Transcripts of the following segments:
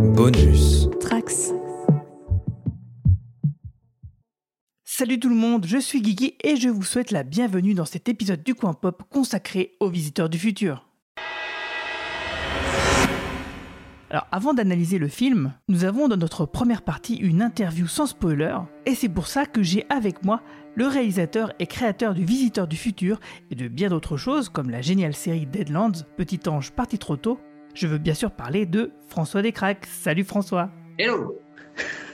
Bonus. Trax. Salut tout le monde, je suis Guigui et je vous souhaite la bienvenue dans cet épisode du Coin Pop consacré aux visiteurs du futur. Alors avant d'analyser le film, nous avons dans notre première partie une interview sans spoiler, et c'est pour ça que j'ai avec moi le réalisateur et créateur du Visiteur du Futur et de bien d'autres choses comme la géniale série Deadlands, Petit Ange parti trop tôt. Je veux bien sûr parler de François Descraques. Salut François Hello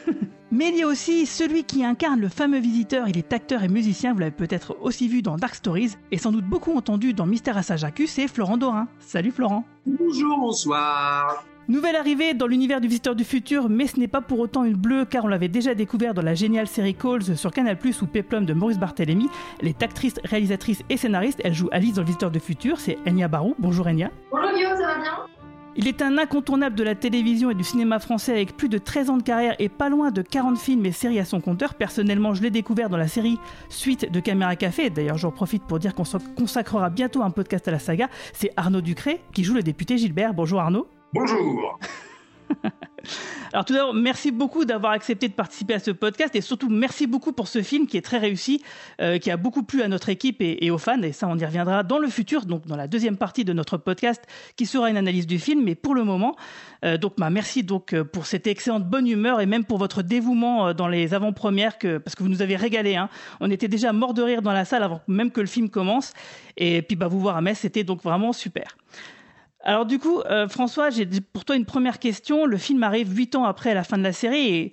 Mais il y a aussi celui qui incarne le fameux visiteur, il est acteur et musicien, vous l'avez peut-être aussi vu dans Dark Stories, et sans doute beaucoup entendu dans Mystère à Saint-Jacques, c'est Florent Dorin. Salut Florent Bonjour, bonsoir Nouvelle arrivée dans l'univers du Visiteur du Futur, mais ce n'est pas pour autant une bleue car on l'avait déjà découvert dans la géniale série Calls sur Canal+, ou Peplum de Maurice Barthélémy. Elle est actrice, réalisatrice et scénariste, elle joue Alice dans le Visiteur du Futur, c'est Enya Barou. Bonjour Enya. Bonjour Guillaume, ça va bien? Il est un incontournable de la télévision et du cinéma français avec plus de 13 ans de carrière et pas loin de 40 films et séries à son compteur. Personnellement, je l'ai découvert dans la série Suite de Caméra Café. D'ailleurs, j'en profite pour dire qu'on consacrera bientôt un podcast à la saga. C'est Arnaud Ducré qui joue le député Gilbert. Bonjour Arnaud. Bonjour Alors tout d'abord, merci beaucoup d'avoir accepté de participer à ce podcast et surtout merci beaucoup pour ce film qui est très réussi, euh, qui a beaucoup plu à notre équipe et, aux fans et ça on y reviendra dans le futur, donc dans la deuxième partie de notre podcast qui sera une analyse du film. Mais pour le moment, euh, donc bah, merci donc euh, pour cette excellente bonne humeur et même pour votre dévouement dans les avant-premières que parce que vous nous avez régalé. Hein. On était déjà mort de rire dans la salle avant même que le film commence et puis bah vous voir à Metz, c'était donc vraiment super. Alors du coup, euh, François, j'ai pour toi une première question. Le film arrive huit ans après la fin de la série et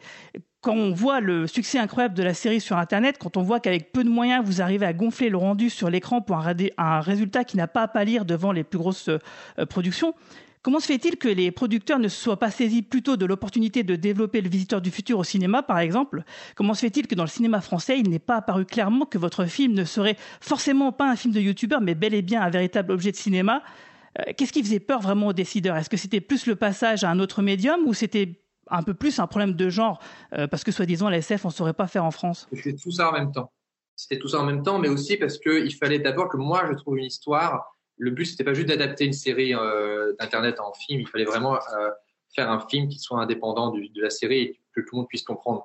quand on voit le succès incroyable de la série sur Internet, quand on voit qu'avec peu de moyens, vous arrivez à gonfler le rendu sur l'écran pour un, un, résultat qui n'a pas à pâlir devant les plus grosses euh, productions, comment se fait-il que les producteurs ne se soient pas saisis plutôt de l'opportunité de développer le Visiteur du futur au cinéma, par exemple? Comment se fait-il que dans le cinéma français, il n'est pas apparu clairement que votre film ne serait forcément pas un film de youtubeur, mais bel et bien un véritable objet de cinéma? Qu'est-ce qui faisait peur vraiment aux décideurs? Est-ce que c'était plus le passage à un autre médium ou c'était un peu plus un problème de genre euh, parce que soi-disant la SF on ne saurait pas faire en France? C'était tout ça en même temps. C'était tout ça en même temps, mais aussi parce qu'il fallait d'abord que moi je trouve une histoire. Le but c'était pas juste d'adapter une série euh, d'internet en film, il fallait vraiment euh, faire un film qui soit indépendant de la série et que tout le monde puisse comprendre.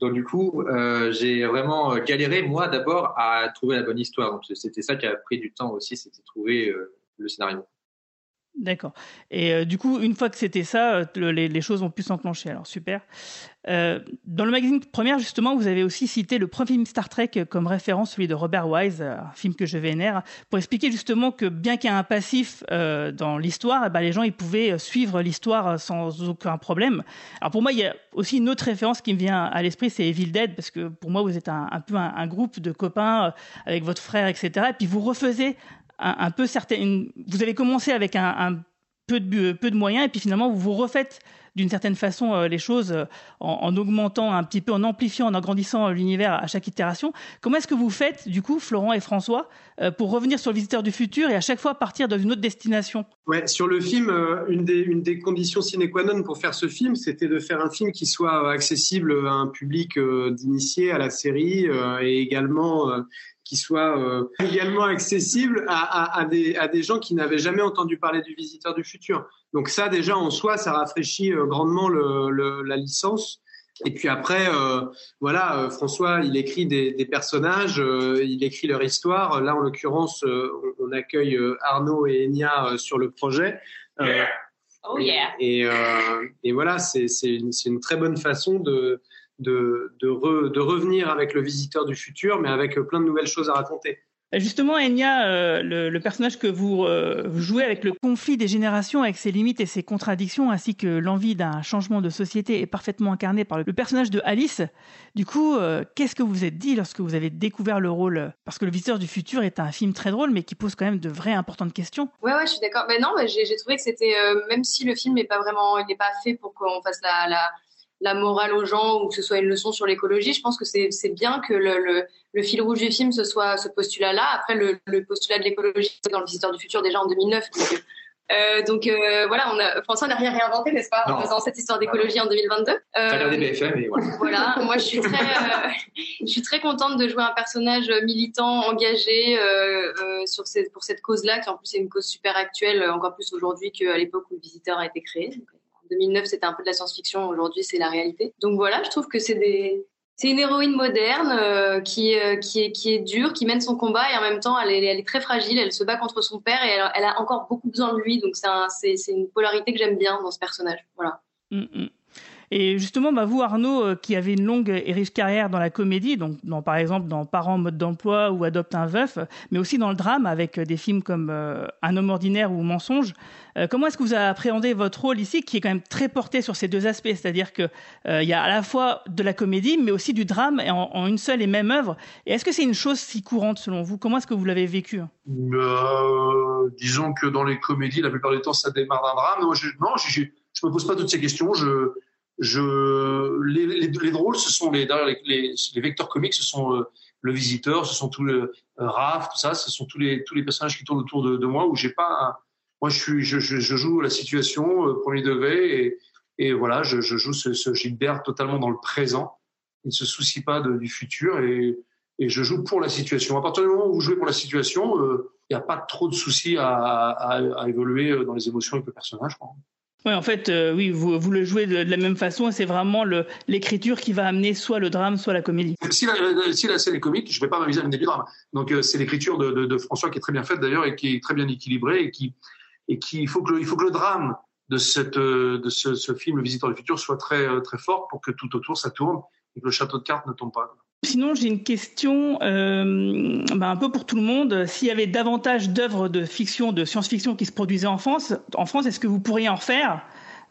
Donc du coup, euh, j'ai vraiment galéré moi d'abord à trouver la bonne histoire. C'était ça qui a pris du temps aussi, c'était trouver euh, le scénario. D'accord. Et euh, du coup, une fois que c'était ça, euh, les, choses ont pu s'enclencher. Alors super. Euh, dans le magazine Première, justement, vous avez aussi cité le premier film Star Trek comme référence, celui de Robert Wise, un film que je vénère, pour expliquer justement que bien qu'il y ait un passif dans l'histoire, eh ben, les gens ils pouvaient suivre l'histoire sans aucun problème. Alors pour moi, il y a aussi une autre référence qui me vient à l'esprit, c'est Evil Dead, parce que pour moi, vous êtes un, un peu un, un, groupe de copains avec votre frère, etc. Et puis vous refaisez un, peu. Vous avez commencé avec un, peu, de, peu de moyens et puis finalement vous vous refaites d'une certaine façon euh, les choses euh, en, en, augmentant un petit peu, en amplifiant, en agrandissant l'univers à chaque itération. Comment est-ce que vous faites, du coup, Florent et François, euh, pour revenir sur le visiteur du futur et à chaque fois partir dans une autre destination? Ouais, sur le film, une des, une des conditions sine qua non pour faire ce film, c'était de faire un film qui soit accessible à un public d'initiés à la série et également qui soit euh, également accessible à, à, à, des, à des gens qui n'avaient jamais entendu parler du Visiteur du Futur. Donc ça, déjà, en soi, ça rafraîchit euh, grandement le, le, la licence. Et puis après, euh, voilà, François, il écrit des, des personnages, euh, il écrit leur histoire. Là, en l'occurrence, on, on, accueille Arnaud et Enya sur le projet. oh yeah. Et, et voilà, c'est une, une très bonne façon de de, de, re, de, revenir avec le visiteur du futur, mais avec plein de nouvelles choses à raconter. Justement, Enya, euh, le, le, personnage que vous, euh, jouez avec le conflit des générations, avec ses limites et ses contradictions, ainsi que l'envie d'un changement de société, est parfaitement incarné par le, le personnage de Alice. Du coup, euh, qu'est-ce que vous vous êtes dit lorsque vous avez découvert le rôle? Parce que Le Visiteur du Futur est un film très drôle, mais qui pose quand même de vraies importantes questions. Ouais, ouais, je suis d'accord. Mais non, mais j'ai trouvé que c'était, euh, même si le film n'est pas vraiment, il n'est pas fait pour qu'on fasse la, la la morale aux gens ou que ce soit une leçon sur l'écologie. Je pense que c'est bien que le, le, le, fil rouge du film ce soit ce postulat-là. Après, le, le, postulat de l'écologie, c'est dans le Visiteur du futur déjà en 2009. Donc, euh, donc euh, voilà, on a, François n'a rien réinventé, n'est-ce pas, en faisant cette histoire d'écologie en 2022. Euh, regardé BFM et voilà. voilà. Moi, je suis très, euh, je suis très contente de jouer un personnage militant, engagé sur pour cette cause-là, qui en plus est une cause super actuelle, encore plus aujourd'hui qu'à l'époque où le Visiteur a été créé. Donc, 2009, c'était un peu de la science-fiction. Aujourd'hui, c'est la réalité. Donc voilà, je trouve que c'est des c'est une héroïne moderne euh, qui, euh, qui, est, qui est dure, qui mène son combat et en même temps elle est, très fragile, elle se bat contre son père et elle, elle a encore beaucoup besoin de lui. Donc c'est une polarité que j'aime bien dans ce personnage. Voilà. Mm, mm. Et justement, bah, vous, Arnaud, euh, qui avez une longue et riche carrière dans la comédie, donc par exemple dans Parents mode d'emploi ou Adopte un veuf, mais aussi dans le drame avec des films comme Un homme ordinaire ou Mensonge, comment est-ce que vous avez appréhendé votre rôle ici, qui est quand même très porté sur ces deux aspects? C'est-à-dire qu'il il y a à la fois de la comédie, mais aussi du drame en, une seule et même œuvre. Et est-ce que c'est une chose si courante selon vous? Comment est-ce que vous l'avez vécu? Euh, Disons que dans les comédies, la plupart du temps, ça démarre d'un drame. Non, je, je, je me pose pas toutes ces questions. Je, les, les, les, drôles, ce sont les, les, les, vecteurs comiques, ce sont euh, le visiteur, ce sont tous les euh, tout ça, ce sont tous les tous les personnages qui tournent autour de, de moi où j'ai pas, moi je suis, je, je, je, joue la situation euh, premier degré et, et voilà, je, je joue ce, ce, Gilbert totalement dans le présent. Il ne se soucie pas de, du futur et, et je joue pour la situation. À partir du moment où vous jouez pour la situation, il n'y a pas trop de soucis à, à, à, évoluer dans les émotions avec le personnage. Oui, en fait, euh, oui, vous, vous, le jouez de, la même façon c'est vraiment l'écriture qui va amener soit le drame, soit la comédie. Si la, si la scène est comique, je ne vais pas m'amuser à amener du drame. Donc euh, c'est l'écriture de, de, de, François qui est très bien faite d'ailleurs et qui est très bien équilibrée et qui et qui il faut que le, il faut que le drame de cette euh, de ce, ce film Le Visiteur du futur soit très euh, très fort pour que tout autour ça tourne et que le château de cartes ne tombe pas. Sinon, j'ai une question euh, bah un peu pour tout le monde. S'il y avait davantage d'œuvres de fiction, de science-fiction qui se produisaient en France, en France, est-ce que vous pourriez en faire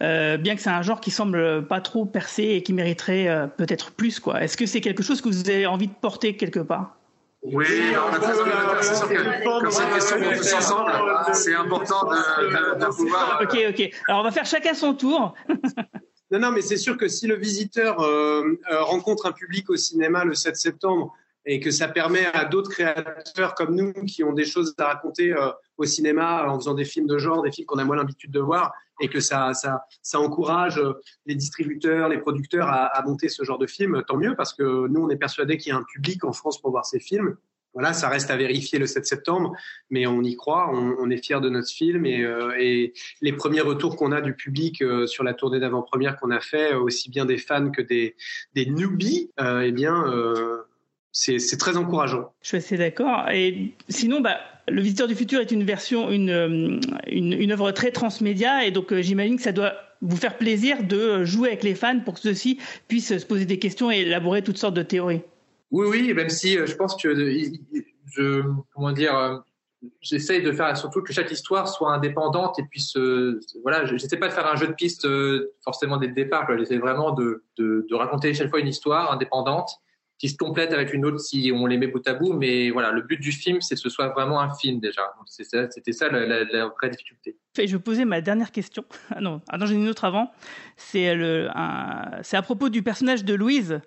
euh, bien que c'est un genre qui semble pas trop percé et qui mériterait euh, peut-être plus, quoi? Est-ce que c'est quelque chose que vous avez envie de porter quelque part? Oui, on a très envie de faire. C'est sûr que comme c'est une question pour tous ensemble, c'est important de, de, de pouvoir. Ok, ok. Alors on va faire chacun son tour. Non, non, mais c'est sûr que si le visiteur euh, euh, rencontre un public au cinéma le 7 septembre et que ça permet à d'autres créateurs comme nous qui ont des choses à raconter euh, au cinéma en faisant des films de genre, des films qu'on a moins l'habitude de voir, et que ça, ça, encourage les distributeurs, les producteurs à, à monter ce genre de film, tant mieux, parce que nous, on est persuadés qu'il y a un public en France pour voir ces films. Voilà, ça reste à vérifier le 7 septembre, mais on y croit, on, est fiers de notre film et, euh, et les premiers retours qu'on a du public euh, sur la tournée d'avant-première qu'on a fait, aussi bien des fans que des, des newbies, euh, eh bien, euh, c'est très encourageant. Je suis assez d'accord. Et sinon, bah, le Visiteur du futur est une version, une, euh, une, une œuvre très transmédia, et donc euh, j'imagine que ça doit vous faire plaisir de jouer avec les fans pour que ceux-ci puissent se poser des questions et élaborer toutes sortes de théories. Oui, oui, même si euh, je pense que je, comment dire, euh, j'essaye de faire surtout que chaque histoire soit indépendante et puis voilà, j'essaie pas de faire un jeu de piste euh, forcément dès le départ. J'essaie vraiment de, de, de, raconter chaque fois une histoire indépendante qui se complète avec une autre si on les met bout à bout. Mais voilà, le but du film, c'est que ce soit vraiment un film déjà. C'était ça, la, vraie difficulté. Et je posais ma dernière question. Ah non, ah non, j'en une autre avant. C'est à propos du personnage de Louise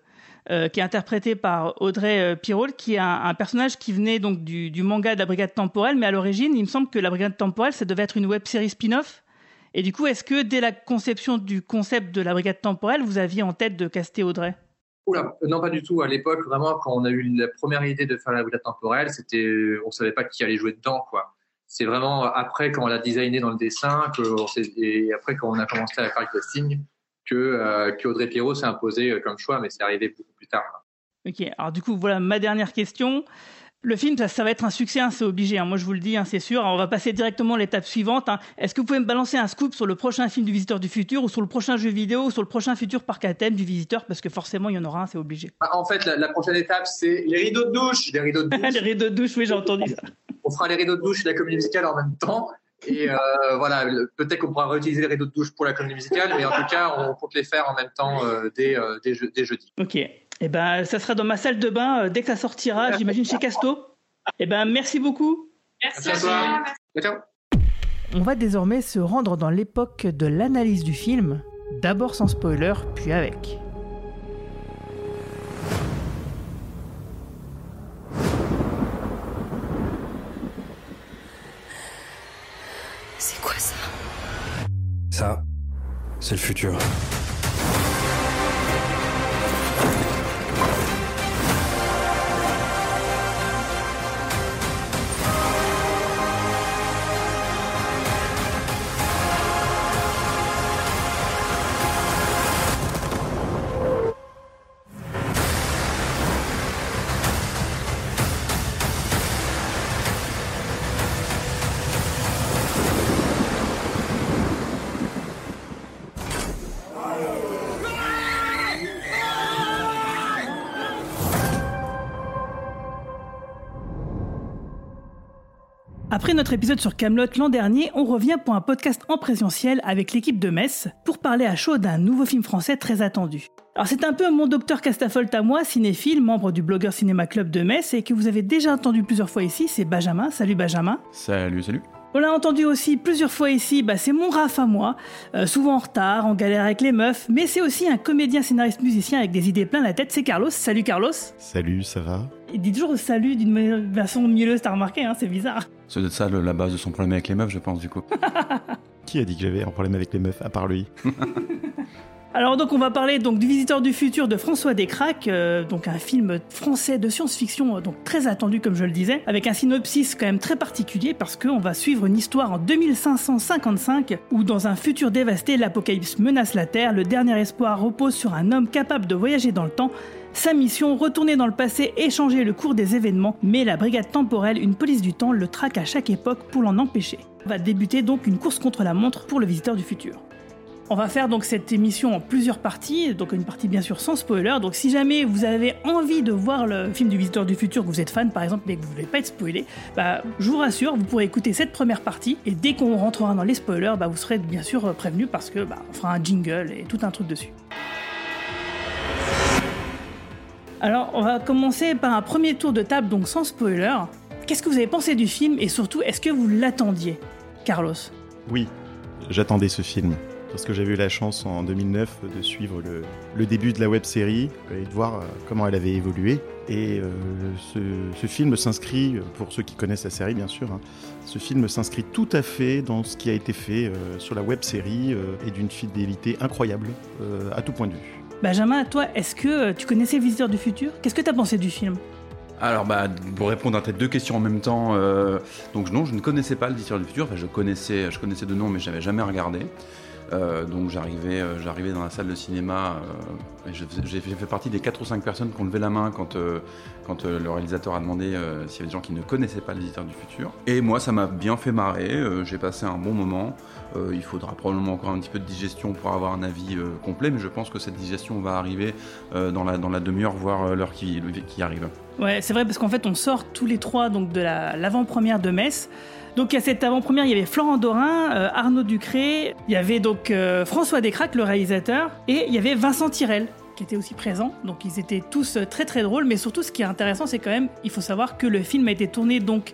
euh, qui est interprété par Audrey euh, Pirol, qui est un, personnage qui venait donc du, manga de la Brigade Temporelle, mais à l'origine, il me semble que la Brigade Temporelle, ça devait être une web série spin-off. Et du coup, est-ce que dès la conception du concept de la Brigade Temporelle, vous aviez en tête de caster Audrey? Non pas du tout. À l'époque, vraiment, quand on a eu la première idée de faire la Brigade Temporelle, c'était, on savait pas qui allait jouer dedans, quoi. C'est vraiment après quand on l'a designé dans le dessin, et après quand on a commencé à faire le casting, que, euh, que Audrey Pirot s'est imposé euh, comme choix, mais c'est arrivé beaucoup plus tard. Ok, alors du coup, voilà ma dernière question. Le film, ça, ça va être un succès, hein, c'est obligé. Hein. Moi, je vous le dis, hein, c'est sûr. Alors, on va passer directement à l'étape suivante. Hein. Est-ce que vous pouvez me balancer un scoop sur le prochain film du Visiteur du Futur, ou sur le prochain jeu vidéo, ou sur le prochain futur parc à thème du Visiteur? Parce que forcément, il y en aura un, c'est obligé. En fait, la, la prochaine étape, c'est les rideaux de douche. Les rideaux de douche. les rideaux de douche, oui, j'ai entendu ça. on fera les rideaux de douche et la comédie musicale en même temps. Et euh, voilà, peut-être qu'on pourra réutiliser les rideaux de douche pour la comédie musicale, mais en tout cas, on compte les faire en même temps euh, dès, euh, dès, dès, jeudi. Ok. Eh ben, ça sera dans ma salle de bain euh, dès que ça sortira, j'imagine chez Casto. Eh ben, merci beaucoup. Merci, merci à toi. Ciao. On va désormais se rendre dans l'époque de l'analyse du film, d'abord sans spoiler, puis avec. C'est le futur. Après notre épisode sur Camelot l'an dernier, on revient pour un podcast en présentiel avec l'équipe de Metz pour parler à chaud d'un nouveau film français très attendu. Alors c'est un peu mon docteur Castafolt à moi, cinéphile, membre du Blogueur Cinéma Club de Metz et que vous avez déjà entendu plusieurs fois ici, c'est Benjamin. Salut Benjamin. Salut, salut. On l'a entendu aussi plusieurs fois ici, bah c'est mon Raph à moi, euh, souvent en retard, en galère avec les meufs, mais c'est aussi un comédien, scénariste, musicien avec des idées plein la tête, c'est Carlos. Salut Carlos. Salut, ça va? Il dit toujours salut d'une façon mielleuse, t'as remarqué, hein, c'est bizarre. C'est ça le- la base de son problème avec les meufs, je pense, du coup. Qui a dit que j'avais un problème avec les meufs, à part lui? Alors donc on va parler donc du Visiteur du futur de François Descraques, euh, donc un film français de science-fiction euh, donc très attendu comme je le disais, avec un synopsis quand même très particulier parce qu'on va suivre une histoire en 2555 où dans un futur dévasté l'apocalypse menace la Terre, le dernier espoir repose sur un homme capable de voyager dans le temps. Sa mission, retourner dans le passé et changer le cours des événements, mais la brigade temporelle, une police du temps, le traque à chaque époque pour l'en empêcher. Va débuter donc une course contre la montre pour le visiteur du futur. On va faire donc cette émission en plusieurs parties, donc une partie bien sûr sans spoiler. Donc si jamais vous avez envie de voir le film du Visiteur du Futur, que vous êtes fan par exemple, mais que vous voulez pas être spoilé, bah, je vous rassure, vous pourrez écouter cette première partie et dès qu'on rentrera dans les spoilers, bah, vous serez bien sûr prévenu parce que bah, fera un jingle et tout un truc dessus. Alors on va commencer par un premier tour de table donc sans spoiler. Qu'est-ce que vous avez pensé du film et surtout est-ce que vous l'attendiez, Carlos? Oui, j'attendais ce film. Parce que j'avais eu la chance en 2009 de suivre le, début de la web série et de voir euh, comment elle avait évolué. Et euh, ce, film s'inscrit, pour ceux qui connaissent la série bien sûr, hein, ce film s'inscrit tout à fait dans ce qui a été fait euh, sur la web série euh, et d'une fidélité incroyable euh, à tout point de vue. Benjamin, toi, est-ce que euh, tu connaissais Visiteur du Futur? Qu'est-ce que tu as pensé du film? Alors, bah, pour répondre à tes deux questions en même temps, euh, donc non, je ne connaissais pas le Visiteur du futur. Enfin, je connaissais, je connaissais de nom, mais je n'avais jamais regardé. Euh, donc j'arrivais, euh, j'arrivais dans la salle de cinéma. euh, j'ai fait, partie des 4 ou 5 personnes qui ont levé la main quand, quand le réalisateur a demandé s'il y avait des gens qui ne connaissaient pas le Visiteur du futur. Et moi, ça m'a bien fait marrer. j'ai passé un bon moment. Il faudra probablement encore un petit peu de digestion pour avoir un avis complet, mais je pense que cette digestion va arriver dans la, dans la demi-heure, voire l'heure qui, qui arrive. Ouais, c'est vrai parce qu'en fait, on sort tous les trois donc de la- l'avant-première de Metz. Donc à cette avant-première, il y avait Florent Dorin, euh, Arnaud Ducré, il y avait donc euh, François Descraques, le réalisateur, et il y avait Vincent Tirel qui était aussi présent. Donc ils étaient tous euh, très très drôles, mais surtout ce qui est intéressant, c'est quand même, il faut savoir que le film a été tourné donc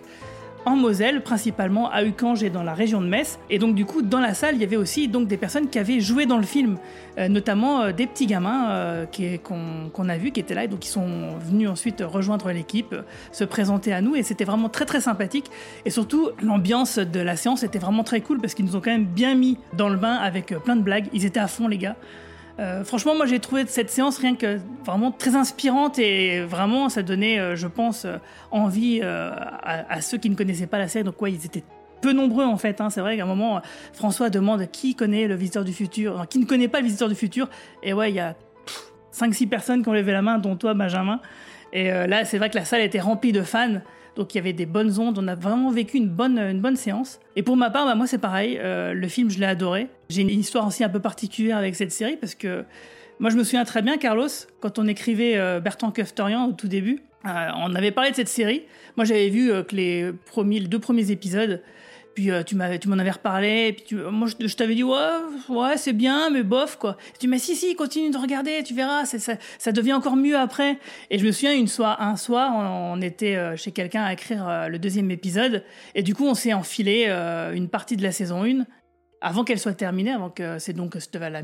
en Moselle, principalement à Uckange et dans la région de Metz. Et donc du coup, dans la salle, il y avait aussi donc des personnes qui avaient joué dans le film, euh, notamment euh, des petits gamins euh, qui- qu'on a vus, qui étaient là, et donc ils sont venus ensuite rejoindre l'équipe, se présenter à nous, et c'était vraiment très très sympathique. Et surtout, l'ambiance de la séance était vraiment très cool parce qu'ils nous ont quand même bien mis dans le bain avec plein de blagues. Ils étaient à fond, les gars. Euh, franchement, moi j'ai trouvé cette séance rien que vraiment très inspirante et vraiment ça donnait, euh, je pense, euh, envie à, ceux qui ne connaissaient pas la série. Donc, ouais, ils étaient peu nombreux en fait. hein. C'est vrai qu'à un moment, François demande qui connaît le visiteur du futur, qui ne connaît pas le visiteur du futur. Et ouais, il y a 5-6 personnes qui ont levé la main, dont toi, Benjamin. Et là, c'est vrai que la salle était remplie de fans. Donc il y avait des bonnes ondes, on a vraiment vécu une bonne, une bonne séance. Et pour ma part, bah, moi c'est pareil, euh, le film je l'ai adoré. J'ai une histoire aussi un peu particulière avec cette série parce que moi je me souviens très bien, Carlos, quand on écrivait euh, Bertrand Keftorian au tout début, euh, on avait parlé de cette série. Moi j'avais vu que les, premiers, les deux premiers épisodes, puis euh, tu m'avais- tu m'en avais reparlé, et puis tu- moi je, t'avais dit ouais, ouais c'est bien, mais bof quoi. Tu dis mais si si, continue de regarder, tu verras, ça, ça devient encore mieux après. Et je me souviens une soir, un soir, on, était euh, chez quelqu'un à écrire euh, le deuxième épisode, et du coup on s'est enfilé euh, une partie de la saison 1 avant qu'elle soit terminée, avant que c'est donc c'était la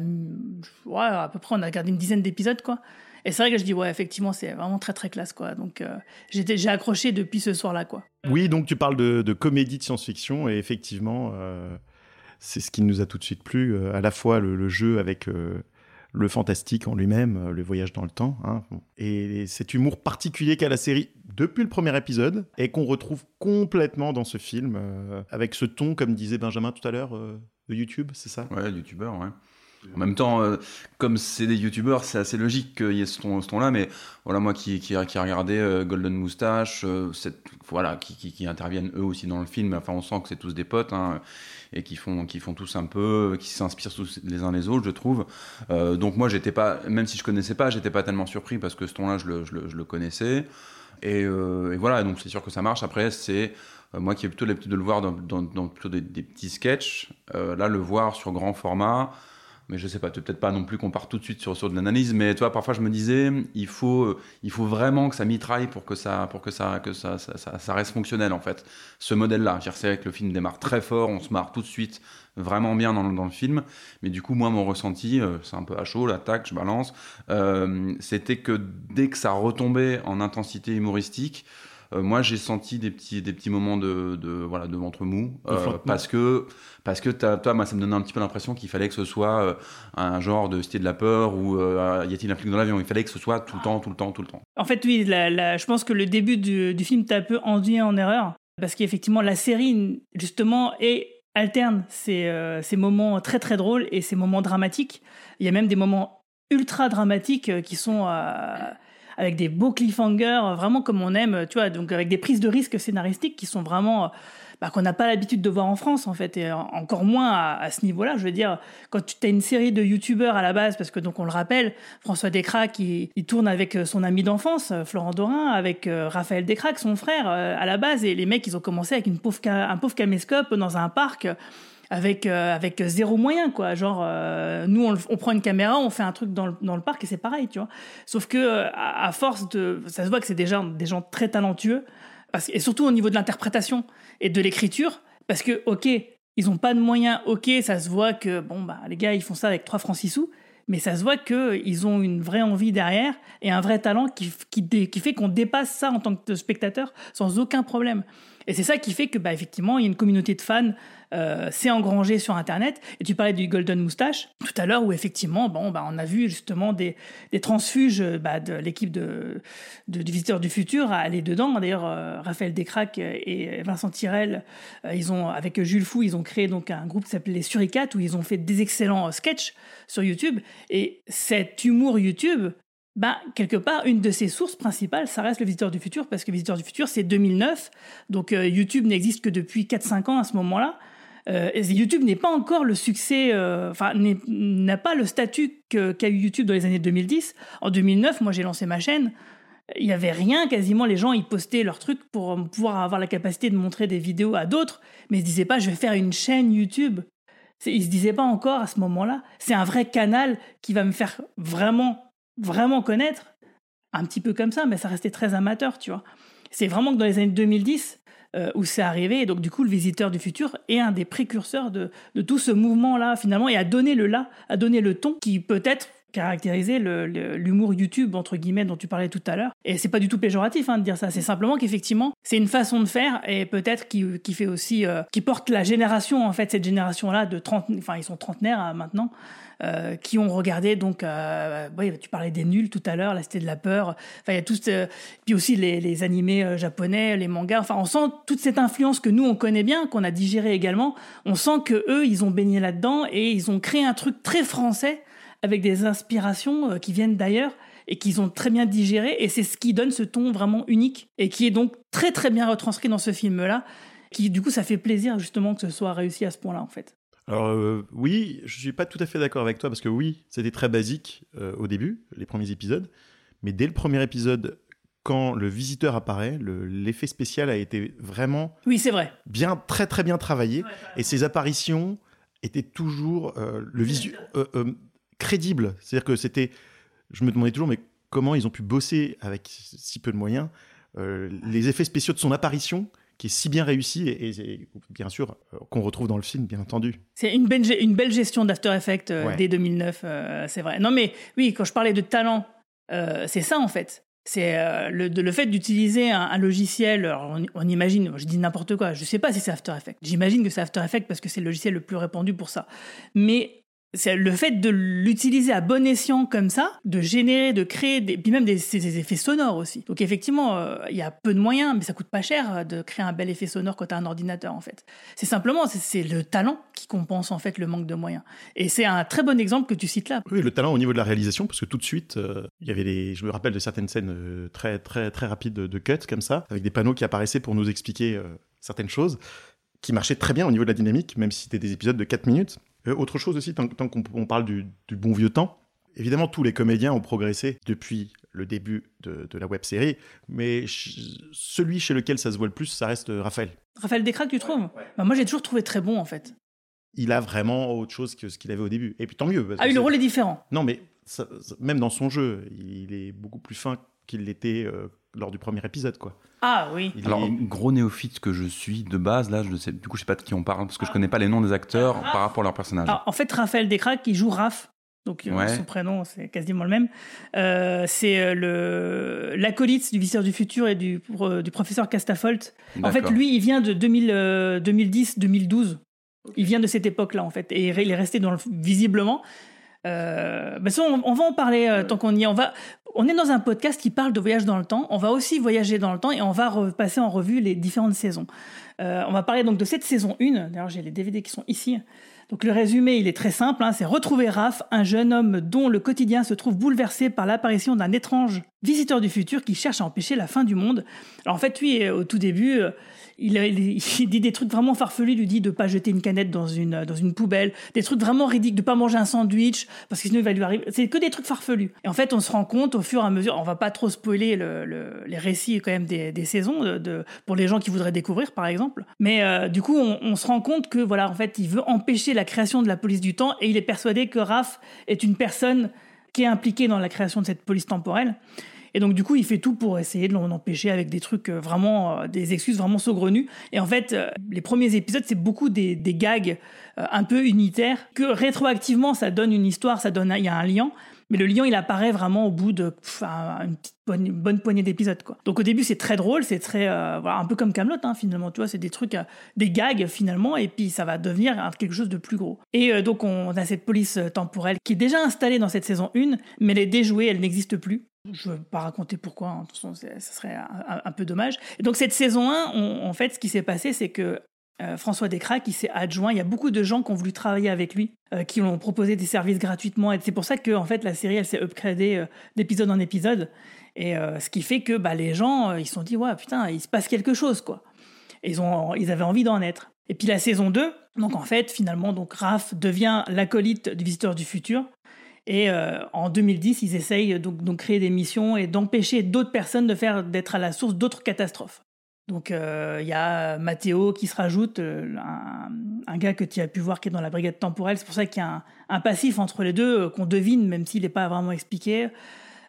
ouais, à peu près on a gardé une dizaine d'épisodes quoi. Et c'est vrai que je dis ouais effectivement c'est vraiment très très classe quoi. Donc euh, j'ai accroché depuis ce soir là quoi. Oui, donc tu parles de, de comédie de science-fiction et effectivement, euh, c'est ce qui nous a tout de suite plu, euh, à la fois le, le jeu avec euh, le fantastique en lui-même, euh, le voyage dans le temps, hein, et cet humour particulier qu'a la série depuis le premier épisode et qu'on retrouve complètement dans ce film, euh, avec ce ton, comme disait Benjamin tout à l'heure, euh, de YouTube, c'est ça? Ouais, youtubeur, ouais. En même temps, euh, comme c'est des youtubeurs, c'est assez logique qu'il y ait ce ton- ce ton-là, mais voilà, moi qui, qui, regardé euh, Golden Moustache, euh, voilà, qui, interviennent eux aussi dans le film, enfin on sent que c'est tous des potes, hein, et qui font, qui font tous un peu, qui s'inspirent les uns les autres, je trouve. Donc moi, pas, même si je connaissais pas, j'étais pas tellement surpris parce que ce ton-là, je le, connaissais. Et, voilà, donc c'est sûr que ça marche. Après, c'est moi qui ai plutôt l'habitude de le voir dans, plutôt des, petits sketchs. Là, le voir sur grand format, mais je sais pas, peut-être pas non plus qu'on part tout de suite sur, sur de l'analyse, mais toi, parfois je me disais, il faut, euh, il faut vraiment que ça mitraille pour que ça, pour que ça, que ça, ça, reste fonctionnel en fait. Ce modèle-là, c'est vrai que le film démarre très fort, on se marre tout de suite vraiment bien dans, dans le film, mais du coup, moi, mon ressenti, euh, c'est un peu à chaud, l'attaque, je balance, euh, c'était que dès que ça retombait en intensité humoristique, euh, moi, j'ai senti des petits, des petits moments de, de, voilà, de ventre mou, euh, parce que, parce que toi, moi, ça me donnait un petit peu l'impression qu'il fallait que ce soit euh, un genre de Cité de la peur ou y a-t-il un flic dans l'avion? Il fallait que ce soit tout le temps, tout le temps, tout le temps. En fait, oui, la- la- je pense que le début du, du film t'a un peu induit en erreur. Parce qu'effectivement, la série, justement, est, alterne ces, euh, ces moments très très drôles et ces moments dramatiques. Il y a même des moments ultra dramatiques qui sont euh, avec des beaux cliffhangers, euh, vraiment comme on aime, tu vois, donc avec des prises de risques scénaristiques qui sont vraiment. euh, bah, qu'on n'a pas l'habitude de voir en France, en fait, et en- encore moins à, ce niveau-là. Je veux dire, quand tu as une série de youtubeurs à la base, parce que donc on le rappelle, François Descraques, il, tourne avec euh, son ami d'enfance, euh, Florent Dorin, avec euh, Raphaël Descraques, son frère, euh, à la base, et les mecs, ils ont commencé avec une pauvre un pauvre caméscope dans un parc. Avec, euh, avec zéro moyen, quoi. Genre, euh, nous, on, on prend une caméra, on fait un truc dans le, dans le parc et c'est pareil, tu vois. Sauf que, euh, à, force de. Ça se voit que c'est déjà des gens très talentueux, parce, et surtout au niveau de l'interprétation et de l'écriture, parce que, ok, ils ont pas de moyens, ok, ça se voit que, bon, bah, les gars, ils font ça avec 3 francs 6 sous, mais ça se voit qu'ils ont une vraie envie derrière et un vrai talent qui, qui, qui fait qu'on dépasse ça en tant que spectateur sans aucun problème. Et c'est ça qui fait que, bah, effectivement, il y a une communauté de fans euh, s'est engrangée sur Internet. Et tu parlais du Golden Moustache tout à l'heure, où effectivement, bon, bah, on a vu justement des, des transfuges euh, bah, de l'équipe de, de, du Visiteur du Futur à aller dedans. D'ailleurs, euh, Raphaël Descraques et Vincent Tirel, euh, ils ont, avec Jules Fou, ils ont créé donc un groupe qui s'appelait les Suricates, où ils ont fait des excellents sketchs sur YouTube. Et cet humour YouTube, ben, quelque part, une de ses sources principales, ça reste le Visiteur du Futur, parce que Visiteur du Futur, c'est 2009. Donc euh, YouTube n'existe que depuis 4-5 ans à ce moment-là. Euh, YouTube n'est pas encore le succès, euh, enfin, n'a pas le statut qu'a eu YouTube dans les années 2010. En 2009, moi, j'ai lancé ma chaîne. Il n'y avait rien, quasiment, les gens, ils postaient leurs trucs pour pouvoir avoir la capacité de montrer des vidéos à d'autres, mais ils ne se disaient pas, je vais faire une chaîne YouTube. Ils se disaient pas encore à ce moment-là, c'est un vrai canal qui va me faire vraiment, vraiment connaître. Un petit peu comme ça, mais ça restait très amateur, tu vois. C'est vraiment que dans les années 2010 euh, où c'est arrivé, et donc du coup, le Visiteur du Futur est un des précurseurs de, de tout ce mouvement-là, finalement, et a donné le là, a donné le ton qui peut-être caractérisait l'humour YouTube entre guillemets dont tu parlais tout à l'heure et c'est pas du tout péjoratif hein, de dire ça c'est simplement qu'effectivement c'est une façon de faire et peut-être qui, qui fait aussi euh, qui porte la génération en fait cette génération là de 30 enfin ils sont trentenaires euh, maintenant euh, qui ont regardé donc euh, ouais, tu parlais des nuls tout à l'heure la cité de la peur. Enfin il y a tout ce- puis aussi les, les animés euh, japonais les mangas. Enfin on sent toute cette influence que nous on connaît bien qu'on a digéré également. On sent que eux ils ont baigné là-dedans et ils ont créé un truc très français avec des inspirations euh, qui viennent d'ailleurs et qu'ils ont très bien digéré. Et c'est ce qui donne ce ton vraiment unique et qui est donc très très bien retranscrit dans ce film là qui du coup ça fait plaisir justement que ce soit réussi à ce point là en fait Alors euh, oui, je suis pas tout à fait d'accord avec toi parce que oui, c'était très basique euh, au début, les premiers épisodes, mais dès le premier épisode, quand le visiteur apparaît, le- l'effet spécial a été vraiment oui c'est vrai. bien, très très bien travaillé, et ses apparitions étaient toujours euh, le visu crédible. C'est-à-dire que c'était, je me demandais toujours, mais comment ils ont pu bosser avec si peu de moyens les effets spéciaux de son apparition qui est si bien réussi et, et- bien sûr euh, qu'on retrouve dans le film bien entendu. C'est une belle, ge- une belle gestion d'After Effects euh, Ouais. dès 2009, euh, c'est vrai. Non, mais oui, quand je parlais de talent, c'est ça en fait. C'est euh, le, fait d'utiliser un, un logiciel. alors, on, on imagine, je dis n'importe quoi, je sais pas si c'est After Effects. J'imagine que c'est After Effects parce que c'est le logiciel le plus répandu pour ça. Mais c'est le fait de l'utiliser à bon escient comme ça, de générer, de créer, des, puis même des, effets sonores aussi. Donc effectivement, euh, il y a peu de moyens, mais ça coûte pas cher euh, de créer un bel effet sonore quand tu as un ordinateur en fait. C'est simplement, c'est- le talent qui compense en fait le manque de moyens. Et c'est un très bon exemple que tu cites là. Oui, le talent au niveau de la réalisation, parce que tout de suite, euh, il y avait des, je me rappelle de certaines scènes très très très rapides de, de cuts comme ça, avec des panneaux qui apparaissaient pour nous expliquer certaines choses, qui marchaient très bien au niveau de la dynamique, même si c'était des épisodes de 4 minutes. Euh, autre chose aussi, tant, tant qu'on on parle du, du bon vieux temps, Évidemment, tous les comédiens ont progressé depuis le début de, de la web série, mais ch- celui chez lequel ça se voit le plus, ça reste Raphaël. Raphaël Descraques, tu trouves? Bah, Moi, j'ai toujours trouvé très bon, en fait. Il a vraiment autre chose que ce qu'il avait au début. Et puis tant mieux. parce Ah que oui, le rôle est différent. Non, mais ça- ça- même dans son jeu, il est beaucoup plus fin qu'il l'était euh, lors du premier épisode, quoi. Ah oui. Il Alors, est- gros néophyte que je suis de base, là, je sais, du coup, je sais pas de qui on parle parce que je connais pas les noms des acteurs par rapport à leur personnage. Alors, en fait, Raphaël Descraques, qui joue Raph, donc euh, Ouais. son prénom, c'est quasiment le même. Euh, c'est euh, le l'acolyte du visiteur du futur et du, du professeur Castafolt. En fait, lui, il vient de 2000, euh, 2010-2012. Il vient de cette époque-là, en fait. Et il est resté dans le, visiblement. Euh, bah ça, on, on va en parler euh, tant qu'on y est. On, va, on est dans un podcast qui parle de voyage dans le temps. On va aussi voyager dans le temps et on va repasser en revue les différentes saisons. Euh, on va parler donc de cette saison 1. D'ailleurs, j'ai les DVD qui sont ici. Donc le résumé, il est très simple. hein. c'est retrouver Raph, un jeune homme dont le quotidien se trouve bouleversé par l'apparition d'un étrange visiteur du futur qui cherche à empêcher la fin du monde. Alors en fait, lui, au tout début, euh, il, dit des trucs vraiment farfelus. Il lui dit de pas jeter une canette dans une dans une poubelle, des trucs vraiment ridicules, de pas manger un sandwich parce que sinon il va lui arriver. C'est que des trucs farfelus. Et en fait, on se rend compte au fur et à mesure. On va pas trop spoiler le- le- les récits quand même des, des saisons de, de- pour les gens qui voudraient découvrir, par exemple. Mais euh, du coup, on, on se rend compte que voilà, en fait, il veut empêcher la création de la police du temps et il est persuadé que Raph est une personne qui est impliquée dans la création de cette police temporelle. Et donc, du coup, il fait tout pour essayer de l'en empêcher avec des trucs euh, vraiment, euh, des excuses vraiment saugrenues. Et en fait, euh, les premiers épisodes, c'est beaucoup des, gags un peu unitaires, que rétroactivement, ça donne une histoire, ça donne, il y a un lien. Mais le lien, il apparaît vraiment au bout de une bonne, poignée d'épisodes. Donc au début, c'est très drôle, c'est très, voilà, un peu comme Camelot, hein, finalement. Tu vois, c'est des trucs, des gags finalement, et puis ça va devenir quelque chose de plus gros. Et donc on a cette police temporelle qui est déjà installée dans cette saison 1, mais elle est déjouée, elle n'existe plus. Je ne veux pas raconter pourquoi, hein, de toute façon, ça serait un, peu dommage. Et donc cette saison 1, on- en fait, ce qui s'est passé, c'est que euh, François Descraques, il s'est adjoint. Il y a beaucoup de gens qui ont voulu travailler avec lui, euh, qui lui ont proposé des services gratuitement. Et c'est pour ça que en fait, la série, elle s'est upgradée euh, d'épisode en épisode. Et ce qui fait que bah, les gens, ils se sont dit, ouais, putain, il se passe quelque chose, quoi. Et ils, ont, ils avaient envie d'en être. Et puis la saison 2, donc en fait, finalement, donc Raph devient l'acolyte du Visiteur du Futur. Et euh, en 2010, ils essayent donc, donc créer des missions et d'empêcher d'autres personnes de faire d'être à la source d'autres catastrophes. Donc euh, il y a Mathéo qui se rajoute, euh, un, gars que tu as pu voir qui est dans la brigade temporelle. C'est pour ça qu'il y a un, passif entre les deux qu'on devine, même s'il n'est pas vraiment expliqué.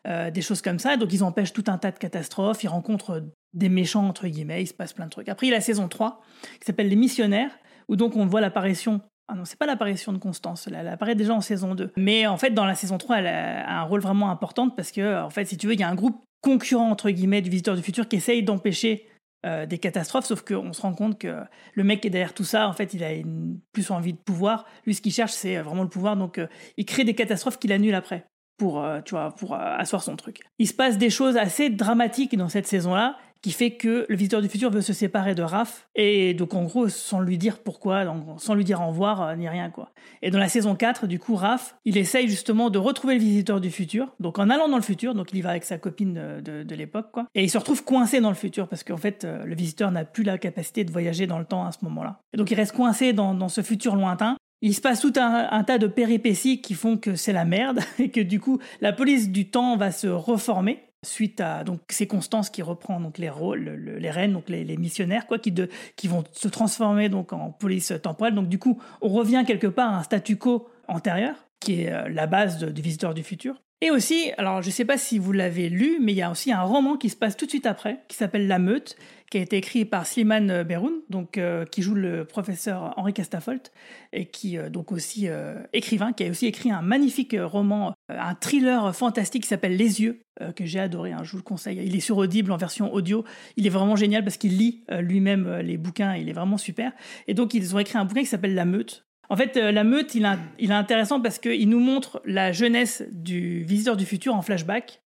Des choses comme ça. Donc ils empêchent tout un tas de catastrophes. Ils rencontrent des méchants, entre guillemets. Il se passe plein de trucs. Après, il y a la saison 3 qui s'appelle Les Missionnaires, où donc on voit l'apparition. Ah non, c'est pas l'apparition de Constance, elle, apparaît déjà en saison 2. Mais en fait, dans la saison 3, elle a un rôle vraiment important parce que, en fait, si tu veux, il y a un groupe concurrent, entre guillemets, du Visiteur du Futur qui essaye d'empêcher euh, des catastrophes, sauf qu'on se rend compte que le mec qui est derrière tout ça, en fait, il a une, plus envie de pouvoir. Lui, ce qu'il cherche, c'est vraiment le pouvoir, donc euh, il crée des catastrophes qu'il annule après pour, euh, tu vois, pour euh, asseoir son truc. Il se passe des choses assez dramatiques dans cette saison-là, qui fait que le visiteur du futur veut se séparer de Raph, et donc en gros, sans lui dire pourquoi, sans lui dire au revoir, euh, ni rien, quoi. Et dans la saison 4, du coup, Raph, il essaye justement de retrouver le visiteur du futur, donc en allant dans le futur, donc il y va avec sa copine de, l'époque, quoi. Et il se retrouve coincé dans le futur, parce qu'en fait, euh, le visiteur n'a plus la capacité de voyager dans le temps à ce moment-là. Et donc il reste coincé dans, ce futur lointain, il se passe tout un, tas de péripéties qui font que c'est la merde et que du coup la police du temps va se reformer suite à donc c'est qui reprend donc les rôles le, les reines donc les, les, missionnaires quoi qui de, qui vont se transformer donc en police temporelle. Donc du coup on revient quelque part à un statu quo antérieur qui est euh, la base du visiteur du futur et aussi, alors je ne sais pas si vous l'avez lu, mais il y a aussi un roman qui se passe tout de suite après, qui s'appelle La Meute, qui a été écrit par Slimane Beroun, donc euh, qui joue le professeur Henri Castafolt, et qui euh, donc aussi euh, écrivain, qui a aussi écrit un magnifique roman, euh, un thriller fantastique qui s'appelle Les Yeux, que j'ai adoré. Hein, je vous le conseille. Il est sur Audible en version audio. Il est vraiment génial parce qu'il lit lui-même les bouquins. Il est vraiment super. Et donc ils ont écrit un bouquin qui s'appelle La Meute, en fait, euh, la meute, il, est intéressant parce qu'il nous montre la jeunesse du visiteur du futur en flashback.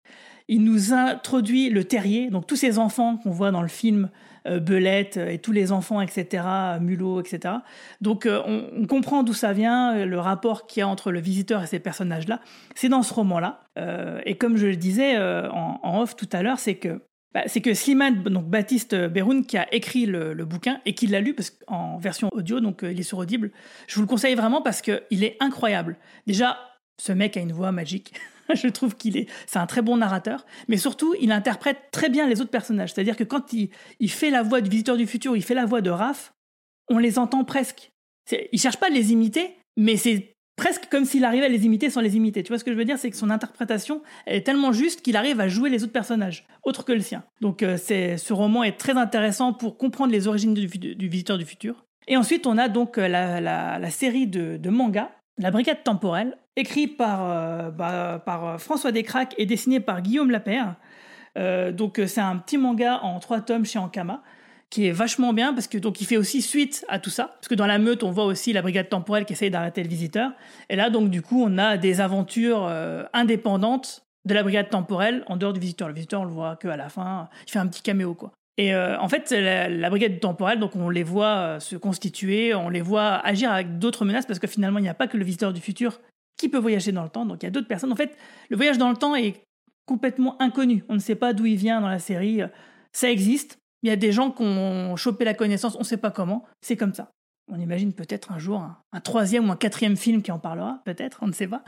Il nous introduit le terrier, donc tous ces enfants qu'on voit dans le film, euh, Belette et tous les enfants, etc., Mulot, etc. Donc euh, on, comprend d'où ça vient, le rapport qu'il y a entre le visiteur et ces personnages-là. C'est dans ce roman-là. Euh, et comme je le disais en, en, off tout à l'heure, c'est que bah, c'est que Slimane, donc Baptiste Beroun, qui a écrit le, bouquin et qui l'a lu parce en version audio, donc euh, il est sur Audible. Je vous le conseille vraiment parce qu'il est incroyable. Déjà, Ce mec a une voix magique. je trouve qu'il est, c'est un très bon narrateur, mais surtout, il interprète très bien les autres personnages. C'est-à-dire que quand il, il fait la voix du visiteur du futur, il fait la voix de Raph, on les entend presque. Il cherche pas à les imiter, mais c'est presque comme s'il arrivait à les imiter sans les imiter. Tu vois ce que je veux dire? C'est que son interprétation est tellement juste qu'il arrive à jouer les autres personnages, autres que le sien. Donc euh, ce roman est très intéressant pour comprendre les origines du, visiteur du futur. Et ensuite, on a donc euh, la, série de, de mangas, La Brigade Temporelle, écrit par, euh, bah, François Descraques et dessiné par Guillaume Lapère. Donc c'est un petit manga en trois tomes chez Ankama qui est vachement bien parce que donc il fait aussi suite à tout ça. Parce que dans la meute on voit aussi la brigade temporelle qui essaye d'arrêter le visiteur. Et là donc du coup on a des aventures euh, indépendantes de la brigade temporelle en dehors du visiteur. Le visiteur on le voit que à la fin il fait un petit caméo quoi. Et euh, en fait la, la brigade temporelle donc on les voit euh, se constituer on les voit agir avec d'autres menaces parce que finalement il n'y a pas que le visiteur du futur qui peut voyager dans le temps. Donc il y a d'autres personnes. En fait le voyage dans le temps est complètement inconnu. On ne sait pas d'où il vient dans la série. Ça existe il y a des gens qui ont chopé la connaissance, on ne sait pas comment, c'est comme ça. On imagine peut-être un jour un, troisième ou un quatrième film qui en parlera, peut-être, on ne sait pas.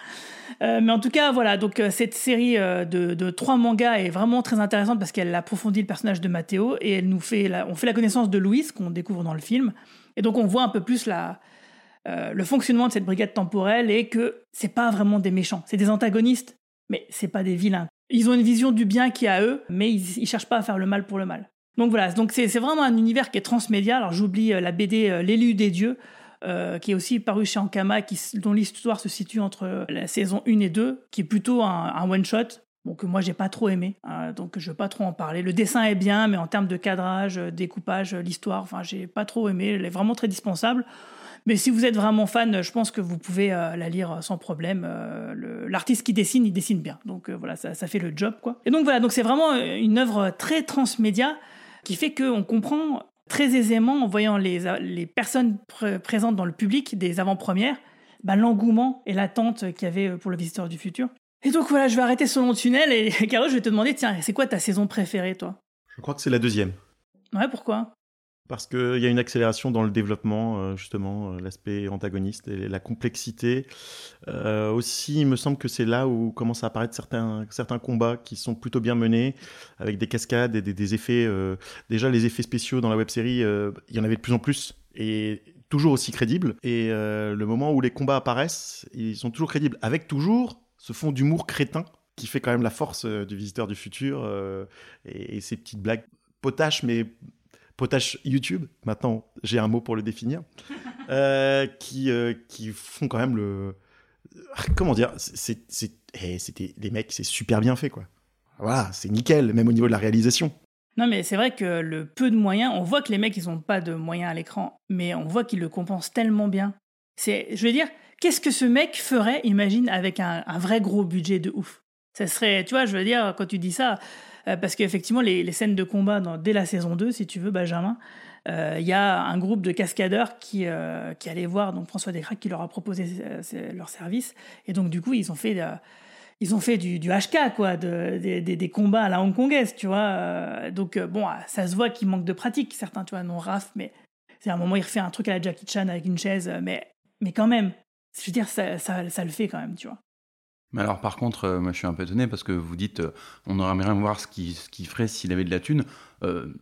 Euh, mais en tout cas, voilà, donc euh, cette série euh, de, trois mangas est vraiment très intéressante parce qu'elle approfondit le personnage de Matteo et elle nous fait on fait la connaissance de Louise qu'on découvre dans le film. Et donc on voit un peu plus le fonctionnement de cette brigade temporelle et que c'est pas vraiment des méchants, c'est des antagonistes, mais c'est pas des vilains. Ils ont une vision du bien qui est à eux, mais ils, ils cherchent pas à faire le mal pour le mal. Donc voilà, donc c'est vraiment un univers qui est transmédia. Alors j'oublie euh, la BD euh, L'élu des dieux, euh, qui est aussi paru chez Ankama, dont l'histoire se situe entre la saison 1 et 2, qui est plutôt un, one-shot. Que moi j'ai pas trop aimé, hein, donc je vais pas trop en parler. Le dessin est bien, mais en termes de cadrage, découpage, l'histoire, enfin j'ai pas trop aimé. Elle est vraiment très dispensable. Mais si vous êtes vraiment fan, je pense que vous pouvez la lire sans problème. L'artiste qui dessine, il dessine bien. Donc voilà, ça, ça fait le job, quoi. Et donc voilà, donc c'est vraiment une œuvre très transmédia qui fait qu'on comprend très aisément, en voyant les, les personnes pr- présentes dans le public des avant-premières, bah, l'engouement et l'attente qu'il y avait pour le visiteur du futur. Et donc voilà, je vais arrêter ce long tunnel et Caro, je vais te demander, tiens, c'est quoi ta saison préférée, toi? Je crois que c'est la deuxième. Ouais, pourquoi? Parce qu'il y a une accélération dans le développement, euh, justement, euh, l'aspect antagoniste et la complexité. Euh, aussi, il me semble que c'est là où commencent à apparaître certains, combats qui sont plutôt bien menés, avec des cascades et des, effets. déjà, les effets spéciaux dans la web série, il y en avait de plus en plus et toujours aussi crédibles. Et le moment où les combats apparaissent, ils sont toujours crédibles, avec toujours ce fond d'humour crétin qui fait quand même la force du visiteur du futur et, et ces petites blagues potaches, mais potache YouTube, maintenant j'ai un mot pour le définir, euh, qui, euh, qui font quand même le... Comment dire c'est, c'est, eh, c'était, Les mecs, c'est super bien fait, quoi. Voilà, c'est nickel, même au niveau de la réalisation. Non, mais c'est vrai que le peu de moyens, on voit que les mecs, ils ont pas de moyens à l'écran, mais on voit qu'ils le compensent tellement bien. C'est, je veux dire, qu'est-ce que ce mec ferait, imagine, avec un, un vrai gros budget de ouf? Ça serait, tu vois, je veux dire, quand tu dis ça, euh, parce qu'effectivement, les, les scènes de combat dès la saison 2, si tu veux, Benjamin, euh, il y a un groupe de cascadeurs qui, euh, qui allait voir donc François Descraques qui leur a proposé euh, leur service. Et donc, du coup, ils ont fait, euh, ils ont fait du, HK, quoi, de- des, des- combats à la hongkongaise, tu vois. euh, donc, euh, bon, ça se voit qu'il manque de pratique, certains, tu vois, non Raph, mais c'est à un moment, il refait un truc à la Jackie Chan avec une chaise, euh, mais, mais quand même, je veux dire, ça, ça le fait quand même, tu vois. Mais alors, par contre, euh, moi, je suis un peu étonné parce que vous dites, euh, on aurait bien voir ce qu'il ce qu'il ferait s'il avait de la thune. Euh,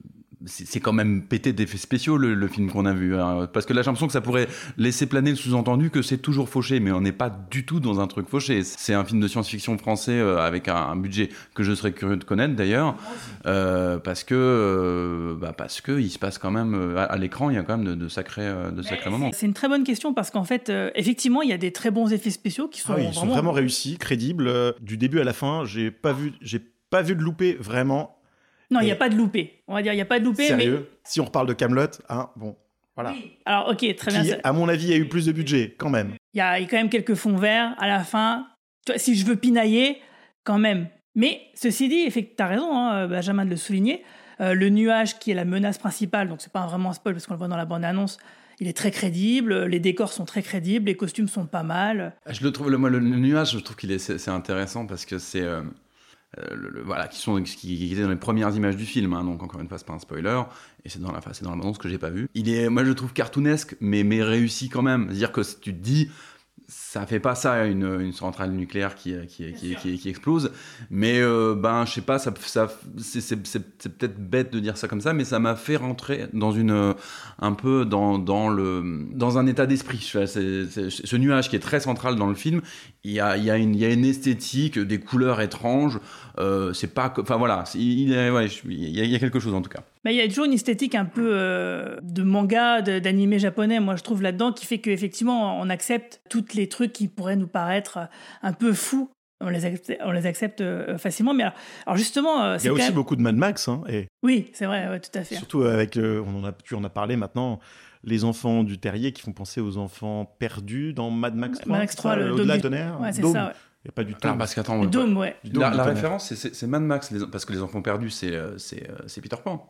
c'est quand même pété d'effets spéciaux le, le film qu'on a vu. hein. parce que là, j'ai l'impression que ça pourrait laisser planer le sous-entendu que c'est toujours fauché, mais on n'est pas du tout dans un truc fauché. C'est un film de science-fiction français euh, avec un, un budget que je serais curieux de connaître d'ailleurs, euh, parce que euh, bah, parce que il se passe quand même euh, à, à l'écran, il y a quand même de, de sacrés de sacrés moments. C'est une très bonne question parce qu'en fait, euh, effectivement, il y a des très bons effets spéciaux qui sont Ah oui, ils sont vraiment, vraiment réussis, crédibles. euh, du début à la fin, j'ai pas vu, j'ai pas vu de loupé vraiment. Non, il n'y a pas de loupé. On va dire, il n'y a pas de loupé, Sérieux. Si on reparle de Camelot, hein, bon, voilà. mais. Alors, ok, très bien. Qui, ça- à mon avis, a eu plus de budget, quand même. Il y a quand même quelques fonds verts à la fin. Si je veux pinailler, quand même. Mais ceci dit, tu as raison, hein, Benjamin, de le souligner. euh, le nuage qui est la menace principale, donc c'est pas vraiment un spoil parce qu'on le voit dans la bande-annonce, il est très crédible, les décors sont très crédibles, les costumes sont pas mal. Je le trouve, le, moi, le, le nuage, je trouve qu'il est, c'est, c'est intéressant parce que c'est, euh, euh, le- voilà, qui sont, qui, qui étaient dans les premières images du film, hein, donc encore une fois, c'est pas un spoiler, et c'est dans la, enfin, c'est dans la bande que j'ai pas vu. Il est, moi, je le trouve cartoonesque, mais, mais réussi quand même. C'est-à-dire que tu te dis, ça fait pas ça une, une centrale nucléaire qui, qui, qui, qui, explose. Mais euh, ben, je sais pas, ça, ça, c'est, peut-être bête de dire ça comme ça, mais ça m'a fait rentrer dans une, un peu dans, dans, le, dans un état d'esprit. Ce nuage qui est très central dans le film, il y a, il y a, une, il y a une esthétique, des couleurs étranges. Euh, c'est pas, que- enfin voilà, il, est- ouais, je- il y, a, il y a quelque chose en tout cas. Mais il y a toujours une esthétique un peu euh, de manga, de- d'animé japonais, moi je trouve là-dedans, qui fait qu'effectivement on accepte tous les trucs qui pourraient nous paraître un peu fous. On les accepte, on les accepte euh, facilement. Mais alors, alors justement, Il y a quand aussi même- beaucoup de Mad Max, hein, et Oui, c'est vrai, ouais, tout à fait. surtout avec, on en a, tu en as parlé maintenant, les enfants du terrier qui font penser aux enfants perdus dans Mad Max 3. Mad Max 3, le au-delà du- tonnerre. Ouais, c'est ça, ouais. Il n'y a pas du tout. Alors, parce qu'attends, dôme, ouais. Du dôme la, référence, c'est- Mad Max, les- parce que les enfants perdus, c'est euh, euh, Peter Pan.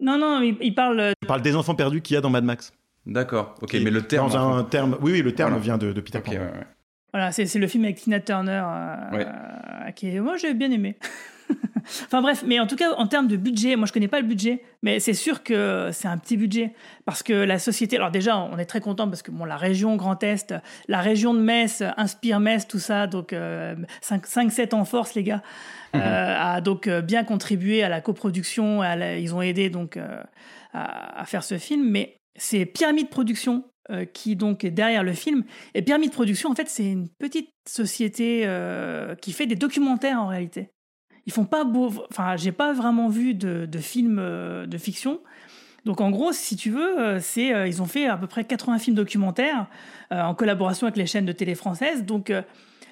Non, non, il, il parle. euh, parle des enfants perdus qu'il y a dans Mad Max. D'accord, ok, mais le terme. Dans un terme. Oui, oui, le terme Voilà. vient de, de Peter Pan. ouais, ouais. Voilà, c'est c'est le film avec Tina Turner, euh, Ouais. euh, qui est, moi j'ai bien aimé. enfin bref, mais en tout cas en termes de budget, moi je connais pas le budget, mais c'est sûr que c'est un petit budget parce que la société. Alors déjà, on est très content parce que bon, la région Grand Est, la région de Metz euh, inspire Metz, tout ça, donc 5-7 en force les gars, Mhm. euh, a donc euh, bien contribué à la coproduction, à la- ils ont aidé donc euh, à, à faire ce film, mais c'est Pyramide Production euh, qui donc est derrière le film. Et Pyramide Production, en fait, c'est une petite société euh, qui fait des documentaires en réalité. Ils font pas beau. Enfin, j'ai pas vraiment vu de, de films euh, de fiction. Donc en gros, si tu veux, euh, c'est euh, ils ont fait à peu près 80 films documentaires en collaboration avec les chaînes de télé françaises. Donc euh,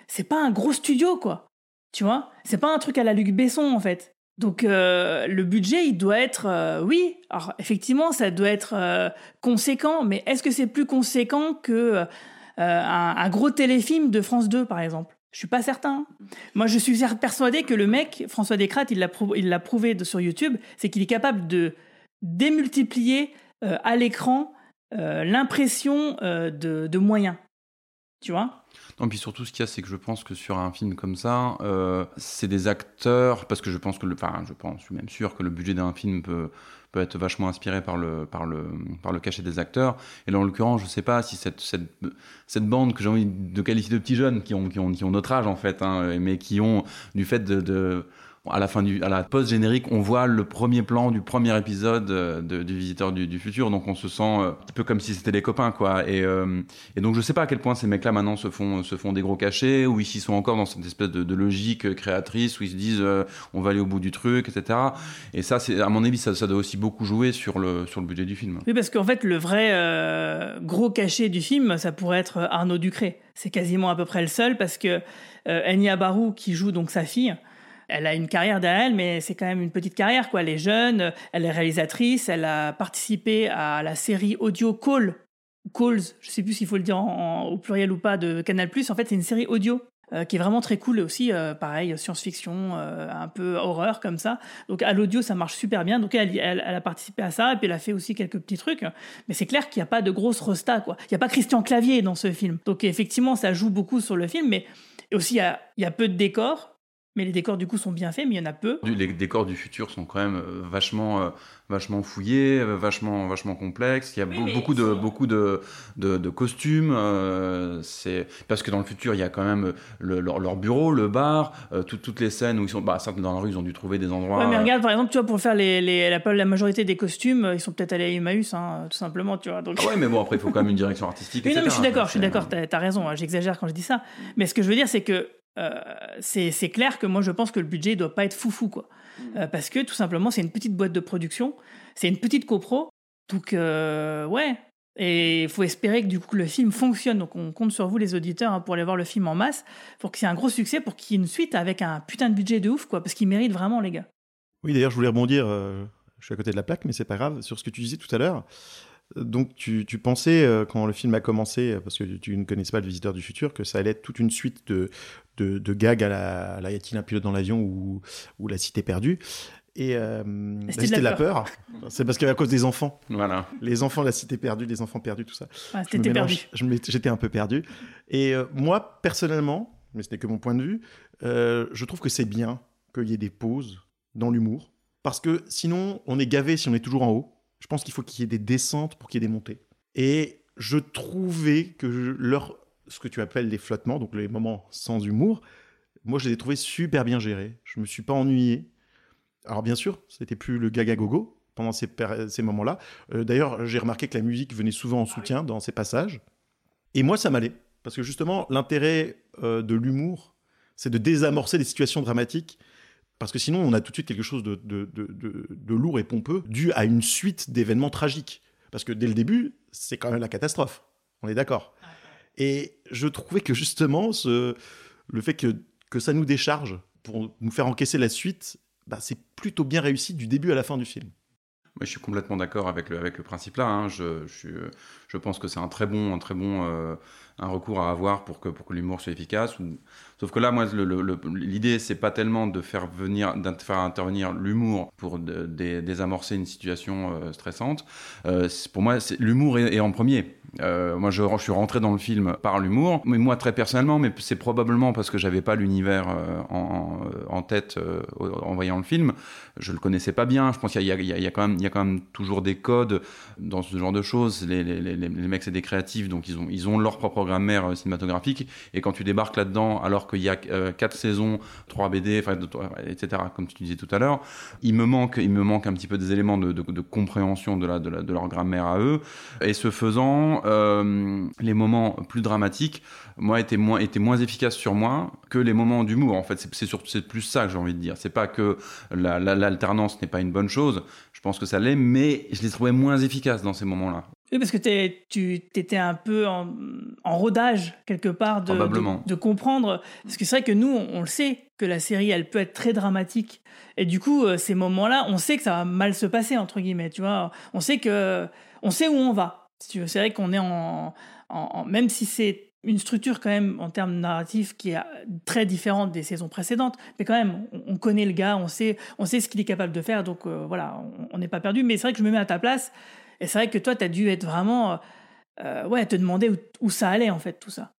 c'est pas un gros studio quoi. Tu vois, c'est pas un truc à la Luc Besson en fait. Donc le budget, il doit être, oui, alors effectivement, ça doit être conséquent, mais est-ce que c'est plus conséquent que euh, un, un gros téléfilm de France 2, par exemple? Je suis pas certain. Moi, je suis persuadé que le mec, François Descrates, il l'a prou- prouvé de- sur YouTube, c'est qu'il est capable de démultiplier euh, à l'écran euh, l'impression euh, de, de moyens. Tu vois? Non, puis surtout, ce qu'il y a, c'est que je pense que sur un film comme ça, euh, c'est des acteurs, parce que je pense que, le, enfin, je pense, je suis même sûr que le budget d'un film peut, peut être vachement inspiré par le, par le, par le cachet des acteurs. Et là, en l'occurrence, je sais pas si cette, cette, cette bande que j'ai envie de qualifier de petits jeunes, qui ont, qui ont, qui ont notre âge, en fait, hein, mais qui ont, du fait de à la fin du, à la post générique, on voit le premier plan du premier épisode euh, du Visiteur du, futur, donc on se sent euh, un petit peu comme si c'était des copains, quoi. Et, euh, et donc je sais pas à quel point ces mecs-là maintenant se font, se font des gros cachets, ou s'ils sont encore dans cette espèce de, logique créatrice où ils se disent on va aller au bout du truc, etc. Et ça, à mon avis, ça, doit aussi beaucoup jouer sur le, sur le budget du film. Oui, parce qu'en fait, le vrai gros cachet du film, ça pourrait être Arnaud Ducré. C'est quasiment à peu près le seul parce que Enya Barou, qui joue donc sa fille, elle a une carrière derrière elle, mais c'est quand même une petite carrière. Quoi. Elle est jeune, elle est réalisatrice, elle a participé à la série audio Call, Calls, je sais plus s'il faut le dire au pluriel ou pas, de Canal+. En fait, c'est une série audio euh, qui est vraiment très cool aussi, euh, pareil, science-fiction, euh, un peu horreur comme ça. Donc à l'audio, ça marche super bien. Donc elle, a participé à ça et puis elle a fait aussi quelques petits trucs. Mais c'est clair qu'il n'y a pas de grosse rosta, quoi. Il n'y a pas Christian Clavier dans ce film. Donc effectivement, ça joue beaucoup sur le film, mais aussi il y a, il y a peu de décors. Mais les décors du coup sont bien faits, mais il y en a peu. Les décors du futur sont quand même euh, vachement, euh, vachement fouillés, euh, vachement, vachement complexes. Il y a Oui, mais beaucoup de, beaucoup de, de, de costumes. euh, c'est parce que dans le futur, il y a quand même le- leur, leur bureau, le bar, euh, tout- toutes les scènes où ils sont. Bah, certes, dans la rue, ils ont dû trouver des endroits. Ouais, mais regarde, par exemple, tu vois, pour faire les, les- la, la majorité des costumes, ils sont peut-être allés à Emmaüs, hein, tout simplement, tu vois. Donc... ah ouais, mais bon, après, il faut quand même une direction artistique. Oui, non, mais je suis d'accord, je suis d'accord, t'as as raison, hein, j'exagère quand je dis ça. Mais ce que je veux dire, c'est que euh, c'est c'est clair que moi, je pense que le budget ne doit pas être foufou, quoi. Euh, parce que tout simplement, c'est une petite boîte de production, c'est une petite copro. Donc, euh, ouais. Et il faut espérer que du coup le film fonctionne. Donc on compte sur vous les auditeurs hein, pour aller voir le film en masse, pour qu'il y ait un gros succès, pour qu'il y ait une suite avec un putain de budget de ouf, quoi, parce qu'il mérite vraiment les gars. Oui, d'ailleurs, je voulais rebondir, euh, je suis à côté de la plaque, mais c'est pas grave, sur ce que tu disais tout à l'heure. Donc, tu, tu pensais, euh, quand le film a commencé, parce que tu ne connaissais pas Le Visiteur du Futur, que ça allait être toute une suite de, de, de gags à la, à la Y a-t-il un pilote dans l'avion ou, ou La Cité perdue. Et euh, la C'était de Cité de la la peur, c'est parce qu'à cause des enfants. Voilà. Les enfants, la Cité perdue, les enfants perdus, tout ça. T'étais mélange, perdu. J'étais un peu perdu. Et euh, moi, personnellement, mais ce n'est que mon point de vue, euh, je trouve que c'est bien qu'il y ait des pauses dans l'humour. Parce que sinon, on est gavé si on est toujours en haut. Je pense qu'il faut qu'il y ait des descentes pour qu'il y ait des montées. Et je trouvais que je- leur ce que tu appelles les flottements, donc les moments sans humour, moi je les ai trouvés super bien gérés. Je me suis pas ennuyé. Alors bien sûr, c'était plus le gaga gogo pendant ces, ces moments-là. Euh, d'ailleurs, j'ai remarqué que la musique venait souvent en soutien dans ces passages. Et moi, ça m'allait. Parce que justement, l'intérêt euh, de l'humour, c'est de désamorcer des situations dramatiques. Parce que sinon, on a tout de suite quelque chose de, de, de, de lourd et pompeux, dû à une suite d'événements tragiques. Parce que dès le début, c'est quand même la catastrophe. On est d'accord. Et je trouvais que justement, le fait que, ça nous décharge pour nous faire encaisser la suite, bah, c'est plutôt bien réussi du début à la fin du film. Moi, je suis complètement d'accord avec le, principe là. Hein. Je, je, je, pense que c'est un très bon, un très bon euh, un recours à avoir pour que, pour que l'humour soit efficace. Sauf que là, moi, l'idée, c'est pas tellement de faire, venir, de intervenir l'humour pour désamorcer une situation euh, stressante. Euh, pour moi, l'humour est, en premier. Moi, je, suis rentré dans le film par l'humour, mais moi très personnellement, mais c'est probablement parce que j'avais pas l'univers en, tête en voyant le film. Je le connaissais pas bien. Je pense qu'il y, y, y, y a quand même toujours des codes dans ce genre de choses. Les mecs, c'est des créatifs, donc ils ont, ils ont leur propre grammaire euh, cinématographique. Et quand tu débarques là-dedans, alors qu'il y a euh, quatre saisons, trois BD, etc., comme tu disais tout à l'heure, il me manque, il me manque un petit peu des éléments de, compréhension de, la, de, leur grammaire à eux. Et ce faisant, euh, les moments plus dramatiques, moi, étaient moins, étaient moins efficaces sur moi que les moments d'humour. En fait, c'est plus ça que j'ai envie de dire. C'est pas que l'alternance la, n'est pas une bonne chose. Je pense que ça l'est, mais je les trouvais moins efficaces dans ces moments-là. Oui, parce que es, tu étais un peu en, en, rodage, quelque part, de, de, de, comprendre. Parce que c'est vrai que nous, on, on, le sait, que la série, elle peut être très dramatique. Et du coup, euh, ces moments-là, on sait que ça va mal se passer, entre guillemets, tu vois. On sait que, on sait où on va. C'est vrai qu'on est en, en, en, Même si c'est une structure, quand même, en termes narratifs, qui est très différente des saisons précédentes. Mais quand même, on, on connaît le gars, on sait, on sait ce qu'il est capable de faire. Donc, euh, voilà, on n'est pas perdu. Mais c'est vrai que je me mets à ta place. Et c'est vrai que toi, tu as dû être vraiment. Euh, ouais, te demander où, ça allait, en fait, tout ça.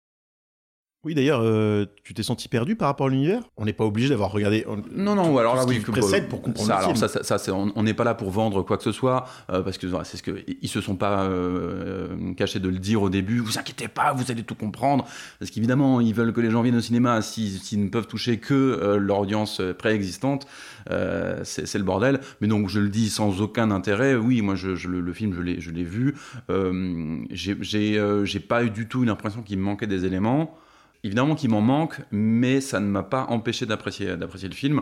Oui, d'ailleurs, euh, tu t'es senti perdu par rapport à l'univers? On n'est pas obligé d'avoir regardé. Non, non, alors là, oui, précède pour comprendre ça, le film. Alors, ça, ça, ça on n'est pas là pour vendre quoi que ce soit, euh, parce que c'est ce que ils se sont pas euh, cachés de le dire au début. Vous inquiétez pas, vous allez tout comprendre, parce qu'évidemment, ils veulent que les gens viennent au cinéma. S'ils si, ne peuvent toucher que leur audience préexistante, c'est le bordel. Mais donc, je le dis sans aucun intérêt. Oui, moi, je, je, le, le, film, je l'ai, vu. J'ai pas eu du tout l'impression qu'il me manquait des éléments. Évidemment qu'il m'en manque, mais ça ne m'a pas empêché d'apprécier, le film.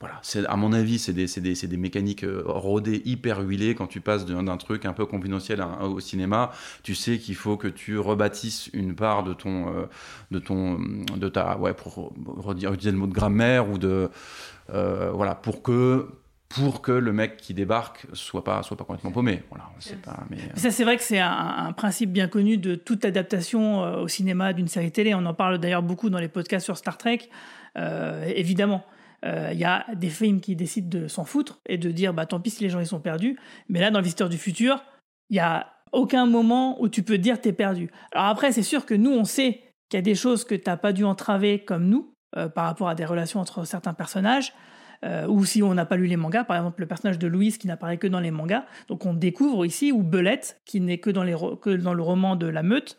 Voilà, à mon avis, c'est des, des, des, mécaniques rodées, hyper huilées. Quand tu passes d'un, truc un peu confidentiel au cinéma, tu sais qu'il faut que tu rebâtisses une part de ton, euh, de ton, de ta, ouais, pour redire, utiliser le mot de grammaire ou de, euh, voilà, pour que pour que le mec qui débarque soit pas soit pas complètement paumé. Voilà, c'est pas. Mais, euh... Ça c'est vrai que c'est un, un, principe bien connu de toute adaptation euh, au cinéma d'une série télé. On en parle d'ailleurs beaucoup dans les podcasts sur Star Trek. Euh, évidemment, il euh, y a des films qui décident de s'en foutre et de dire bah tant pis si les gens ils sont perdus. Mais là dans le Visiteur du futur, il y a aucun moment où tu peux dire t'es perdu. Alors après c'est sûr que nous on sait qu'il y a des choses que t'as pas dû entraver comme nous euh, par rapport à des relations entre certains personnages euh, ou si on n'a pas lu les mangas, par exemple le personnage de Louise qui n'apparaît que dans les mangas. Donc on découvre ici, ou Belette qui n'est que, dans le roman de La Meute.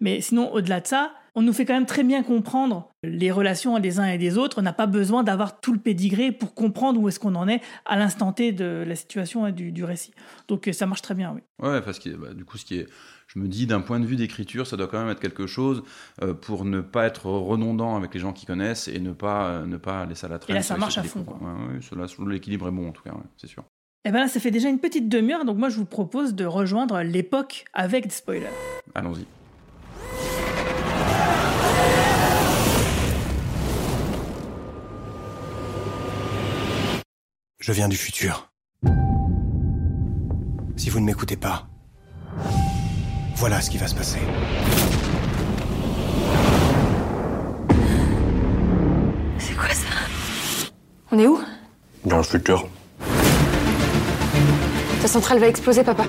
Mais sinon, au-delà de ça, on nous fait quand même très bien comprendre les relations des uns et des autres. On n'a pas besoin d'avoir tout le pédigré pour comprendre où est-ce qu'on en est à l'instant T de la situation et du, du récit. Donc ça marche très bien, oui. Ouais, parce que bah, du coup, ce qui est je me dis d'un point de vue d'écriture, ça doit quand même être quelque chose euh, pour ne pas être redondant avec les gens qui connaissent et ne pas, euh, ne pas laisser à la traîne. Et là, ça marche à fond. Ouais, ouais, l'équilibre est bon en tout cas, ouais, c'est sûr. Et bien là, ça fait déjà une petite demi-heure, donc moi je vous propose de rejoindre l'époque avec des spoilers. Allons-y. Je viens du futur. Si vous ne m'écoutez pas, voilà ce qui va se passer. C'est quoi ça? On est où? Dans le futur. Ta centrale va exploser, papa.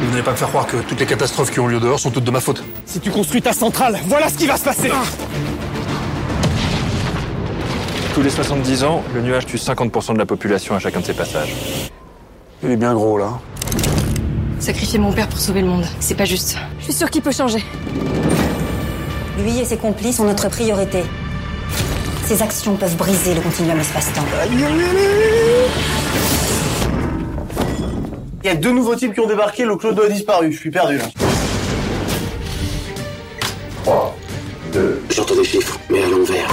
Vous n'allez pas me faire croire que toutes les catastrophes qui ont lieu dehors sont toutes de ma faute. Si tu construis ta centrale, voilà ce qui va se passer ah Tous les 70 ans, le nuage tue 50% de la population à chacun de ses passages. Il est bien gros, là. Sacrifier mon père pour sauver le monde, c'est pas juste. Je suis sûre qu'il peut changer. Lui et ses complices sont notre priorité. Ces actions peuvent briser le continuum espace-temps. Il y a deux nouveaux types qui ont débarqué, le clodo a disparu, je suis perdu là. 3, 2, J'entends des chiffres, mais à l'envers.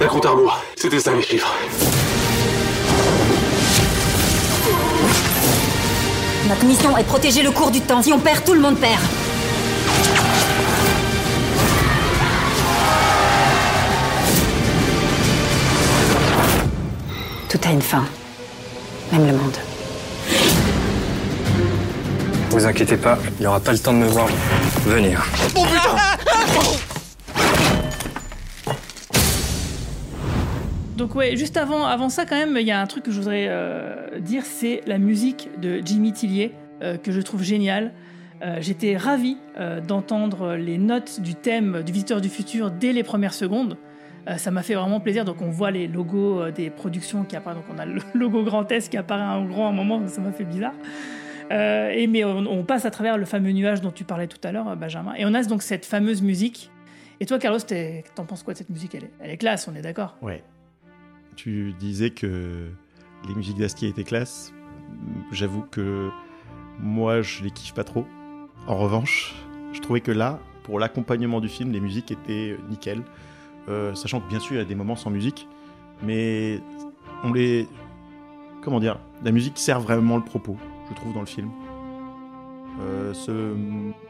1. Un compte à rebours. C'était ça les chiffres. Notre mission est de protéger le cours du temps. Si on perd, tout le monde perd. Tout a une fin. Même le monde. Vous inquiétez pas, il aura pas le temps de me voir venir. Oh putain Donc ouais, juste avant, avant ça quand même, il y a un truc que je voudrais euh, dire, c'est la musique de Jimmy Tillier, euh, que je trouve géniale. Euh, J'étais ravi d'entendre les notes du thème du Visiteur du Futur dès les premières secondes. Ça m'a fait vraiment plaisir. Donc on voit les logos des productions qui apparaissent. Donc on a le logo Grand S qui apparaît en gros à un moment, ça m'a fait bizarre. Et mais on, passe à travers le fameux nuage dont tu parlais tout à l'heure, Benjamin. Et on a donc cette fameuse musique. Et toi, Carlos, t'en penses quoi de cette musique? Elle est, elle est classe, on est d'accord? Ouais. Tu disais que les musiques d'Astier étaient classe. J'avoue que moi, je les kiffe pas trop. En revanche, je trouvais que là, pour l'accompagnement du film, les musiques étaient nickel. Euh, sachant que bien sûr, il y a des moments sans musique, mais on les. Comment dire La musique sert vraiment le propos, je trouve, dans le film. Euh, ce...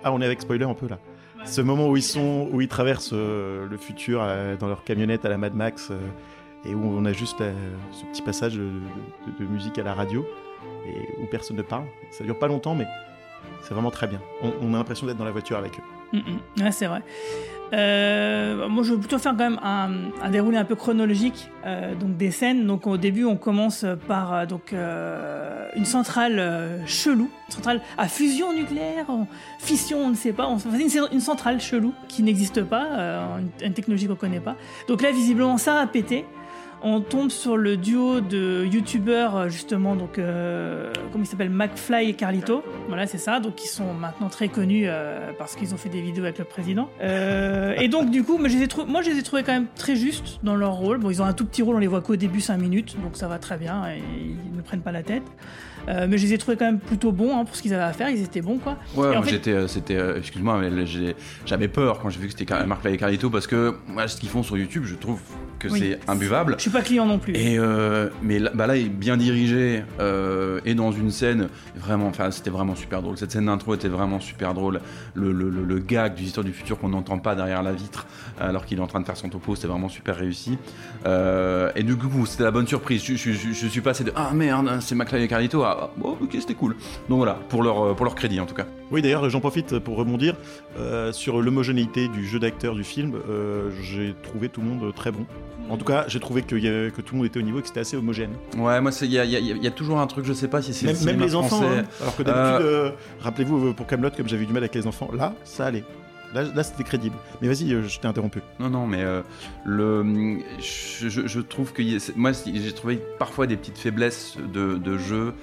Ah, on est avec spoiler un peu là. Ce moment où ils sont, où ils traversent euh, le futur euh, dans leur camionnette à la Mad Max euh, et où on a juste euh, ce petit passage de, musique à la radio et où personne ne parle. Ça dure pas longtemps, mais c'est vraiment très bien. On, on a l'impression d'être dans la voiture avec eux. Mm, mm. C'est vrai. Euh, moi, je vais plutôt faire quand même un, déroulé un peu chronologique euh, donc des scènes. Donc, au début, on commence par donc une centrale chelou, une centrale à fusion nucléaire, fission, on ne sait pas. Enfin, une, centrale chelou qui n'existe pas, une, technologie qu'on connaît pas. Donc là, visiblement, ça a pété. On tombe sur le duo de youtubeurs justement donc euh, comment il s'appelle? McFly et Carlito. Voilà c'est ça. Donc ils sont maintenant très connus euh, parce qu'ils ont fait des vidéos avec le président. Euh, et donc du coup mais je les ai moi je les ai trouvés quand même très justes dans leur rôle. Bon ils ont un tout petit rôle on les voit qu'au début 5 minutes. Donc ça va très bien et ils ne prennent pas la tête Euh, mais je les ai trouvés quand même plutôt bons hein, pour ce qu'ils avaient à faire ils étaient bons quoi Ouais, moi fait- j'étais, euh, c'était, euh, excuse-moi, mais j'avais peur quand j'ai vu que c'était Marc Fly et Carlito parce que moi, ce qu'ils font sur YouTube, je trouve que Oui. c'est imbuvable. je suis pas client non plus Et euh, mais là, bah là, il est bien dirigé et dans une scène vraiment, enfin, c'était vraiment super drôle. Cette scène d'intro était vraiment super drôle. Le, le, le, le gag du visiteur du futur qu'on n'entend pas derrière la vitre alors qu'il est en train de faire son topo, c'était vraiment super réussi. Et du coup, c'était la bonne surprise. Je, je, je, je suis passé de ah merde, c'est McFly et Carlito ah, oh, ok, c'était cool. Donc voilà, pour leur euh, pour leur crédit en tout cas. Oui, d'ailleurs, j'en profite pour rebondir euh, sur l'homogénéité du jeu d'acteur du film. Euh, j'ai trouvé tout le monde très bon. En tout cas, j'ai trouvé que, y que tout le monde était au niveau et que c'était assez homogène. Ouais, moi, il y a, y a- y a toujours un truc, je sais pas si c'est le Même, même cinéma les enfants. hein. Alors que d'habitude, Euh, rappelez-vous pour Camelot, comme j'avais du mal avec les enfants, là, ça allait. Là, c'était crédible. Mais vas-y, euh, je t'ai interrompu. Non, non, mais euh, le, je, trouve que moi, j'ai trouvé parfois des petites faiblesses de, jeu,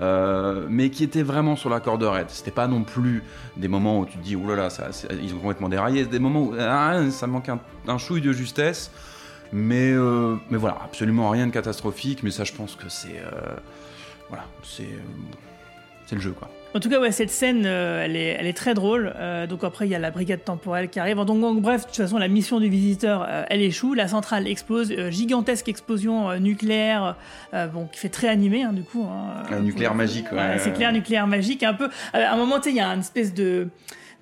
euh, mais qui étaient vraiment sur la corde raide. C'était pas non plus des moments où tu te dis, là là, ça, ils ont complètement déraillé. Des moments où ah, ça manque un, un chouille de justesse, mais, mais voilà, absolument rien de catastrophique. Mais ça, je pense que c'est, voilà, c'est, c'est le jeu, quoi. En tout cas, ouais, cette scène, euh, elle, est, elle est très drôle. Euh, donc après, il y a la brigade temporelle qui arrive. Donc, donc, bref, de toute façon, la mission du visiteur, euh, elle échoue. La centrale explose. Euh, gigantesque explosion nucléaire, euh, bon, qui fait très animé, hein, du coup. hein, Un nucléaire magique, ouais. Ouais, c'est clair, nucléaire magique. Un peu. À un moment, tu sais, il y a une espèce de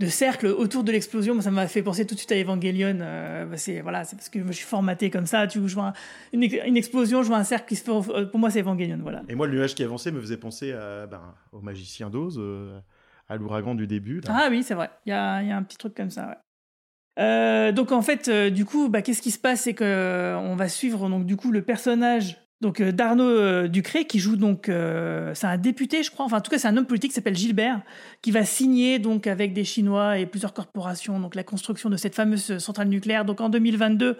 de cercle autour de l'explosion. Moi, ça m'a fait penser tout de suite à Evangelion. Euh, bah, c'est voilà, c'est parce que je suis formaté comme ça. Tu vois, je vois un- une, une explosion, je vois un cercle qui se fait. Pour moi, c'est Evangelion. Voilà. Et moi, le nuage qui avançait me faisait penser à, ben, au magicien d'Oz, euh, à l'ouragan du début. là. Ah oui, c'est vrai. Il y a, il y a un petit truc comme ça. ouais. Euh, donc en fait, euh, du coup, bah, qu'est-ce qui se passe, c'est que euh, on va suivre donc du coup le personnage donc euh, d'Arnaud euh, Ducré qui joue donc euh, c'est un député, je crois. Enfin, en tout cas, c'est un homme politique qui s'appelle Gilbert qui va signer donc avec des Chinois et plusieurs corporations donc la construction de cette fameuse centrale nucléaire. Donc en 2022.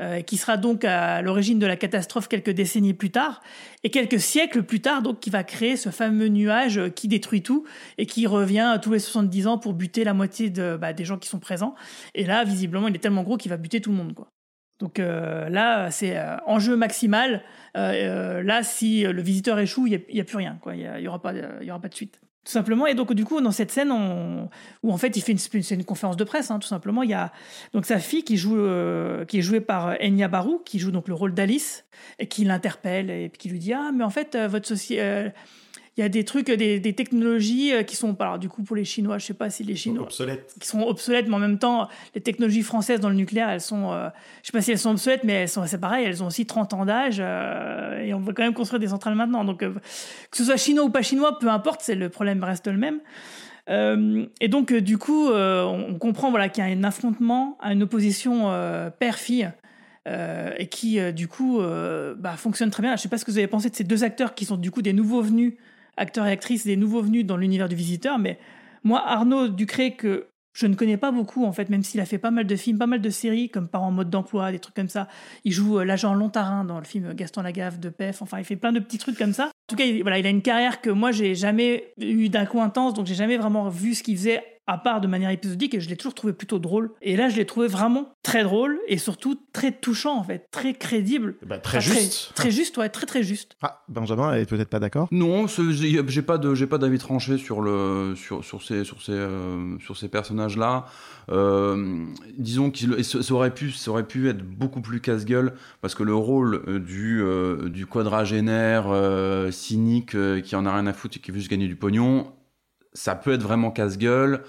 euh, qui sera donc à l'origine de la catastrophe quelques décennies plus tard, et quelques siècles plus tard, donc qui va créer ce fameux nuage qui détruit tout et qui revient tous les 70 ans pour buter la moitié bah, des gens qui sont présents. Et là, visiblement, il est tellement gros qu'il va buter tout le monde. Quoi. Donc euh, là, c'est euh, enjeu maximal. Euh, là, si le visiteur échoue, il n'y a, plus rien. Il n'y aura, pas, de suite. Tout simplement. Et donc, du coup, dans cette scène où en fait il fait une, conférence de presse, hein, tout simplement, il y a donc sa fille qui, joue, qui est jouée par Enya Barou, qui joue donc le rôle d'Alice, et qui l'interpelle et qui lui dit Ah, mais en fait, votre société il y a des trucs, des, des technologies euh, qui sont, alors du coup pour les Chinois, je sais pas si les Chinois, obsolètes. qui sont obsolètes, mais en même temps, les technologies françaises dans le nucléaire, elles sont, euh, je sais pas si elles sont obsolètes, mais elles sont, c'est pareil, elles ont aussi 30 ans d'âge euh, et on va quand même construire des centrales maintenant. Donc que ce soit chinois ou pas chinois, peu importe, c'est le problème reste le même. et donc du coup, on comprend voilà qu'il y a un affrontement, une opposition père-fille. et qui du coup bah, fonctionne très bien. Je sais pas ce que vous avez pensé de ces deux acteurs qui sont du coup des nouveaux venus acteurs et actrices des nouveaux venus dans l'univers du visiteur, mais moi, Arnaud Ducré, que je ne connais pas beaucoup, en fait, même s'il a fait pas mal de films, pas mal de séries, comme Par en mode d'emploi, des trucs comme ça. Il joue euh, l'agent Lontarin dans le film Gaston Lagaffe de PEF. Enfin, il fait plein de petits trucs comme ça. En tout cas, il, voilà, il a une carrière que moi, j'ai jamais eu d'incointance, donc j'ai jamais vraiment vu ce qu'il faisait à part de manière épisodique, et je l'ai toujours trouvé plutôt drôle. Et là, je l'ai trouvé vraiment très drôle, et surtout très touchant, en fait, très crédible. Bah, très juste. Très, juste, ouais, très très juste. Ah, Benjamin est peut-être pas d'accord? Non, j'ai pas de, j'ai pas d'avis tranché sur le, sur, sur ces, sur ces, euh, sur ces personnages-là. Euh, disons que ça aurait pu, ça aurait pu être beaucoup plus casse-gueule, parce que le rôle euh, du, du quadragénaire cynique qui en a rien à foutre et qui veut juste gagner du pognon, ça peut être vraiment casse-gueule.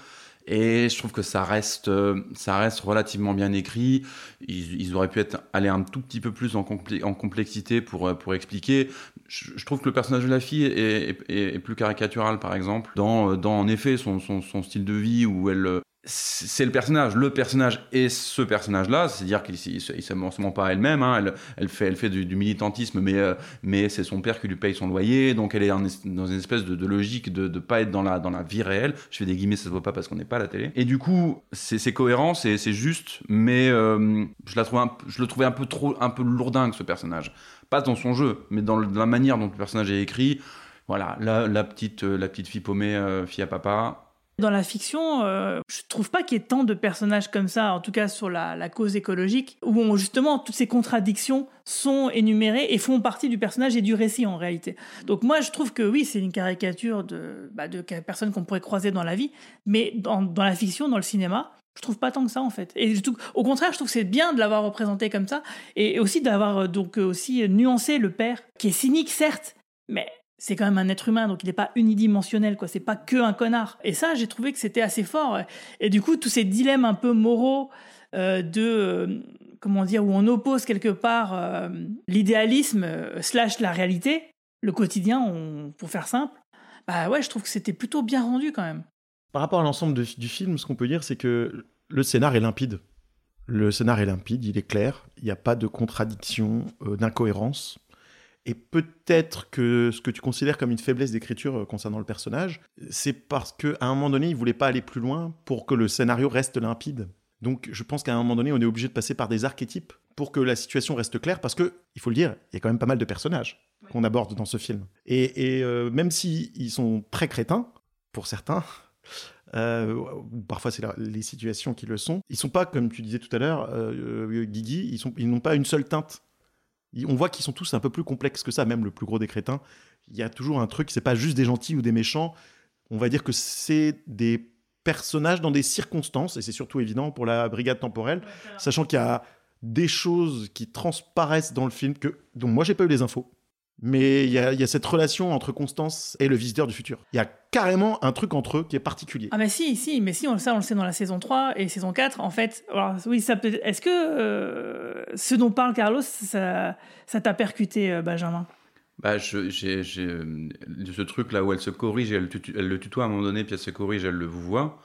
Et je trouve que ça reste, euh, ça reste relativement bien écrit. Ils, auraient pu être, aller un tout petit peu plus en, complexité pour, euh, pour expliquer. Je, trouve que le personnage de la fille est, plus caricatural, par exemple, dans, dans en effet son, son, son, style de vie où elle, c'est le personnage. Le personnage est ce personnage-là, c'est-à-dire qu'il ne se ment pas elle-même. Hein. Elle, fait, elle fait du, militantisme, mais, euh, mais c'est son père qui lui paye son loyer, donc elle est dans une espèce de, logique de ne pas être dans la, dans la vie réelle. Je fais des guillemets, ça se voit pas parce qu'on n'est pas à la télé. Et du coup, c'est cohérent, c'est juste, mais euh, je, la trouve je le trouvais un peu trop, un peu ce personnage. Pas dans son jeu, mais dans, la manière dont le personnage est écrit. Voilà, la, petite, la petite fille paumée, euh, fille à papa dans la fiction, euh, je trouve pas qu'il y ait tant de personnages comme ça, en tout cas sur la, cause écologique, où justement toutes ces contradictions sont énumérées et font partie du personnage et du récit en réalité. Donc moi je trouve que oui, c'est une caricature de, bah, personnes qu'on pourrait croiser dans la vie, mais dans, la fiction, dans le cinéma, je trouve pas tant que ça en fait. Et au contraire, je trouve que c'est bien de l'avoir représenté comme ça et aussi d'avoir euh, donc aussi nuancé le père, qui est cynique certes, mais c'est quand même un être humain, donc il n'est pas unidimensionnel, quoi. C'est pas que un connard. Et ça, j'ai trouvé que c'était assez fort. Et du coup, tous ces dilemmes un peu moraux euh, de, euh, comment dire, où on oppose quelque part euh, l'idéalisme slash la réalité, le quotidien, pour faire simple, bah ouais, je trouve que c'était plutôt bien rendu quand même. Par rapport à l'ensemble du film, ce qu'on peut dire, c'est que le scénar est limpide. Le scénar est limpide, il est clair, il n'y a pas de contradiction, d'incohérence. Et peut-être que ce que tu considères comme une faiblesse d'écriture euh, concernant le personnage, c'est parce qu'à un moment donné, il voulait pas aller plus loin pour que le scénario reste limpide. Donc je pense qu'à un moment donné, on est obligé de passer par des archétypes pour que la situation reste claire, parce que, il faut le dire, il y a quand même pas mal de personnages qu'on aborde dans ce film. Et, euh, même s'ils ils sont très crétins, pour certains, euh, parfois c'est les situations qui le sont, ils sont pas, comme tu disais tout à l'heure, Guigui, ils, sont, ils n'ont pas une seule teinte on voit qu'ils sont tous un peu plus complexes que ça, même le plus gros des crétins. Il y a toujours un truc, c'est pas juste des gentils ou des méchants. On va dire que c'est des personnages dans des circonstances, et c'est surtout évident pour la brigade temporelle, sachant qu'il y a des choses qui transparaissent dans le film que, dont moi j'ai pas eu les infos. Mais il y, a, cette relation entre Constance et le visiteur du futur. Il y a carrément un truc entre eux qui est particulier. Ah mais si, si, mais si, on, ça on le sait dans la saison 3 et saison 4, en fait, alors, oui, ça peut Est-ce que euh, ce dont parle Carlos, ça, ça t'a percuté, euh, Benjamin? Bah, j'ai ce truc là où elle se corrige, elle, elle, le tutoie à un moment donné, puis elle se corrige, elle le vous voit.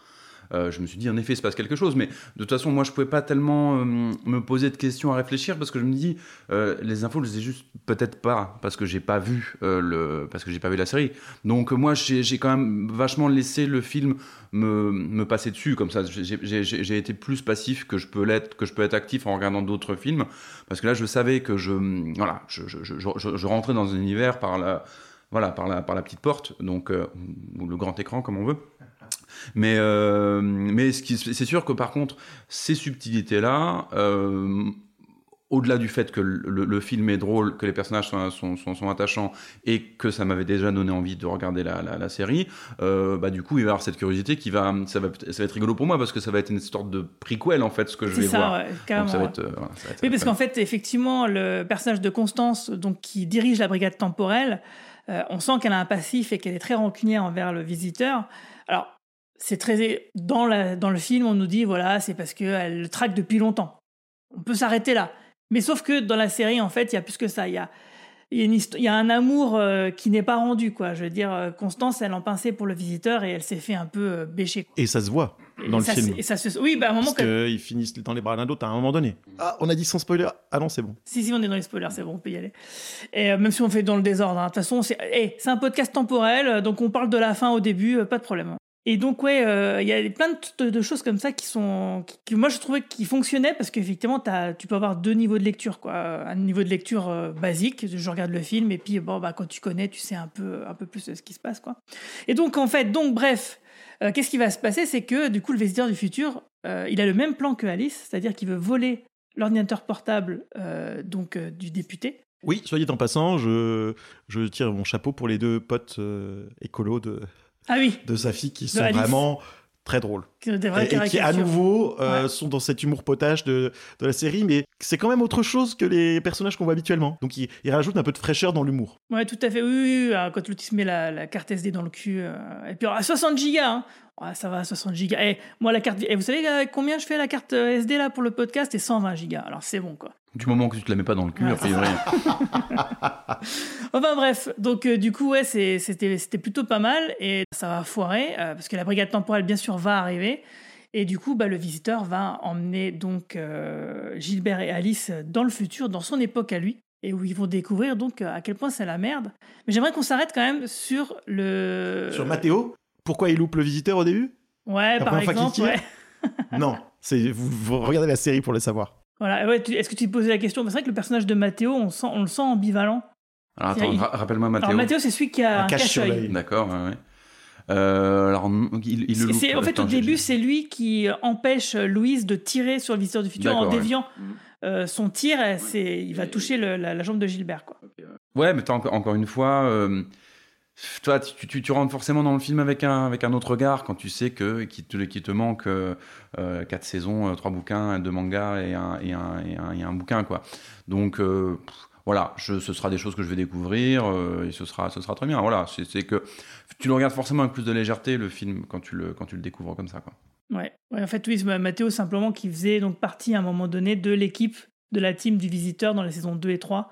Euh, je me suis dit, en effet, il se passe quelque chose. Mais de toute façon, moi, je pouvais pas tellement euh, me poser de questions à réfléchir parce que je me dis, euh, les infos, je les ai juste peut-être pas parce que j'ai pas vu le, parce que j'ai pas vu la série. Donc moi, j'ai quand même vachement laissé le film me, passer dessus comme ça. J'ai- été plus passif que je peux que je peux être actif en regardant d'autres films parce que là, je savais que je, voilà, je, je, je, rentrais dans un univers par la, voilà, par par la petite porte, donc ou le grand écran comme on veut. Mais, euh, mais c'est sûr que par contre, ces subtilités-là, euh, au-delà du fait que le, le film est drôle, que les personnages sont, sont, sont, sont attachants et que ça m'avait déjà donné envie de regarder la, la, la série, euh, bah, du coup, il va y avoir cette curiosité qui va ça, va, ça va être rigolo pour moi parce que ça va être une sorte de prequel en fait, ce que je vais ça, voir. ouais, Donc ça va ouais. être, euh, voilà, ça va être- Oui, parce qu'en fait, effectivement, le personnage de Constance, donc qui dirige la brigade temporelle, euh, on sent qu'elle a un passif et qu'elle est très rancunière envers le visiteur. C'est très dans, la, dans le film, on nous dit voilà, c'est parce qu'elle le traque depuis longtemps. On peut s'arrêter là. Mais sauf que dans la série, en fait, il y a plus que ça. Il y a, il y a, une histo- il y a un amour euh, qui n'est pas rendu, quoi. Je veux dire, euh, Constance, elle en pinçait pour le visiteur et elle s'est fait un peu euh, bêcher. quoi. Et ça se voit dans Et le ça film. se- et ça se- oui, bah, à un moment Parce que- qu'ils finissent dans les bras l'un d'autre à un moment donné. Ah, on a dit sans spoiler. Ah non, c'est bon. Si, si, on est dans les spoilers, c'est bon, on peut y aller. Et euh, même si on fait dans le désordre, hein. de toute façon, c'est eh, c'est un podcast temporel, donc on parle de la fin au début, euh, pas de problème. Et donc, ouais, euh, il y a plein de, de choses comme ça qui sont. qui- moi, je trouvais qui fonctionnaient parce qu'effectivement, tu peux avoir deux niveaux de lecture, quoi. Un niveau de lecture euh, basique, je regarde le film, et puis, bon, bah, quand tu connais, tu sais un peu, un peu plus ce qui se passe, quoi. Et donc, en fait, donc, bref, euh, qu'est-ce qui va se passer? C'est que, du coup, le visiteur du futur, il a le même plan que Alice, c'est-à-dire qu'il veut voler l'ordinateur portable donc du député. Oui, soyez en passant, je, je tire mon chapeau pour les deux potes écolos de, Ah oui. de sa fille qui De sont Alice. vraiment très drôles. Des vraies et, et qui, à nouveau, euh, Ouais. sont dans cet humour potage de, de la série, mais c'est quand même autre chose que les personnages qu'on voit habituellement. Donc, ils il rajoutent un peu de fraîcheur dans l'humour. Ouais, tout à fait. Oui, oui, oui. Ah, Quand l'autre se met la, la carte SD dans le cul. euh, Et puis, alors, à 60 gigas. Hein. Ouais, ça va, 60 gigas. Eh, moi, la carte. Et vous savez euh, combien je fais la carte euh, SD là pour le podcast? C'est 120 gigas. Alors, c'est bon, quoi. Du moment que tu te la mets pas dans le cul, Ouais, a priori. Enfin bref, donc euh, du coup ouais c'était plutôt pas mal et ça va foirer euh, parce que la brigade temporelle bien sûr va arriver et du coup bah, le visiteur va emmener donc euh, Gilbert et Alice dans le futur, dans son époque à lui et où ils vont découvrir donc à quel point c'est la merde. Mais j'aimerais qu'on s'arrête quand même sur le Sur Mathéo, pourquoi il loupe le visiteur au début? Ouais La par exemple tire? ouais. Non, c'est vous, vous regardez la série pour le savoir. Voilà, ouais, est-ce que tu te posais la question? C'est vrai que le personnage de Mathéo, on, sent, on le sent ambivalent. Alors attends, Il- ra- rappelle-moi Mathéo. Alors Mathéo, c'est celui qui a un, cache-œil. D'accord, ouais, ouais. Euh, alors, il, il le loupe. en fait, Attends, au début, c'est lui qui empêche Louise de tirer sur le visiteur du futur en ouais. déviant euh, son tir. il va toucher le- la, la jambe de Gilbert. Quoi. Ouais, mais encore, encore une fois, euh, toi, tu, tu, tu rentres forcément dans le film avec un, avec un autre regard quand tu sais que qu'il te, te manque euh, euh, quatre saisons, euh, trois bouquins, deux mangas et un, bouquin, quoi. Donc, euh, voilà, ce sera des choses que je vais découvrir et ce sera, ce sera très bien. Voilà, c'est que tu le regardes forcément avec plus de légèreté, le film, quand tu le, découvres comme ça, quoi. Ouais. En fait, oui, Mathéo, simplement, qui faisait donc partie à un moment donné de l'équipe de la team du visiteur dans les saisons 2 et 3.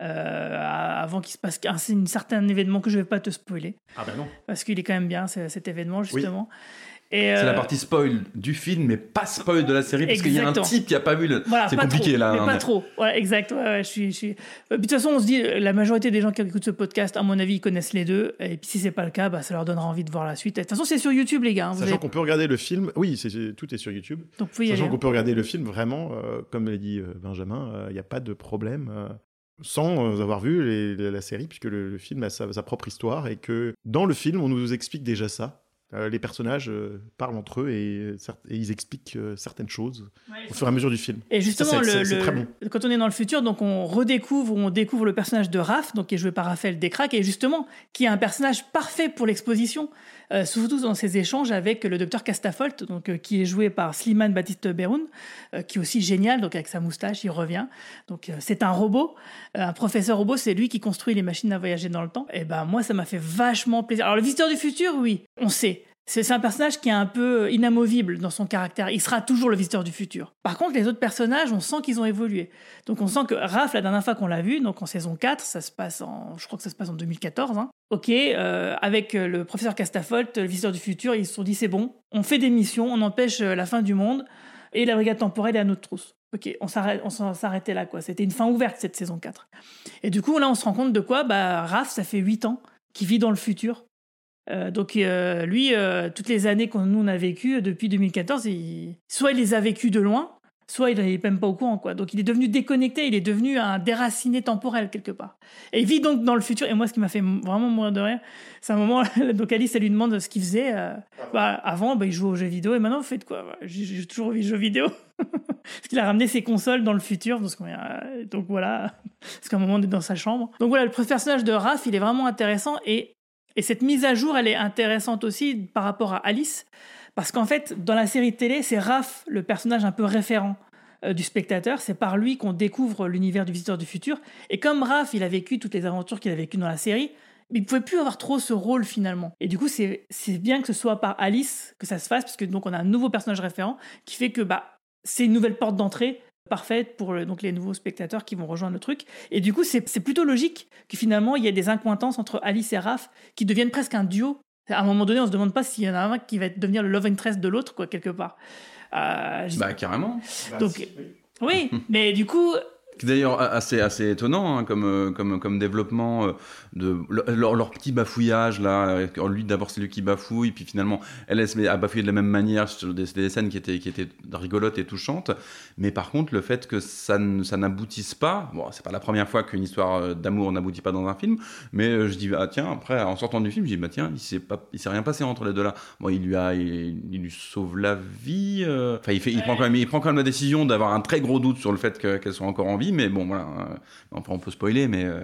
Euh, avant qu'il se passe un, certain événement que je ne vais pas te spoiler. Ah bah non. Parce qu'il est quand même bien, c'est- cet événement, justement. C'est la euh, partie spoil du film, mais pas spoil de la série, parce qu'il y a un type qui a pas vu le. Voilà, c'est compliqué trop, là. Mais hein, pas mais- trop. Ouais, exact. Ouais, ouais, je suis, je suis... Puis, de toute façon, on se dit, euh, la majorité des gens qui écoutent ce podcast, à mon avis, ils connaissent les deux. Et puis si c'est pas le cas, bah, ça leur donnera envie de voir la suite. Et De toute façon, c'est sur YouTube, les gars. hein, Sachant avez- qu'on peut regarder le film, oui, c'est- c'est- tout est sur YouTube. Donc, vous Sachant aller, qu'on hein. peut regarder le film vraiment, euh, comme l'a dit Benjamin, il n'y a pas de problème euh, sans euh, avoir vu les- les- la série, puisque le, le film a sa, sa propre histoire et que dans le film, on nous explique déjà ça. Euh, les personnages euh, parlent entre eux et, ils expliquent euh, certaines choses au fur et à mesure du film. Et justement, Ça, c'est- le, c'est c'est le- très bon. quand on est dans le futur, donc on redécouvre, on découvre le personnage de Raph, donc qui est joué par Raphaël Descraques, et justement, qui est un personnage parfait pour l'exposition, euh, surtout dans ses échanges avec le docteur Castafolt, donc euh, qui est joué par Slimane Baptiste Beroun, euh, qui est aussi génial, donc avec sa moustache, il revient. Donc c'est un robot, un professeur robot, c'est lui qui construit les machines à voyager dans le temps. Et ben moi, ça m'a fait vachement plaisir. Alors le visiteur du futur, oui, on sait. C'est un personnage qui est un peu inamovible dans son caractère. Il sera toujours le visiteur du futur. Par contre, les autres personnages, on sent qu'ils ont évolué. Donc on sent que Raph, la dernière fois qu'on l'a vu, donc en saison 4, ça se passe en, je crois que ça se passe en 2014. hein. Ok, euh, avec euh, le professeur Castafolt, le visiteur du futur, ils se sont dit c'est bon, on fait des missions, on empêche euh, la fin du monde et la brigade temporelle est à notre trousse. Ok, on s'arrêtait là quoi. C'était une fin ouverte cette saison 4. Et du coup là, on se rend compte de quoi? Bah Raph, ça fait 8 ans qu'il vit dans le futur. Euh, donc euh, lui, euh, toutes les années qu'on nous on a vécues depuis 2014, il- soit il les a vécues de loin, soit il n'est même pas au courant. Quoi. Donc il est devenu déconnecté, il est devenu un déraciné temporel quelque part. Et il vit donc dans le futur. Et moi, ce qui m'a fait vraiment mourir de rire, c'est un moment, donc Alice, elle lui demande ce qu'il faisait. euh, bah, avant, bah, il jouait aux jeux vidéo, et maintenant, vous faites quoi? Bah, J'ai toujours envie de jeux vidéo. Parce qu'il a ramené ses consoles dans le futur. Donc, donc voilà, parce qu'à un moment, on est dans sa chambre. Donc voilà, le personnage de Raph, il est vraiment intéressant. Et et cette mise à jour, elle est intéressante aussi par rapport à Alice, parce qu'en fait, dans la série télé, c'est Raph, le personnage un peu référent euh, du spectateur. C'est par lui qu'on découvre l'univers du visiteur du futur. Et comme Raph, il a vécu toutes les aventures qu'il a vécues dans la série, il pouvait plus avoir trop ce rôle finalement. Et du coup, c'est c'est bien que ce soit par Alice que ça se fasse, parce que donc on a un nouveau personnage référent qui fait que bah c'est une nouvelle porte d'entrée parfaite pour le- donc les nouveaux spectateurs qui vont rejoindre le truc. Et du coup, c'est plutôt logique que finalement il y ait des incointances entre Alice et Raph qui deviennent presque un duo. À un moment donné, on se demande pas s'il y en a un qui va devenir le love interest de l'autre, quoi, quelque part. Euh, Bah, carrément. donc, oui, mais du coup, C'est D'ailleurs, assez, assez étonnant hein, comme, euh, comme, comme développement euh, de leur, leur petit bafouillage là. euh, Lui, d'abord, c'est lui qui bafouille, puis finalement, elle, se met à bafouiller de la même manière sur des, des scènes qui étaient, qui étaient rigolotes et touchantes. Mais par contre, le fait que ça, ça n'aboutisse pas, bon, c'est pas la première fois qu'une histoire d'amour n'aboutit pas dans un film, mais je dis, ah tiens, après, en sortant du film, je dis, bah tiens, il s'est pas, il s'est rien passé entre les deux là. Bon, il lui a, il, il lui sauve la vie. Enfin, il fait, il prend quand même, il prend quand même la décision d'avoir un très gros doute sur le fait que- qu'elle soit encore en vie, mais bon, voilà. euh, Enfin, on peut spoiler, mais euh,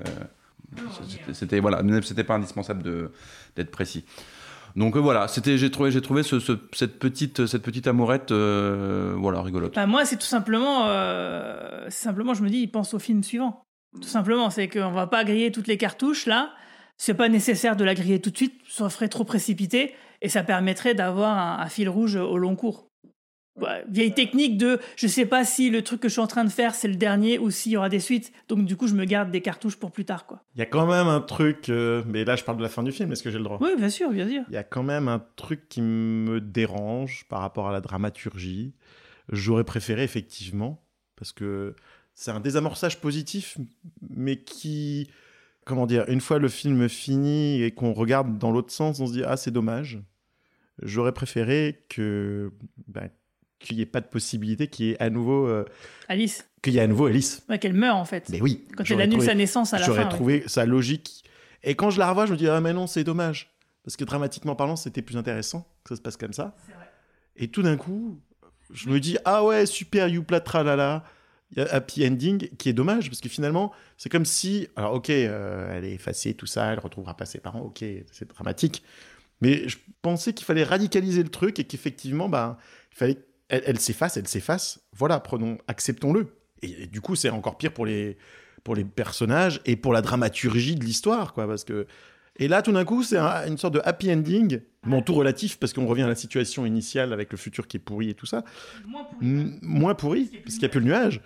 c'était- voilà, c'était pas indispensable d'être précis. Donc euh, voilà, c'était, j'ai trouvé, trouvé ce- ce- cette petite, cette petite amourette, euh, voilà, rigolote. Bah, moi, c'est tout simplement, simplement, je me dis, il pense au film suivant. Tout simplement, c'est qu'on va pas griller toutes les cartouches là. C'est pas nécessaire de la griller tout de suite, ça ferait trop précipité et ça permettrait d'avoir un fil rouge au long cours. Ouais, vieille technique de, je sais pas si le truc que je suis en train de faire c'est le dernier ou s'il y aura des suites, donc du coup je me garde des cartouches pour plus tard quoi. Il y a quand même un truc, euh, mais là je parle de la fin du film, est-ce que j'ai le droit? Oui, bien sûr, bien sûr. Il y a quand même un truc qui me dérange par rapport à la dramaturgie. J'aurais préféré effectivement, parce que c'est un désamorçage positif, mais qui, comment dire, une fois le film fini et qu'on regarde dans l'autre sens, on se dit ah c'est dommage. J'aurais préféré que bah, qu'il n'y ait pas de possibilité, qu'il y ait à nouveau euh, Alice, qu'il y ait à nouveau Alice. ouais, qu'elle meurt en fait. Mais oui. Quand elle annule trouvé- sa naissance à la fin. J'aurais ouais. trouvé sa logique. Et quand je la revois, je me dis ah mais non c'est dommage parce que dramatiquement parlant c'était plus intéressant que ça se passe comme ça. Et tout d'un coup, je me dis ah ouais super youpla tralala, happy ending qui est dommage parce que finalement c'est comme si alors ok euh, elle est effacée tout ça, elle retrouvera pas ses parents, ok c'est dramatique. Mais je pensais qu'il fallait radicaliser le truc et qu'effectivement bah il fallait elle, elle s'efface, elle s'efface. Voilà, prenons, acceptons-le. Et, et du coup, c'est encore pire pour les, pour les personnages et pour la dramaturgie de l'histoire, quoi, parce que. Et là, tout d'un coup, c'est un- une sorte de happy ending, bon, tout relatif, parce qu'on revient à la situation initiale avec le futur qui est pourri et tout ça. M- moins pourri, parce qu'il n'y a plus le nuage.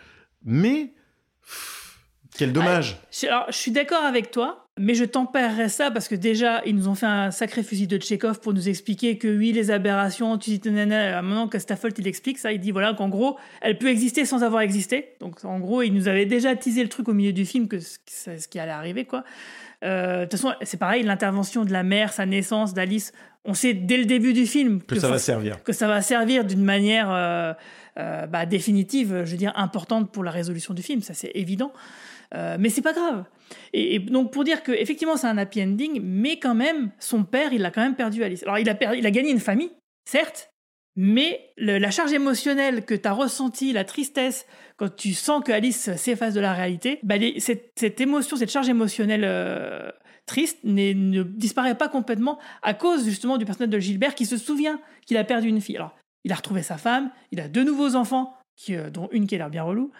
Mais. pff, Quel dommage! Alors, je suis d'accord avec toi, mais je tempérerais ça parce que déjà, ils nous ont fait un sacré fusil de Tchekhov pour nous expliquer que oui, les aberrations, tu dis nanana, à un moment que Staffold, il explique ça, il dit voilà qu'en gros, elle peut exister sans avoir existé. Donc en gros, il nous avait déjà teasé le truc au milieu du film que c'est ce qui allait arriver, quoi. Euh, De toute façon, c'est pareil, l'intervention de la mère, sa naissance d'Alice, on sait dès le début du film Que ça va servir. que ça va servir d'une manière euh, euh, bah, définitive, je veux dire importante pour la résolution du film, ça c'est évident. Mais c'est pas grave. Et, et donc pour dire que effectivement c'est un happy ending, mais quand même son père il a quand même perdu Alice. Alors il a perdu, il a gagné une famille, certes, mais le- la charge émotionnelle que tu as ressentie, la tristesse quand tu sens que Alice s'efface de la réalité, bah, les- cette, cette émotion, cette charge émotionnelle euh, triste ne disparaît pas complètement à cause justement du personnage de Gilbert qui se souvient qu'il a perdu une fille. Alors il a retrouvé sa femme, il a deux nouveaux enfants. Qui, euh, dont une qui a l'air bien relou,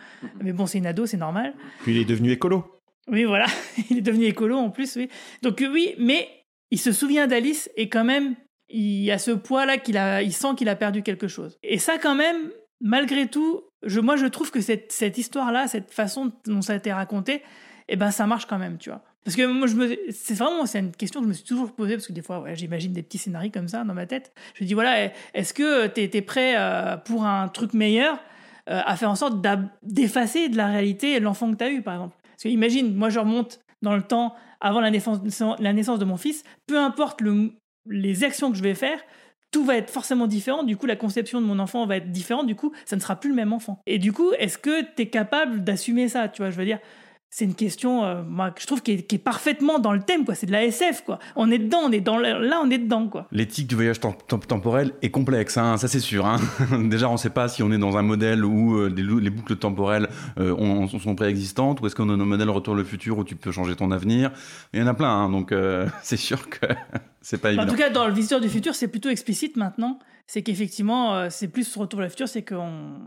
mais bon, c'est une ado, c'est normal. Puis il est devenu écolo. Oui, voilà. Il est devenu écolo en plus, oui. Donc euh, oui, mais il se souvient d'Alice et quand même, il a ce poids-là qu'il a, il sent qu'il a perdu quelque chose. Et ça, quand même, malgré tout, je, moi, je trouve que cette, cette histoire-là, cette façon dont ça a été raconté, eh ben, ça marche quand même, tu vois. Parce que moi, je me, c'est vraiment, c'est une question que je me suis toujours posée, parce que des fois, j'imagine des petits scénarios comme ça dans ma tête. Je me dis, voilà, est-ce que tu es, prêt euh, pour un truc meilleur euh, à faire en sorte d'effacer de la réalité l'enfant que tu as eu, par exemple? Parce que imagine, moi, je remonte dans le temps avant la naissance, de mon fils, peu importe le, les actions que je vais faire, tout va être forcément différent. Du coup, la conception de mon enfant va être différente. Du coup, ça ne sera plus le même enfant. Et du coup, est-ce que tu es capable d'assumer ça Tu vois, je veux dire, c'est une question, euh, moi, je trouve, qui est, parfaitement dans le thème, quoi. C'est de la SF, quoi. On est dedans, on est dans là, on est dedans, quoi. L'éthique du voyage temporel est complexe, hein, ça c'est sûr. Hein. Déjà, on ne sait pas si on est dans un modèle où euh, les, boucles temporelles euh, sont préexistantes, ou est-ce qu'on est dans un modèle retour le futur où tu peux changer ton avenir. Il y en a plein, hein, donc c'est sûr que c'est pas évident. En tout cas, dans le visiteur du futur, c'est plutôt explicite maintenant. C'est qu'effectivement, c'est plus retour le futur, c'est qu'on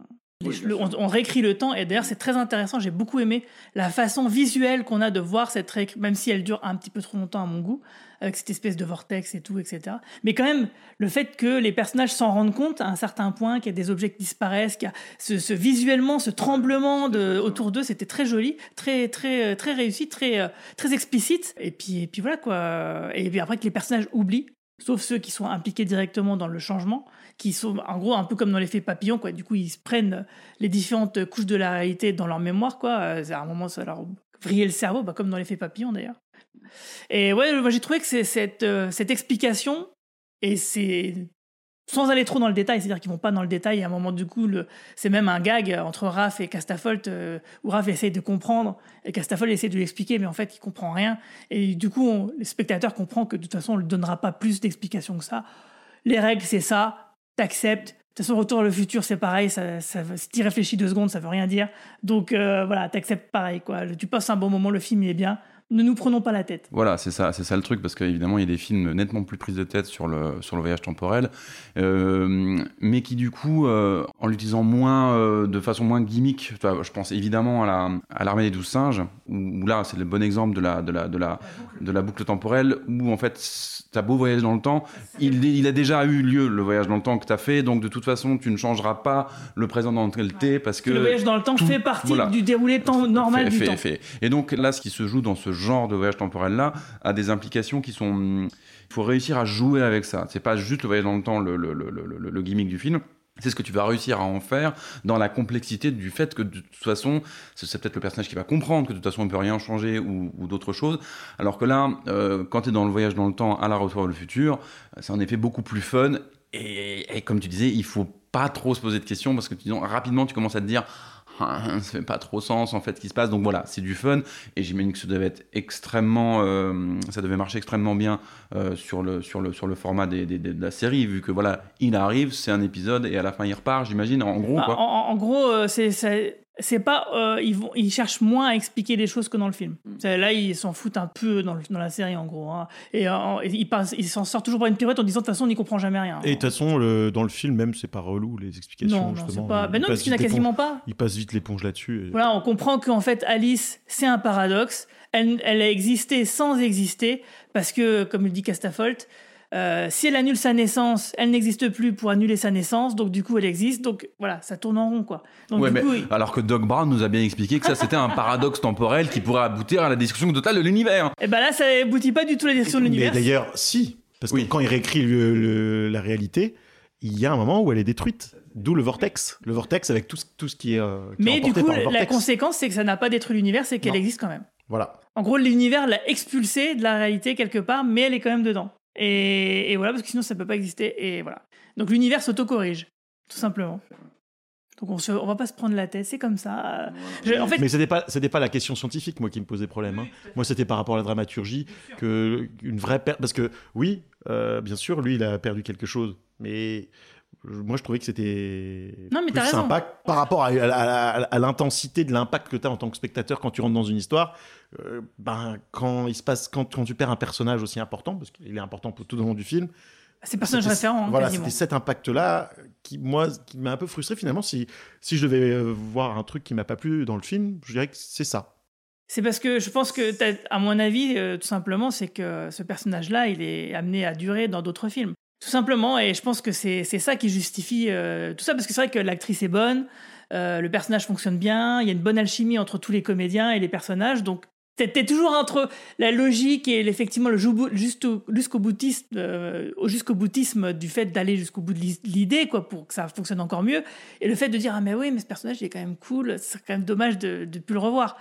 on, réécrit le temps et d'ailleurs c'est très intéressant. J'ai beaucoup aimé la façon visuelle qu'on a de voir cette réécriture, même si elle dure un petit peu trop longtemps à mon goût, avec cette espèce de vortex et tout, etc. Mais quand même, le fait que les personnages s'en rendent compte à un certain point, qu'il y a des objets qui disparaissent, qu'il y a ce, visuellement, ce tremblement de, autour d'eux, c'était très joli, très très très réussi, très très explicite. Et puis et puis voilà quoi. Et puis après que les personnages oublient, sauf ceux qui sont impliqués directement dans le changement qui sont en gros un peu comme dans l'effet papillon quoi du coup ils prennent les différentes couches de la réalité dans leur mémoire quoi euh, à un moment ça leur vriller le cerveau bah, comme dans l'effet papillon d'ailleurs et ouais moi j'ai trouvé que c'est cette euh, cette explication et c'est sans aller trop dans le détail, c'est-à-dire qu'ils vont pas dans le détail. À un moment, du coup, c'est même un gag entre Raph et Castafolt, euh, où Raph essaie de comprendre et Castafolt essaie de lui expliquer, mais en fait, il comprend rien. Et du coup, on, les spectateurs comprennent que de toute façon, on ne donnera pas plus d'explications que ça. Les règles, c'est ça t'acceptes. De toute façon, Retour le futur, c'est pareil. Ça, ça, si tu réfléchis deux secondes, ça veut rien dire. Donc euh, voilà, t'acceptes pareil. Quoi. Tu passes un bon moment, le film il est bien ne nous prenons pas la tête. Voilà, c'est ça, c'est ça le truc, parce qu'évidemment, il y a des films nettement plus prises de tête sur le, sur le voyage temporel, euh, mais qui du coup, euh, en l'utilisant moins, euh, de façon moins gimmick, je pense évidemment à, la, à l'armée des douze singes, où, là, c'est le bon exemple de la, de la, de la, de la boucle temporelle, où en fait, t'as beau voyage dans le temps, il, il a déjà eu lieu le voyage dans le temps que t'as fait, donc de toute façon, tu ne changeras pas le présent dans lequel t'es, parce que... Le voyage dans le temps fait partie du déroulé temps normal du temps. Fait. Et donc là, ce qui se joue dans ce genre de voyage temporel-là a des implications qui sont. Il faut réussir à jouer avec ça. C'est pas juste le voyage dans le temps, le, le, le, le gimmick du film. C'est ce que tu vas réussir à en faire dans la complexité du fait que de toute façon, c'est peut-être le personnage qui va comprendre que de toute façon on peut rien changer ou, d'autres choses. Alors que là, euh, quand tu es dans le voyage dans le temps à la retour vers le futur, c'est en effet beaucoup plus fun. Et, comme tu disais, il faut pas trop se poser de questions parce que rapidement tu commences à te dire ça fait pas trop sens en fait ce qui se passe. Donc voilà, c'est du fun et j'imagine que ça devait être extrêmement, euh, ça devait marcher extrêmement bien euh, sur le sur le sur le format des, des, de la série vu que voilà, il arrive, c'est un épisode et à la fin il repart, j'imagine en gros. Quoi. En, en, gros, euh, c'est c'est pas euh, ils vont ils cherchent moins à expliquer des choses que dans le film. Mm. là ils s'en foutent un peu dans, dans la série en gros hein. et, euh, ils ils s'en sortent toujours par une pirouette en disant de toute façon on n'y comprend jamais rien. Et de toute façon le, dans le film même c'est pas relou les explications non, c'est pas ben non parce qu'il n'y a quasiment pas. Il passe vite l'éponge là-dessus voilà on comprend qu'en fait Alice c'est un paradoxe. Elle, elle a existé sans exister parce que comme le dit Castafolt euh, si elle annule sa naissance, elle n'existe plus pour annuler sa naissance, donc du coup elle existe, donc voilà, ça tourne en rond quoi. Alors que Doc Brown nous a bien expliqué que ça c'était un paradoxe temporel qui pourrait aboutir à la destruction totale de l'univers. Et eh ben là ça aboutit pas du tout à la destruction de l'univers. Mais d'ailleurs, si, parce que quand il réécrit le, la réalité, il y a un moment où elle est détruite. D'où le vortex. Le vortex avec tout, tout ce qui est. Euh, Mais du coup, la conséquence, c'est que ça n'a pas détruit l'univers, c'est qu'elle existe quand même. Voilà. En gros, l'univers l'a expulsée de la réalité quelque part, mais elle est quand même dedans. Et, voilà, parce que sinon ça peut pas exister. Et voilà. Donc l'univers s'auto-corrige, tout simplement. Donc on, ne on va pas se prendre la tête, c'est comme ça. en fait... Mais c'était pas, c'était pas la question scientifique moi qui me posait problème. Hein. Moi c'était par rapport à la dramaturgie que une vraie perte, parce que oui, euh, bien sûr, lui il a perdu quelque chose, mais moi je trouvais que c'était plus sympa par rapport à, l'intensité de l'impact que tu as en tant que spectateur quand tu rentres dans une histoire. Euh, ben, quand, il se passe, quand, quand, tu perds un personnage aussi important, parce qu'il est important pour tout le long du film. C'est personnage référent. Hein, voilà, c'était cet impact-là qui, moi, qui m'a un peu frustré finalement. Si, si je devais euh, voir un truc qui m'a pas plu dans le film, je dirais que c'est ça. C'est parce que je pense que, à mon avis, euh, tout simplement, c'est que ce personnage-là, il est amené à durer dans d'autres films. Tout simplement, et je pense que c'est ça qui justifie euh, tout ça, parce que c'est vrai que l'actrice est bonne, euh, le personnage fonctionne bien, il y a une bonne alchimie entre tous les comédiens et les personnages, donc t'es toujours entre la logique et effectivement le jusqu'au boutisme, euh, boutisme du fait d'aller jusqu'au bout de l'i- l'idée, quoi, pour que ça fonctionne encore mieux, et le fait de dire ah mais oui, mais ce personnage il est quand même cool, c'est quand même dommage de ne plus le revoir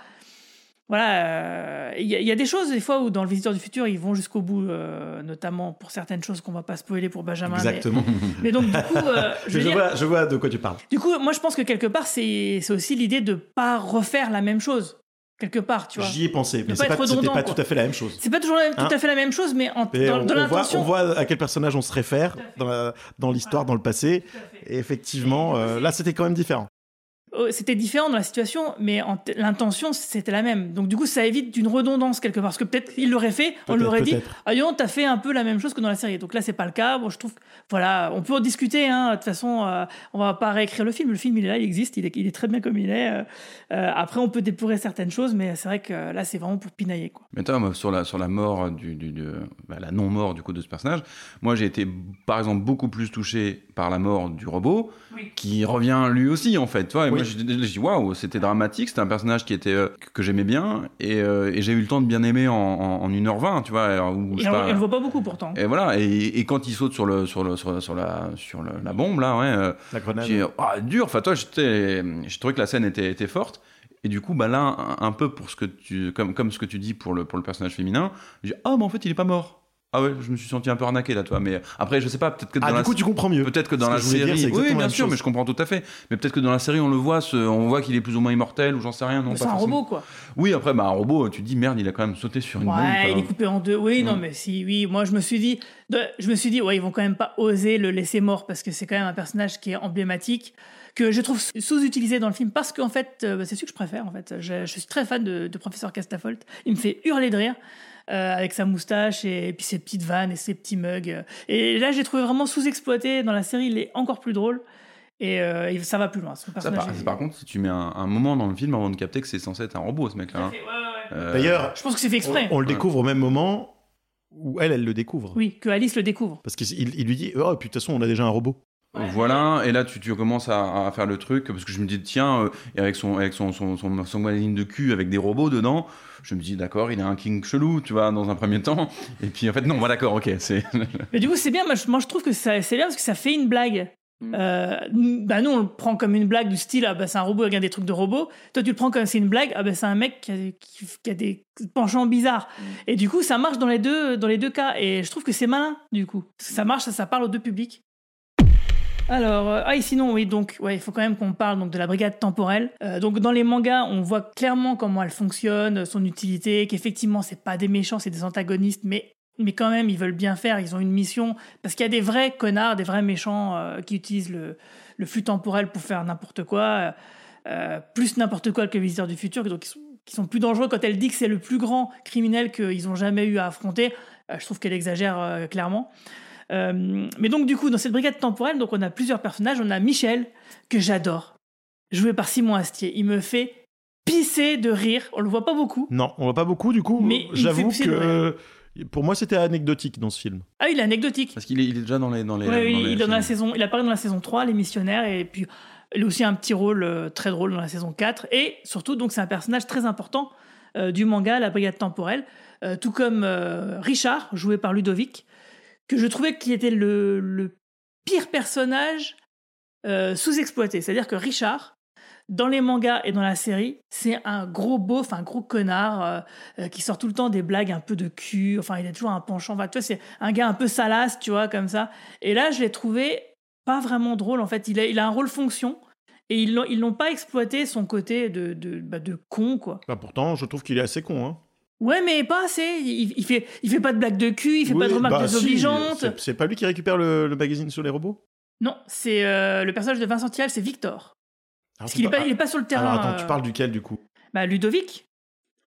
voilà, euh, il y, a- il y a des choses des fois où dans le Visiteur du futur ils vont jusqu'au bout, euh, notamment pour certaines choses qu'on va pas spoiler pour Benjamin. Exactement. Mais, donc du coup, euh, je je, veux dire, vois, je vois de quoi tu parles. du coup, moi je pense que quelque part c'est c'est aussi l'idée de pas refaire la même chose quelque part, tu vois. J'y ai pensé, mais pas c'est pas, pas quoi. tout à fait la même chose. C'est pas toujours la- Hein tout à fait la même chose, mais en, dans, on, dans on voit, l'intention. on voit à quel personnage on se réfère dans, l'histoire, dans le passé. Et effectivement, euh, là, c'était quand même différent. Oh, c'était différent dans la situation, mais l'intention c'était la même. Donc du coup, ça évite d'une redondance quelque part. Parce que peut-être il l'aurait fait, on l'aurait dit. Ah Yon, t'as fait un peu la même chose que dans la série. Donc là, c'est pas le cas. Bon, je trouve, que- voilà, on peut en discuter. Hein. De toute façon, euh, on va pas réécrire le film. Le film, il est là, il existe, il est, il est très bien comme il est. Euh, euh, après, on peut déplorer certaines choses, mais c'est vrai que là, c'est vraiment pour pinailler, quoi. Mais toi, sur la, sur la mort, du, du- de, bah, la non-mort du coup de ce personnage, moi j'ai été par exemple beaucoup plus touché par la mort du robot, qui revient lui aussi en fait. Et Oui. moi j'ai j'ai dit waouh, c'était dramatique, c'était un personnage qui était, euh, que, j'aimais bien, et, euh, et j'ai eu le temps de bien aimer en, en, en 1h20, tu vois. où, je Et on, pas- on le voit pas beaucoup pourtant. et voilà, et, et quand il saute sur, le, sur, le, sur, la, sur le- la bombe, là, ouais. euh, La grenade. j'ai- ah, dur, enfin, toi, j'étais- j'ai trouvé que la scène était, était forte. Et du coup, bah là, un, un peu pour ce que tu, comme, comme ce que tu dis pour le, pour le personnage féminin, j'ai dit, ah, mais en fait, il est pas mort. Ah ouais, je me suis senti un peu arnaqué là, toi. Mais après, je sais pas, peut-être que dans Ah, la du coup, tu comprends mieux. Peut-être que dans la que dire, série, oui, bien sûr, chose. mais je comprends tout à fait. Mais peut-être que dans la série, on le voit, ce- on voit qu'il est plus ou moins immortel ou j'en sais rien. Non, c'est un forcément. robot, quoi. Oui, après, bah, un robot, tu te dis merde, il a quand même sauté sur une. Ouais, il est coupé en deux. Oui, non, Mm. mais si, oui. Moi, je me suis dit, je me suis dit, ouais, ils vont quand même pas oser le laisser mort parce que c'est quand même un personnage qui est emblématique que je trouve sous-utilisé dans le film parce qu'en fait, euh, c'est celui que je préfère. En fait, je, je suis très fan de, de Professeur Castafolt. Il me fait hurler de rire. Euh, avec sa moustache et, puis ses petites vannes et ses petits mugs. Et là, j'ai trouvé vraiment sous-exploité. Dans la série, il est encore plus drôle. Et euh, il- ça va plus loin. Son Ça, personnage par, est- par contre, si tu mets un, un moment dans le film avant de capter que c'est censé être un robot, ce mec-là. hein. Euh, D'ailleurs, Je pense que c'est fait exprès. on, on le découvre au même moment où elle, elle le découvre. Oui, que Alice le découvre. Parce qu'il il lui dit Oh, puis de toute façon, on a déjà un robot. Voilà, et là tu, tu commences à, à faire le truc, parce que je me dis, tiens, euh, et avec, son, avec son, son, son, son magazine de cul avec des robots dedans, je me dis, d'accord, il a un king chelou, tu vois, dans un premier temps. Et puis en fait, non, bah, d'accord, ok, c'est. Mais du coup, c'est bien. Moi je, moi, je trouve que ça- c'est bien parce que ça fait une blague. Euh, bah nous, on le prend comme une blague du style ah bah c'est un robot, il regarde des trucs de robot. Toi, tu le prends comme c'est une blague. Ah bah c'est un mec qui a, qui- qui a des penchants bizarres. Et du coup, ça marche dans les deux dans les deux cas. Et je trouve que c'est malin du coup. Parce que Ça marche, ça, ça parle aux deux publics. Alors, euh, ah, et sinon, oui, donc, ouais, il faut quand même qu'on parle donc, de la brigade temporelle. Euh, donc, dans les mangas, on voit clairement comment elle fonctionne, son utilité, qu'effectivement, c'est pas des méchants, c'est des antagonistes, mais, mais quand même, ils veulent bien faire, ils ont une mission. Parce qu'il y a des vrais connards, des vrais méchants euh, qui utilisent le, le flux temporel pour faire n'importe quoi, plus n'importe quoi que les visiteurs du futur, donc qui sont plus dangereux. Quand elle dit que c'est le plus grand criminel qu'ils ont jamais eu à affronter, je trouve qu'elle exagère clairement. Euh, mais donc du coup, dans cette brigade temporelle, donc on a plusieurs personnages. On a Michel que j'adore, joué par Simon Astier. Il me fait pisser de rire. On le voit pas beaucoup. Non, on voit pas beaucoup, du coup. Mais J'avoue que pour moi, c'était anecdotique dans ce film. Ah, il est anecdotique. Parce qu'il est, il est déjà dans les. Dans les, Ouais, il, est dans la saison, il apparaît dans la saison 3, Les Missionnaires, et puis il a aussi un petit rôle euh, très drôle dans la saison 4. Et surtout, donc c'est un personnage très important euh, du manga, la brigade temporelle, euh, tout comme euh, Richard, joué par Ludovic, que je trouvais qui était le, pire personnage euh, sous-exploité. C'est-à-dire que Richard, dans les mangas et dans la série, c'est un gros beauf, un gros connard euh, euh, qui sort tout le temps des blagues un peu de cul. Enfin, il a toujours un penchant. Tu vois, c'est un gars un peu salace, tu vois, comme ça. Et là, je l'ai trouvé pas vraiment drôle. En fait, il a, un rôle fonction. Et ils l'ont pas exploité son côté de, bah, con, quoi. Bah, pourtant, je trouve qu'il est assez con. Hein. Ouais, mais pas assez. Il, il fait, il fait pas de blagues de cul, il fait pas de Oui, remarques bah, désobligeantes. c'est- C'est pas lui qui récupère le, le magazine sur les robots? Non, c'est euh, le personnage de Vincent Thial, c'est Victor. Alors, Parce qu'il est pas, il est pas sur le terrain. Alors attends, tu euh, parles duquel du coup? Bah, Ludovic.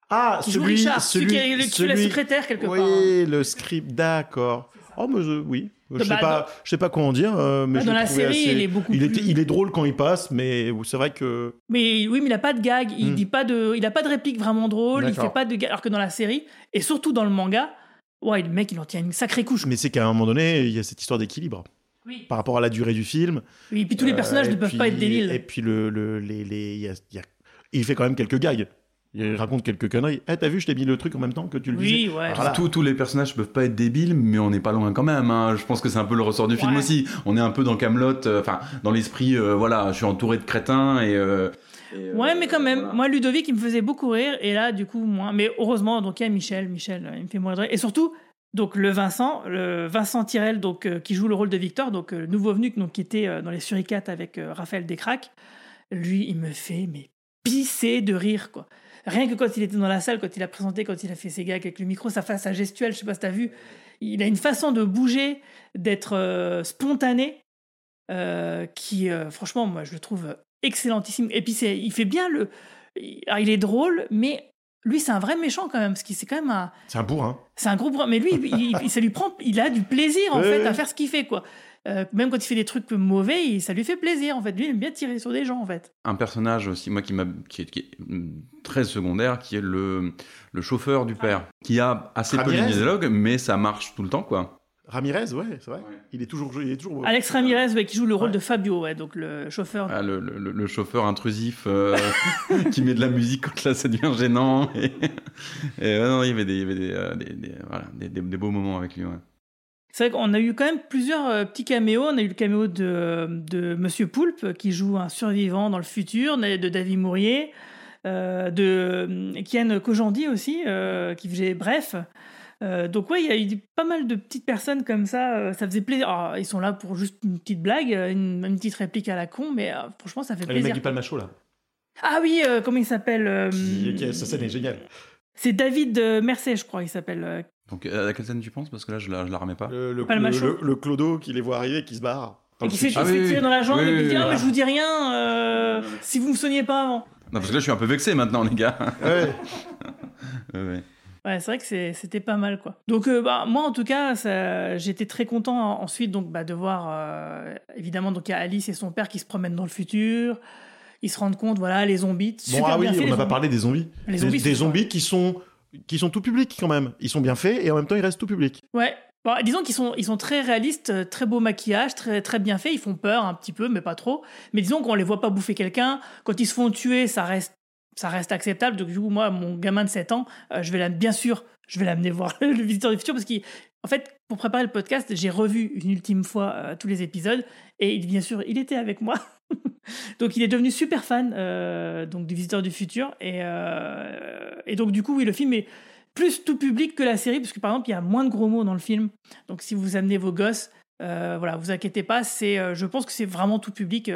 Ah, qui celui, Richard, celui, celui qui est, le- la secrétaire quelque oui, part. hein. le script, d'accord. Oh, mais je- oui. Je sais Bah, pas, je sais pas quoi en dire, euh, mais Bah, je dans la série, assez- il est beaucoup il plus- il est drôle quand il passe, mais c'est vrai que Mais oui, mais il a pas de gag, il Hmm. dit pas de, il a pas de réplique vraiment drôle, il fait pas de gag, alors que dans la série et surtout dans le manga, ouais, le mec, il en tient une sacrée couche. Mais c'est qu'à un moment donné, il y a cette histoire d'équilibre. Par rapport à la durée du film. Oui, et puis tous les personnages Euh, ne et peuvent puis- pas être débiles. Et puis, le, le- les, les- il y a- il y a- il fait quand même quelques gags. Il raconte quelques conneries. Eh, t'as vu, je t'ai mis le truc en même temps que tu le Oui, disais. ouais. Voilà. Tous- tous les personnages peuvent pas être débiles, mais on n'est pas loin quand même. hein. Je pense que c'est un peu le ressort du film Ouais. aussi. On est un peu dans Camelot, enfin dans l'esprit. euh, voilà, je suis entouré de crétins et. euh, Ouais, mais quand même, moi, Ludovic, il me faisait beaucoup rire, et là, du coup, moins. Mais heureusement, donc il y a Michel, Michel, euh, il me fait de rire. Et surtout, donc le Vincent, le Vincent Tirel, donc, euh, qui joue le rôle de Victor, donc euh, nouveau venu, donc, qui était euh, dans les Suricates avec euh, Raphaël Descraques, lui, il me fait, mais pisser de rire, quoi. Rien que quand il était dans la salle, quand il a présenté, quand il a fait ses gags avec le micro, sa face, sa gestuelle, je sais pas si t'as vu, il a une façon de bouger, d'être euh, spontané, euh, qui, euh, franchement, moi, je le trouve excellentissime. Et puis, c'est, il fait bien le. il- alors, il est drôle, mais lui, c'est un vrai méchant quand même, parce qu'il c'est quand même un. C'est un bourrin. C'est un gros bourrin. Mais lui, il, il- ça lui prend. Il a du plaisir, en fait, à faire ce qu'il fait, quoi. Euh, même quand il fait des trucs mauvais, il- ça lui fait plaisir, en fait. Lui, il aime bien tirer sur des gens, en fait. un personnage aussi, moi qui, m'a, qui, est, qui est, mm, très secondaire, qui est le, le chauffeur du père, qui a assez peu de dialogue, mais ça marche tout le temps, quoi. Ramirez, ouais, c'est vrai. Il est toujours. Il est toujours Alex Ramirez, ouais, qui joue le rôle de Fabio, ouais, donc le chauffeur. Ah, le, le- le chauffeur intrusif euh, qui met de la musique quand là ça devient gênant. Et, non, il y avait des, il y avait des, euh, des- des- voilà, des- des- des beaux moments avec lui. C'est vrai qu'on a eu quand même plusieurs euh, petits caméos. On a eu le caméo de, de Monsieur Poulpe, qui joue un survivant dans le futur, de David Mourier, euh, de euh, Kian Kojandi aussi, euh, qui faisait Bref. Euh, donc ouais, il y a eu pas mal de petites personnes comme ça, ça faisait plaisir. Alors, ils sont là pour juste une petite blague, une, une petite réplique à la con, mais franchement, ça fait Le plaisir. mec du Palmacho, là. Ah oui, comment il s'appelle Qui, qui- sa scène est géniale. C'est David Mercé, je crois, il s'appelle. Donc à quelle scène tu penses? Parce que là je la, je la remets pas. Le, le, Palmacho. le- le Clodo qui les voit arriver, qui se barre. Et qui s'est futur. fait tirer dans la jambe Oui, et oui, puis dit oui, Ah, mais je vous dis rien euh, si vous me soignez pas avant. Non, parce que là je suis un peu vexé maintenant, les gars. Ouais. Ouais, c'est vrai que c'était pas mal, quoi. Donc, euh, bah, moi, en tout cas, j'étais très content en- ensuite donc, bah, de voir, euh, évidemment, donc il y a Alice et son père qui se promènent dans le futur. Ils se rendent compte, voilà, les zombies. Bon, super ah oui, bien fait, on n'a pas parlé des zombies. Les Des- zombies, des, zombies qui sont, qui sont tout publics quand même. Ils sont bien faits et en même temps ils restent tout publics. Ouais. Disons qu'ils sont, ils sont très réalistes, euh, très beau maquillage, très, très bien fait. Ils font peur un petit peu, mais pas trop. Mais disons qu'on les voit pas bouffer quelqu'un. Quand ils se font tuer, ça reste, ça reste acceptable. Donc, du coup, moi, mon gamin de 7 ans, euh, je vais l'amener, bien sûr, je vais l'amener voir le visiteur du futur parce qu'en fait, pour préparer le podcast, j'ai revu une ultime fois euh, tous les épisodes et bien sûr, il était avec moi. donc, il est devenu super fan euh, donc du visiteur du futur et, euh, et donc, du coup, oui, le film est plus tout public que la série, parce que par exemple, il y a moins de gros mots dans le film. Donc si vous amenez vos gosses, euh, voilà, vous inquiétez pas, c'est, je pense que c'est vraiment tout public.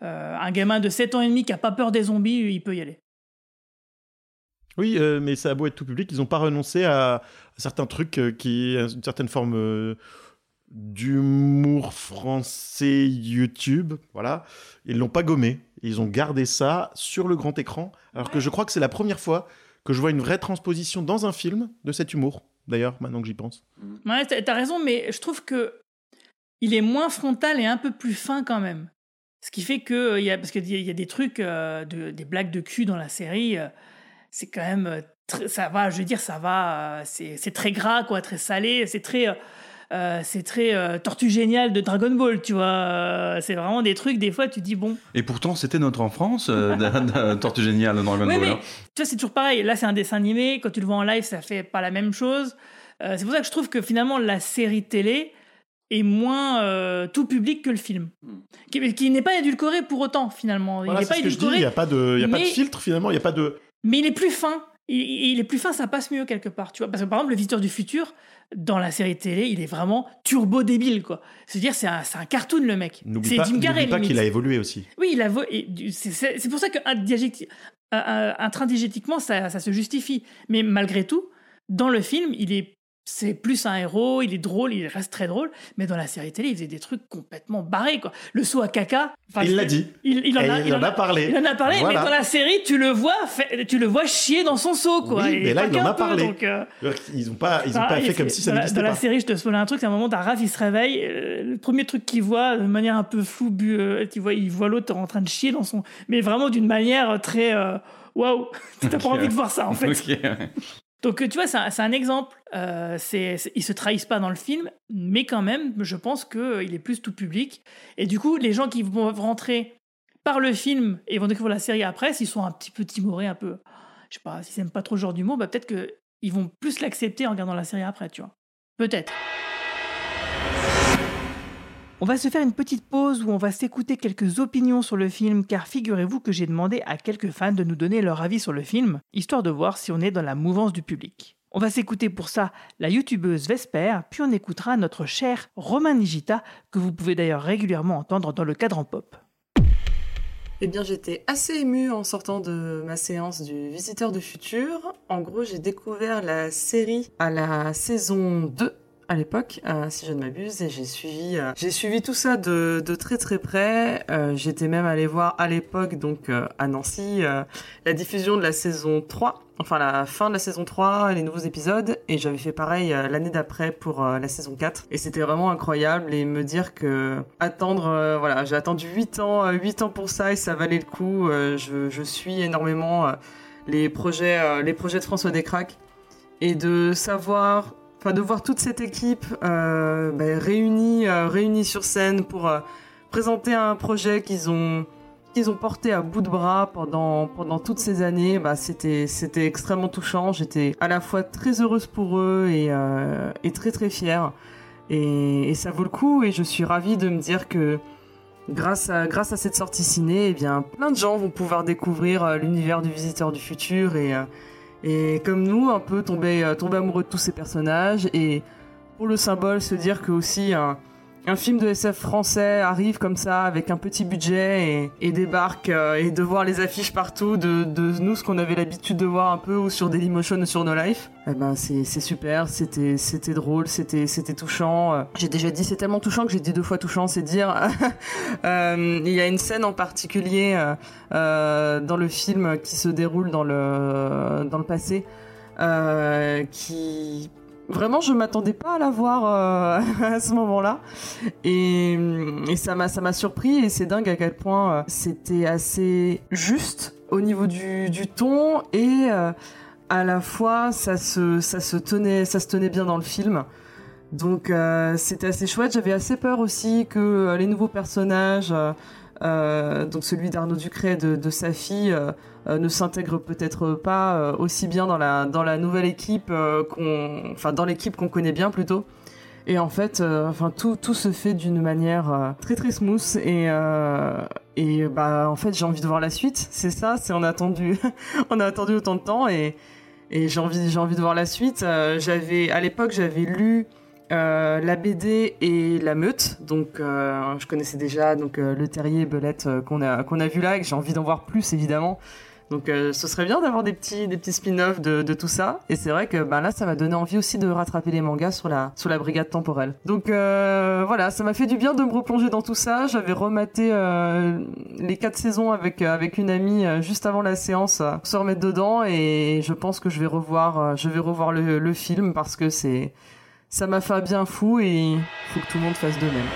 un gamin de 7 ans et demi qui a pas peur des zombies, il peut y aller. Oui, mais ça a beau être tout public, ils n'ont pas renoncé à, certains trucs qui, à une certaine forme d'humour français YouTube, voilà. Ils l'ont pas gommé. Ils ont gardé ça sur le grand écran, alors que je crois que c'est la première fois que je vois une vraie transposition dans un film de cet humour. D'ailleurs, maintenant que j'y pense. Ouais, t'as, raison, mais je trouve que il est moins frontal et un peu plus fin quand même. Ce qui fait que euh, y a parce qu'il y a- il y a des trucs, euh, de, des blagues de cul dans la série. euh, c'est quand même ça va. Je veux dire, ça va. euh, c'est, c'est très gras, quoi, très salé. C'est très euh, c'est très euh, tortue géniale de Dragon Ball, tu vois. euh, c'est vraiment des trucs. Des fois, tu dis bon. Et pourtant c'était notre enfance, euh, de- de Tortue Géniale, Dragon Oui, Ball. mais hein. tu vois, c'est toujours pareil. Là, c'est un dessin animé. Quand tu le vois en live, ça fait pas la même chose. Euh, c'est pour ça que je trouve que finalement, la série télé est moins euh, tout public que le film. Qui, qui n'est pas édulcoré pour autant, finalement. Voilà, il n'est pas édulcoré. Il n'y a pas de, il y a pas de filtre finalement. Il y a pas de. Mais il est plus fin. Il, il est plus fin, ça passe mieux quelque part. Tu vois, parce que par exemple, le visiteur du futur, dans la série télé, il est vraiment turbo débile, quoi. C'est-à-dire, c'est un, c'est un cartoon, le mec. C'est pas, Jim Carrey, pas qu'il a évolué aussi. Oui, il a vo- et du- c'est- C'est c'est pour ça qu'intrinsèquement, ça, ça se justifie. Mais malgré tout, dans le film, il est c'est plus un héros, il est drôle, il reste très drôle, mais dans la série télé, il faisait des trucs complètement barrés, quoi. Le saut à caca. Il l'a dit. Il, il en, a, il en a parlé. Il en a parlé, Voilà. mais dans la série, tu le vois, fait- tu le vois chier dans son seau, quoi. Oui, Et mais là, pas il en a peu, parlé. donc, euh, Ils n'ont pas, ils ont ah, pas fait comme si ça n'existait Dans la pas. série, je te spoil un truc, c'est un moment, Raph, il se réveille, euh, le premier truc qu'il voit, de manière un peu floue, bu- euh, tu vois, il voit l'autre en train de chier dans son... Mais vraiment d'une manière très... euh, Waouh T'as pas envie de voir ça, en fait. Donc tu vois, c'est un, un exemple. Euh, c'est, ils se trahissent pas dans le film, mais quand même, je pense qu'il est plus tout public. Et du coup, les gens qui vont rentrer par le film et vont découvrir la série après, s'ils sont un petit peu timorés, un peu, je sais pas, s'ils aiment pas trop ce genre d'humour, bah peut-être que ils vont plus l'accepter en regardant la série après, tu vois. Peut-être. On va se faire une petite pause où on va s'écouter quelques opinions sur le film, car figurez-vous que j'ai demandé à quelques fans de nous donner leur avis sur le film, histoire de voir si on est dans la mouvance du public. On va s'écouter pour ça la youtubeuse Vesper, puis on écoutera notre cher Romain Nigita, que vous pouvez d'ailleurs régulièrement entendre dans le cadran pop. Eh bien, j'étais assez émue en sortant de ma séance du Visiteur du Futur. En gros, j'ai découvert la série à la saison 2 à l'époque, euh, si je ne m'abuse, et j'ai suivi, euh, suivi tout ça de, très très près. Euh, J'étais même allée voir à l'époque, donc à Nancy, la diffusion de la saison 3, enfin la fin de la saison 3, les nouveaux épisodes, et j'avais fait pareil l'année d'après pour la saison 4. Et c'était vraiment incroyable, et me dire que attendre, voilà, j'ai attendu 8 ans, euh, 8 ans pour ça, et ça valait le coup. Je, suis énormément les projets, les projets de François Descraques, et de savoir De voir toute cette équipe euh, ben, réunie, euh, réunie sur scène pour euh, présenter un projet qu'ils ont ont porté à bout de bras pendant pendant toutes ces années, bah c'était extrêmement touchant. J'étais à la fois très heureuse pour eux et et très très fière. Et, ça vaut le coup. Et je suis ravie de me dire que grâce à grâce à cette sortie ciné, eh bien plein de gens vont pouvoir découvrir l'univers du Visiteur du futur et et comme nous, un peu tomber, euh, tomber amoureux de tous ces personnages. Et pour le symbole, se dire que aussi un, un film de SF français arrive comme ça, avec un petit budget, et, débarque, euh, et de voir les affiches partout de, nous, ce qu'on avait l'habitude de voir un peu, ou sur Dailymotion ou sur No Life. Eh ben, c'est super, c'était c'était drôle, c'était c'était touchant. Euh, J'ai déjà dit, c'est tellement touchant que j'ai dit deux fois touchant, c'est dire. Euh, Il y a une scène en particulier dans le film qui se déroule dans le dans le passé, qui vraiment je m'attendais pas à la voir euh, à ce moment-là, et, ça m'a ça m'a surpris et c'est dingue à quel point euh, c'était assez juste au niveau du, ton et euh, à la fois ça se ça se tenait ça se tenait bien dans le film. Donc c'était assez chouette. J'avais assez peur aussi que les nouveaux personnages, donc celui d'Arnaud Ducret de, de sa fille, euh, euh, ne s'intègrent peut-être pas euh, aussi bien dans la dans la nouvelle équipe euh, qu'on, enfin dans l'équipe qu'on connaît bien plutôt. Et en fait, euh, enfin tout tout se fait d'une manière euh, très très smooth et euh, et bah en fait j'ai envie de voir la suite. C'est ça, c'est on a attendu on a attendu autant de temps et et j'ai envie j'ai envie de voir la suite. Euh, j'avais à l'époque j'avais lu euh, la BD et la meute, donc euh, je connaissais déjà donc euh, le terrier et Belette euh, qu'on a qu'on a vu là et que j'ai envie d'en voir plus évidemment. Donc euh, ce serait bien d'avoir des petits des petits spin-offs de, de tout ça. Et c'est vrai que ben là ça m'a donné envie aussi de rattraper les mangas sur la sur la brigade temporelle. Donc voilà, ça m'a fait du bien de me replonger dans tout ça. J'avais rematé les quatre saisons avec avec une amie juste avant la séance, pour se remettre dedans et je pense que je vais revoir je vais revoir le, le film parce que c'est ça m'a fait bien fou et faut que tout le monde fasse de même.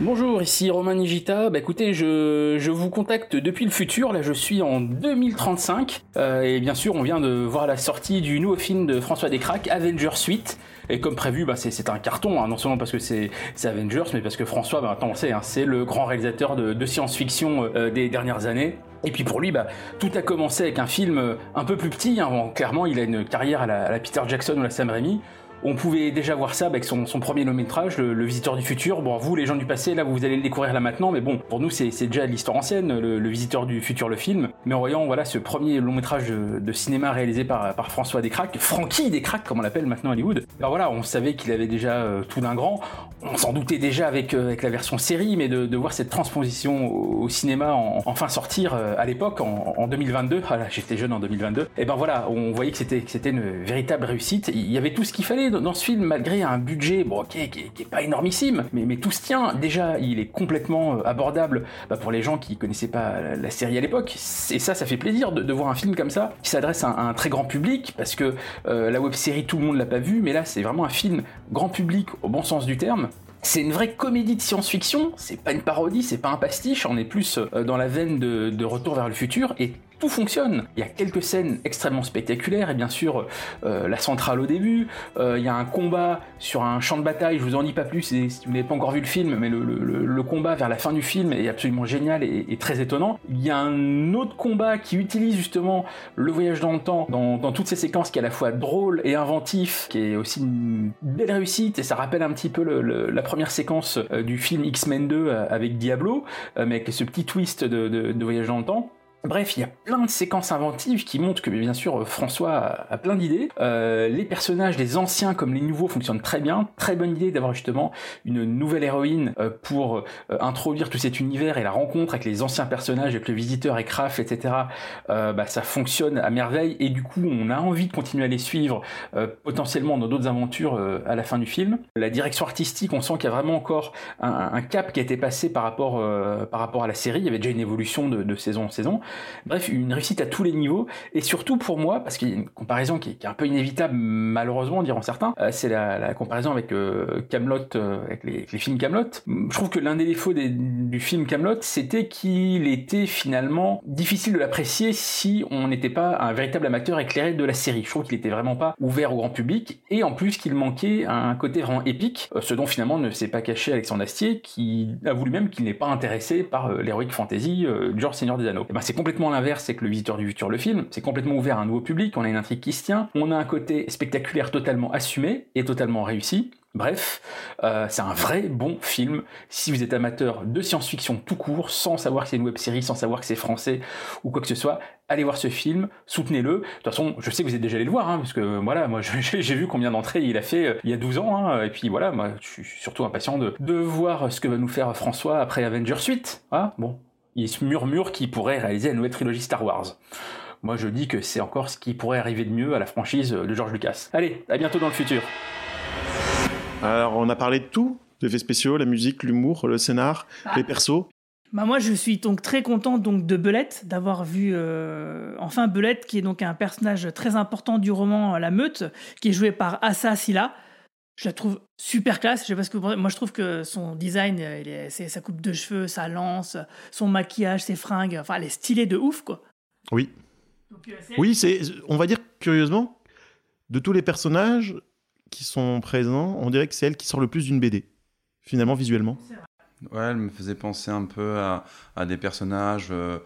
Bonjour, ici Romain Nigita. Bah écoutez, je, je vous contacte depuis le futur. Là, je suis en 2035. Euh, et bien sûr, on vient de voir la sortie du nouveau film de François Descraques, Avengers Suite. Et comme prévu, bah, c'est, un carton, hein, non seulement parce que c'est, Avengers, mais parce que François, bah, attends, on sait, hein, c'est le grand réalisateur de, science-fiction euh, des dernières années. Et puis pour lui, bah, tout a commencé avec un film euh, un peu plus petit. hein. Clairement, il a une carrière à la, à la Peter Jackson ou la Sam Raimi. On pouvait déjà voir ça avec son, premier long métrage, le, Visiteur du futur. Bon, vous, les gens du passé, là, vous allez le découvrir là maintenant, mais bon, pour nous, c'est déjà l'histoire ancienne, le, Visiteur du futur, le film. Mais en voyant, voilà, ce premier long métrage de, cinéma réalisé par, François Descraques, Francky Descraques, comme on l'appelle maintenant Hollywood. Alors voilà, on savait qu'il avait déjà euh, tout d'un grand. On s'en doutait déjà avec, euh, avec la version série, mais de, voir cette transposition au, cinéma en, enfin sortir euh, à l'époque, en, en 2022, ah j'étais jeune en 2022, et ben voilà, on voyait que c'était une véritable réussite. Il y avait tout ce qu'il fallait dans, ce film, malgré un budget, bon, qui, est, qui est pas énormissime, mais, tout se tient. Déjà, il est complètement euh, abordable bah, pour les gens qui connaissaient pas la, série à l'époque. Et ça, ça fait plaisir de, voir un film comme ça, qui s'adresse à, un- à un très grand public, parce que euh, la web série, tout le monde l'a pas vu, mais là, c'est vraiment un film grand public au bon sens du terme. C'est une vraie comédie de science-fiction, c'est pas une parodie, c'est pas un pastiche, on est plus euh, dans la veine de, de Retour vers le futur, et tout fonctionne. Il y a quelques scènes extrêmement spectaculaires et bien sûr euh, la centrale au début. Euh, il y a un combat sur un champ de bataille. Je vous en dis pas plus si vous n'avez pas encore vu le film, mais le, le, le, combat vers la fin du film est absolument génial et, et, très étonnant. Il y a un autre combat qui utilise justement le voyage dans le temps dans, dans toutes ces séquences qui est à la fois drôle et inventif, qui est aussi une belle réussite et ça rappelle un petit peu le, la première séquence euh, du film X-Men 2 avec Diablo, mais avec ce petit twist de, de, de voyage dans le temps. Bref, il y a plein de séquences inventives qui montrent que bien sûr François a, plein d'idées. Euh, les personnages, les anciens comme les nouveaux fonctionnent très bien. Très bonne idée d'avoir justement une nouvelle héroïne euh, pour euh, introduire tout cet univers et la rencontre avec les anciens personnages, avec le visiteur et Kraft, etc. Euh, bah, ça fonctionne à merveille et du coup on a envie de continuer à les suivre euh, potentiellement dans d'autres aventures euh, à la fin du film. La direction artistique, on sent qu'il y a vraiment encore un, cap qui a été passé par rapport à la série. Il y avait déjà une évolution de saison en saison. Bref, une réussite à tous les niveaux. Et surtout pour moi, parce qu'il y a une comparaison qui est, un peu inévitable, malheureusement, diront certains, euh, c'est la, comparaison avec euh, Camelot, euh, avec, les, films Camelot. Je trouve que l'un des défauts du film Camelot, c'était qu'il était finalement difficile de l'apprécier si on n'était pas un véritable amateur éclairé de la série. Je trouve qu'il était vraiment pas ouvert au grand public et en plus qu'il manquait un côté vraiment épique, ce dont finalement ne s'est pas caché Alexandre Astier, qui avoue lui-même qu'il n'est pas intéressé par l'heroic fantasy du genre Seigneur des Anneaux. Et ben complètement l'inverse, c'est que le visiteur du futur, le film, c'est complètement ouvert à un nouveau public, on a une intrigue qui se tient, on a un côté spectaculaire totalement assumé et totalement réussi. Bref, euh, c'est un vrai bon film. Si vous êtes amateur de science-fiction tout court, sans savoir que c'est une web-série, sans savoir que c'est français ou quoi que ce soit, allez voir ce film, soutenez-le. De toute façon, je sais que vous êtes déjà allé le voir, hein, parce que voilà, moi j'ai vu combien d'entrées il a fait euh, il y a 12 ans, hein, et puis voilà, moi je suis surtout impatient de, de voir ce que va nous faire François après Avengers 8. Ah, bon, il se murmure qu'il pourrait réaliser la nouvelle trilogie Star Wars. Moi je dis que c'est encore ce qui pourrait arriver de mieux à la franchise de George Lucas. Allez, à bientôt dans le futur. Alors on a parlé de tout, l'effet spéciaux, la musique, l'humour, le scénar, ah. les persos. Bah moi je suis donc très content donc de Belette d'avoir vu euh, enfin Belette qui est donc un personnage très important du roman La Meute qui est joué par Assa Silla je la trouve super classe. Je sais pas ce que Moi, je trouve que son design, il est, sa coupe de cheveux, sa lance, son maquillage, ses fringues, enfin, elle est stylée de ouf, quoi. Oui. Donc, euh, oui, c'est, on va dire curieusement, de tous les personnages qui sont présents, on dirait que c'est elle qui sort le plus d'une BD, finalement, visuellement. Ouais, elle me faisait penser un peu à, à des personnages. Euh,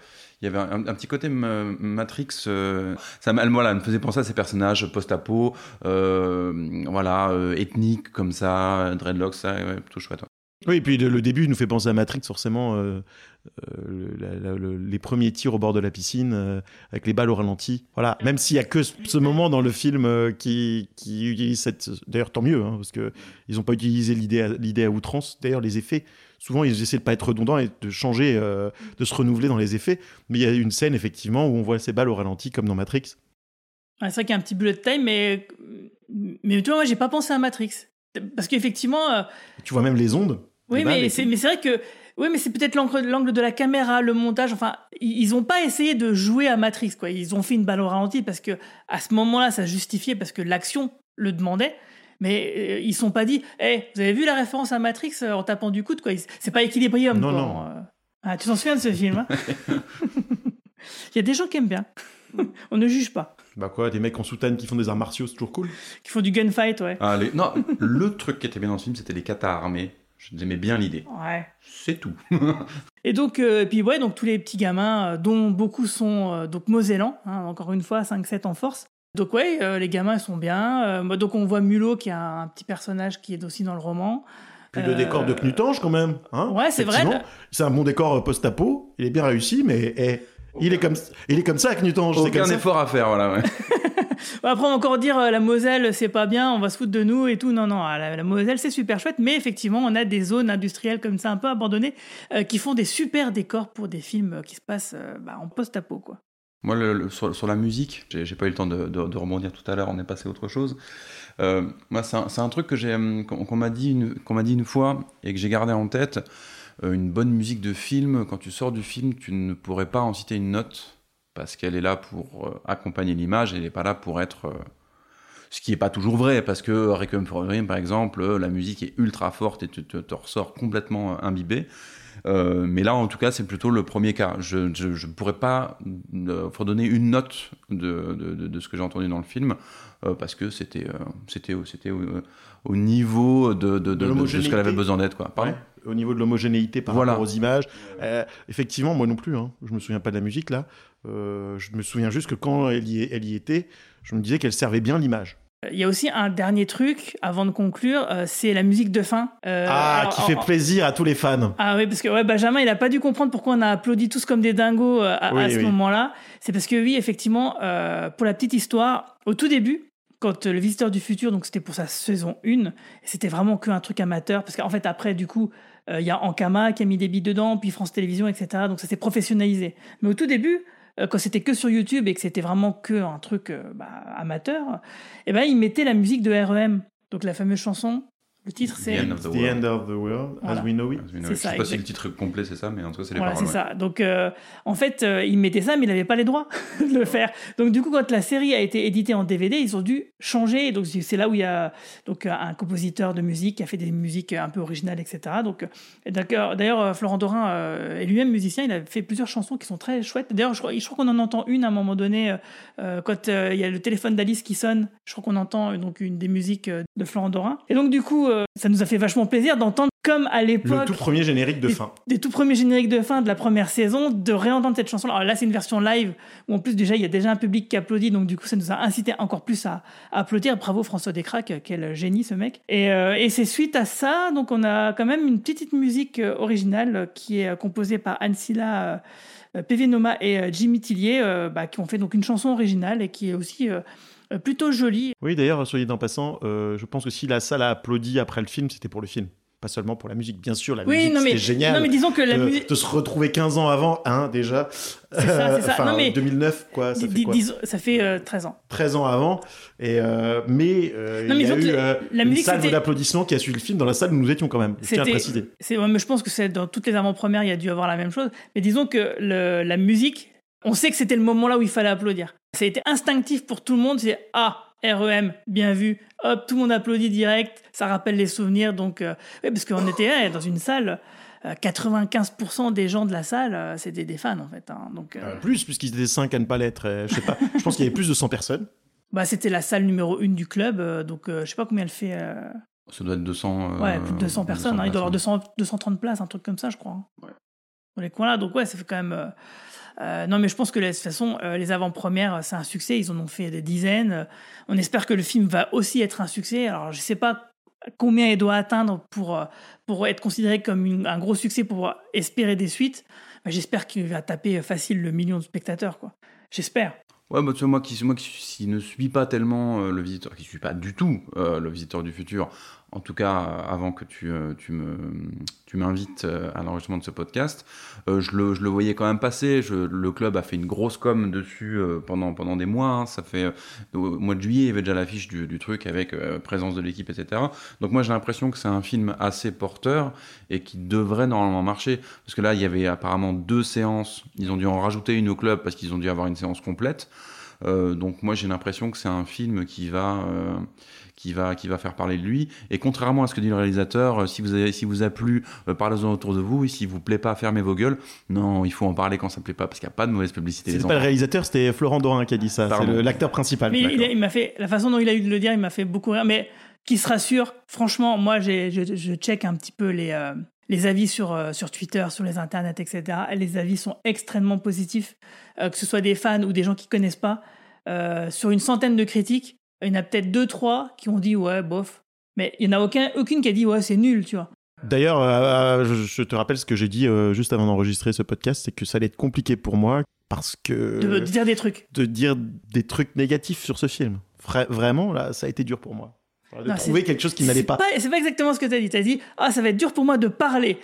il y avait un, petit côté Matrix. Euh, ça, voilà, me faisait penser à ces personnages post-apo, euh, voilà, euh, ethniques comme ça, dreadlocks, ça, ouais, chouette. Oui, et puis le, le, début nous fait penser à Matrix, forcément. Euh, euh, les premiers tirs au bord de la piscine, avec les balles au ralenti. Voilà, même s'il y a que ce, moment dans le film qui, utilise cette. D'ailleurs, tant mieux, hein, parce qu'ils n'ont pas utilisé l'idée à, à outrance. D'ailleurs, les effets souvent ils essaient de pas être redondants et de changer, euh, de se renouveler dans les effets. Mais il y a une scène effectivement où on voit ces balles au ralenti comme dans Matrix. C'est vrai qu'il y a un petit bullet time, mais mais tu vois, moi j'ai pas pensé à Matrix parce qu'effectivement. Euh... Tu vois même les ondes. Oui, mais c'est mais c'est vrai que oui, mais c'est peut-être l'angle de la caméra, le montage. Enfin, ils ont pas essayé de jouer à Matrix, quoi. Ils ont fait une balle au ralenti parce que à ce moment-là, ça justifiait parce que l'action le demandait. Mais euh, ils sont pas dit, hey, vous avez vu la référence à Matrix euh, en tapant du coude, quoi. C'est pas Equilibrium. Non, quoi. non. Euh, ah, tu t'en souviens de ce film hein Il y a des gens qui aiment bien. On ne juge pas. Bah quoi, des mecs en soutane qui font des arts martiaux, c'est toujours cool. Qui font du gunfight, ouais. Ah, les... Non, le truc qui était bien dans ce film, c'était les katas armés. J'aimais bien l'idée. Ouais. C'est tout. et donc, euh, puis ouais, donc tous les petits gamins, euh, dont beaucoup sont euh, donc mosellans, hein, encore une fois, 5-7 en force. Donc ouais, euh, les gamins sont bien. donc on voit Mulot qui a un petit personnage qui est aussi dans le roman. Puis le décor de Knutange quand même. Hein ouais, c'est vrai. C'est un bon décor post-apo. Il est bien réussi, mais eh, il, est comme, il est comme ça, Knutange. Aucun comme effort ça. à faire, voilà. Ouais. Après, on va encore dire euh, la Moselle, c'est pas bien, on va se foutre de nous et tout. Non, non, la, la Moselle, c'est super chouette, mais effectivement, on a des zones industrielles comme ça, un peu abandonnées, euh, qui font des super décors pour des films qui se passent euh, bah, en post-apo, quoi. Moi, sur, la musique, j'ai pas eu le temps de, rebondir tout à l'heure, on est passé à autre chose. Euh, moi, c'est un, truc que j'ai, qu'on qu m'a dit, dit une fois et que j'ai gardé en tête. Euh, une bonne musique de film, quand tu sors du film, tu ne pourrais pas en citer une note parce qu'elle est là pour euh, accompagner l'image, elle n'est pas là pour être. Euh, ce qui n'est pas toujours vrai, parce que Requiem for par exemple, la musique est ultra forte et tu te ressors complètement imbibé. Euh, mais là, en tout cas, c'est plutôt le premier cas. Je ne pourrais pas euh, redonner une note de, de, de ce que j'ai entendu dans le film, euh, parce que c'était c'était c'était au, au niveau de, de, ce qu'elle avait besoin d'être. Quoi. Pardon Ouais, au niveau de l'homogénéité par Voilà. rapport aux images. Effectivement, moi non plus, hein, je me souviens pas de la musique là. Je me souviens juste que quand elle y, elle y était, je me disais qu'elle servait bien l'image. Il y a aussi un dernier truc avant de conclure, euh, c'est la musique de fin. Euh, ah, alors, qui fait en- plaisir à tous les fans. Ah oui, parce que ouais, Benjamin, il a pas dû comprendre pourquoi on a applaudi tous comme des dingos euh, à, Oui, à ce oui. moment-là. C'est parce que oui, effectivement, euh, pour la petite histoire, au tout début, quand le Visiteur du futur, donc c'était pour sa saison 1, c'était vraiment que un truc amateur, parce qu'en fait après, du coup, euh, il y a Ankama qui a mis des billes dedans, puis France Télévisions, etc. Donc ça s'est professionnalisé. Mais au tout début, quand c'était que sur YouTube et que c'était vraiment que un truc euh, bah, amateur, eh ben ils mettaient la musique de REM, donc la fameuse chanson. Le titre c'est The End of the The World. end of the world, Voilà. as we know it. As we know C'est it. ça, Je sais pas si le titre complet c'est ça, mais en tout cas c'est les Voilà, paroles. c'est ouais. ça. Donc, euh, en fait, euh, ils mettaient ça, mais ils n'avaient pas les droits de le faire. Donc, du coup, quand la série a été éditée en DVD, ils ont dû changer. Donc, c'est là où il y a donc un compositeur de musique qui a fait des musiques un peu originales, etc. Donc, euh, et d'accord- d'ailleurs, euh, Florent Dorin euh, est lui-même musicien. Il a fait plusieurs chansons qui sont très chouettes. D'ailleurs, je crois, je crois qu'on en entend une à un moment donné quand euh, il y a le téléphone d'Alice qui sonne. Je crois qu'on entend donc une des musiques de Florent Dorin. Et donc, du coup, euh, ça nous a fait vachement plaisir d'entendre comme à l'époque Le tout premier générique de des, fin. des tout premiers génériques de fin de la première saison, de réentendre cette chanson. Alors là, c'est une version live où en plus déjà il y a déjà un public qui applaudit, donc du coup ça nous a incité encore plus à, à applaudir. Bravo François Descraques, quel génie ce mec. Et, euh, et c'est suite à ça, donc on a quand même une petite musique euh, originale euh, qui est euh, composée par euh, PV Noma et euh, Jimmy Tillier, euh, bah, qui ont fait donc une chanson originale et qui est aussi euh, euh, plutôt jolie. Oui, d'ailleurs, soyez en passant, euh, je pense que si la salle a applaudi après le film, c'était pour le film. Pas seulement pour la musique, bien sûr, la Oui, musique non, mais- génial. non, mais disons que la de, musique- de se retrouver 15 ans avant, hein, déjà. C'est ça, c'est ça. Enfin, Non, mais- 2009, quoi, ça fait quoi ça fait euh, 13 ans. 13 ans avant. Et euh, mais euh, Non, mais il y a eu la- euh, la une musique, salle d'applaudissements qui a suivi le film dans la salle où nous étions quand même. Je tiens à préciser. Ouais, mais je pense que c'est dans toutes les avant-premières, il y a dû avoir la même chose. Mais disons que le- la musique, on sait que c'était le moment là où il fallait applaudir. Ça a été instinctif pour tout le monde. C'est ah REM, bien vu. Hop, tout le monde applaudit direct. Ça rappelle les souvenirs. Donc, euh, ouais, parce qu'on était ouais, dans une salle. euh, 95% des gens de la salle, euh, c'était des fans en fait. hein. Donc, euh, Euh, plus, puisqu'ils étaient 5 à ne pas l'être. euh, je sais pas. je pense qu'il y avait plus de 100 personnes. bah, c'était la salle numéro 1 du club. euh, donc, euh, je sais pas combien elle fait. euh, Ça doit être 200. euh, Ouais, plus de 200 personnes. hein. Il doit y avoir 200, 230 places, un truc comme ça, je crois. hein. Dans les coins là. Donc, ouais, ça fait quand même. Euh, euh, non, mais je pense que de toute façon, euh, les avant-premières, c'est un succès. Ils en ont fait des dizaines. Euh, On espère que le film va aussi être un succès. Alors, je sais pas combien il doit atteindre pour, euh, pour être considéré comme un gros succès, pour espérer des suites. J'espère qu'il va taper facile le million de spectateurs, quoi. J'espère. Ouais, bah, tu moi qui, moi qui ne suis pas tellement euh, le visiteur, qui ne suis pas du tout euh, le visiteur du futur, en tout cas euh, avant que tu, euh, tu me tu m'invites euh, à l'enregistrement de ce podcast, je, le, je le voyais quand même passer. Le club a fait une grosse com dessus pendant, pendant des mois. hein. Ça fait au mois de juillet, il y avait déjà l'affiche du, du truc avec présence de l'équipe, etc. Donc moi j'ai l'impression que c'est un film assez porteur et qui devrait normalement marcher. Parce que là, il y avait apparemment deux séances. Ils ont dû en rajouter une au club parce qu'ils ont dû avoir une séance complète. Euh, donc moi j'ai l'impression que c'est un film qui va, euh, qui, va, qui va faire parler de lui. Et contrairement à ce que dit le réalisateur, euh, si vous, avez, si vous a plu, euh, parlez-en autour de vous. Et si vous plaît pas, fermez vos gueules. Non, il faut en parler quand ça plaît pas parce qu'il n'y a pas de mauvaise publicité. C'était pas le réalisateur, c'était Florent Dorin qui a dit ça. C'est l'acteur principal. Mais il, il m'a fait la façon dont il a eu de le dire, il m'a fait beaucoup rire. Mais qui se rassure, franchement, moi, j'ai, je, je check un petit peu les, euh, les avis sur, euh, sur Twitter, sur les internets, etc. Et les avis sont extrêmement positifs, euh, que ce soit des fans ou des gens qui connaissent pas. Euh, sur une centaine de critiques, il y en a peut-être deux, trois qui ont dit ouais, bof. Mais il y en a aucun, aucune qui a dit ouais, c'est nul, tu vois. D'ailleurs, je, te rappelle ce que j'ai dit juste avant d'enregistrer ce podcast, c'est que ça allait être compliqué pour moi parce que De, de dire des trucs. de dire des trucs négatifs sur ce film. Vra- vraiment, là, ça a été dur pour moi. De Non, trouver quelque chose qui n'allait C'est pas. C'est pas exactement ce que tu as dit. Tu as dit, ah, ça va être dur pour moi de parler.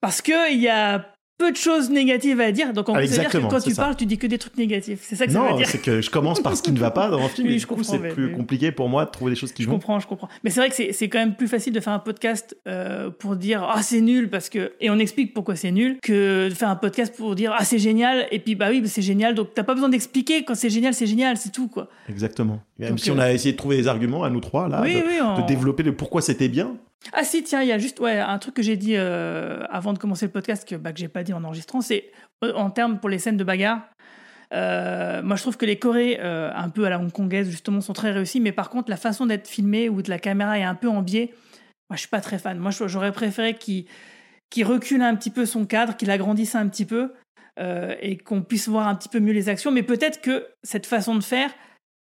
Parce qu'il y a peu de choses négatives à dire. Donc, en Ah, c'est-à-dire que exactement, quand tu ça. parles, tu dis que des trucs négatifs. C'est ça que ça veut Non, dire. c'est que je commence par ce qui ne va pas dans le film Oui, et je du coup, comprends, c'est plus compliqué pour moi de trouver des choses qui Je vont. comprends, je comprends. Mais c'est vrai que c'est quand même plus facile de faire un podcast euh, pour dire ah c'est nul parce que et on explique pourquoi c'est nul que de faire un podcast pour dire ah c'est génial et puis bah oui c'est génial donc t'as pas besoin d'expliquer quand c'est génial c'est génial c'est tout quoi. Exactement. Même Donc, si on euh, a essayé de trouver des arguments à nous trois, là, Oui, de, oui, on- de développer le pourquoi c'était bien. Ah si, tiens, il y a juste ouais, un truc que j'ai dit euh, avant de commencer le podcast que, bah, que j'ai pas dit en enregistrant, c'est euh, en termes pour les scènes de bagarre. euh, moi, je trouve que les Corées, un peu à la hongkongaise, justement, sont très réussis. Mais par contre, la façon d'être filmé ou de la caméra est un peu en biais. Moi, je suis pas très fan. Moi, j'aurais préféré qu'il recule un petit peu son cadre, qu'il agrandisse un petit peu et qu'on puisse voir un petit peu mieux les actions. Mais peut-être que cette façon de faire